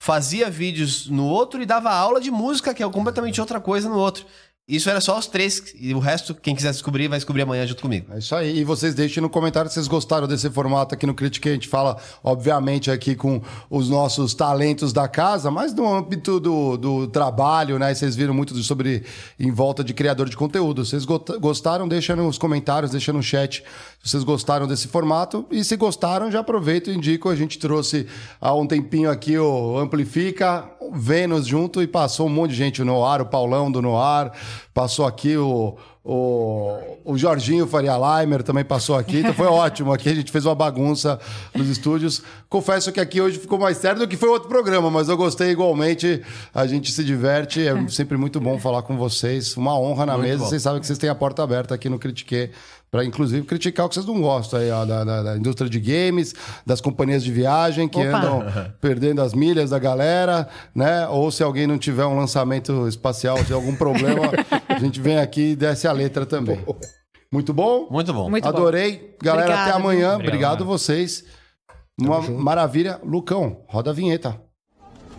fazia vídeos no outro e dava aula de música, que é completamente outra coisa no outro. Isso era só os três, e o resto, quem quiser descobrir, vai descobrir amanhã junto comigo. É isso aí. E vocês deixem no comentário se vocês gostaram desse formato aqui no Critique. A gente fala, obviamente, aqui com os nossos talentos da casa, mas no âmbito do, do trabalho, né? Vocês viram muito sobre em volta de criador de conteúdo. Vocês gostaram? Deixa nos comentários, deixa no chat vocês gostaram desse formato. E se gostaram, já aproveito e indico. A gente trouxe há um tempinho aqui o Amplifica, o Vênus junto e passou um monte de gente no ar, o Paulão do Noar, passou aqui o, O, o Jorginho Faria Leimer também passou aqui, então foi ótimo. Aqui a gente fez uma bagunça nos estúdios. Confesso que aqui hoje ficou mais sério do que foi outro programa, mas eu gostei igualmente. A gente se diverte, é sempre muito bom falar com vocês. Uma honra na mesa. bom. Vocês sabem que vocês têm a porta aberta aqui no Critique. Para, inclusive, criticar o que vocês não gostam aí, ó, da, da- da indústria de games, das companhias de viagem que Opa. andam perdendo as milhas da galera, né? Ou se alguém não tiver um lançamento espacial, se algum problema, a gente vem aqui e desce a letra também. Muito bom? Muito bom. Muito. Adorei. Galera, Obrigada, até amanhã. Obrigado Obrigado. vocês. Uma maravilha. Lucão, roda a vinheta.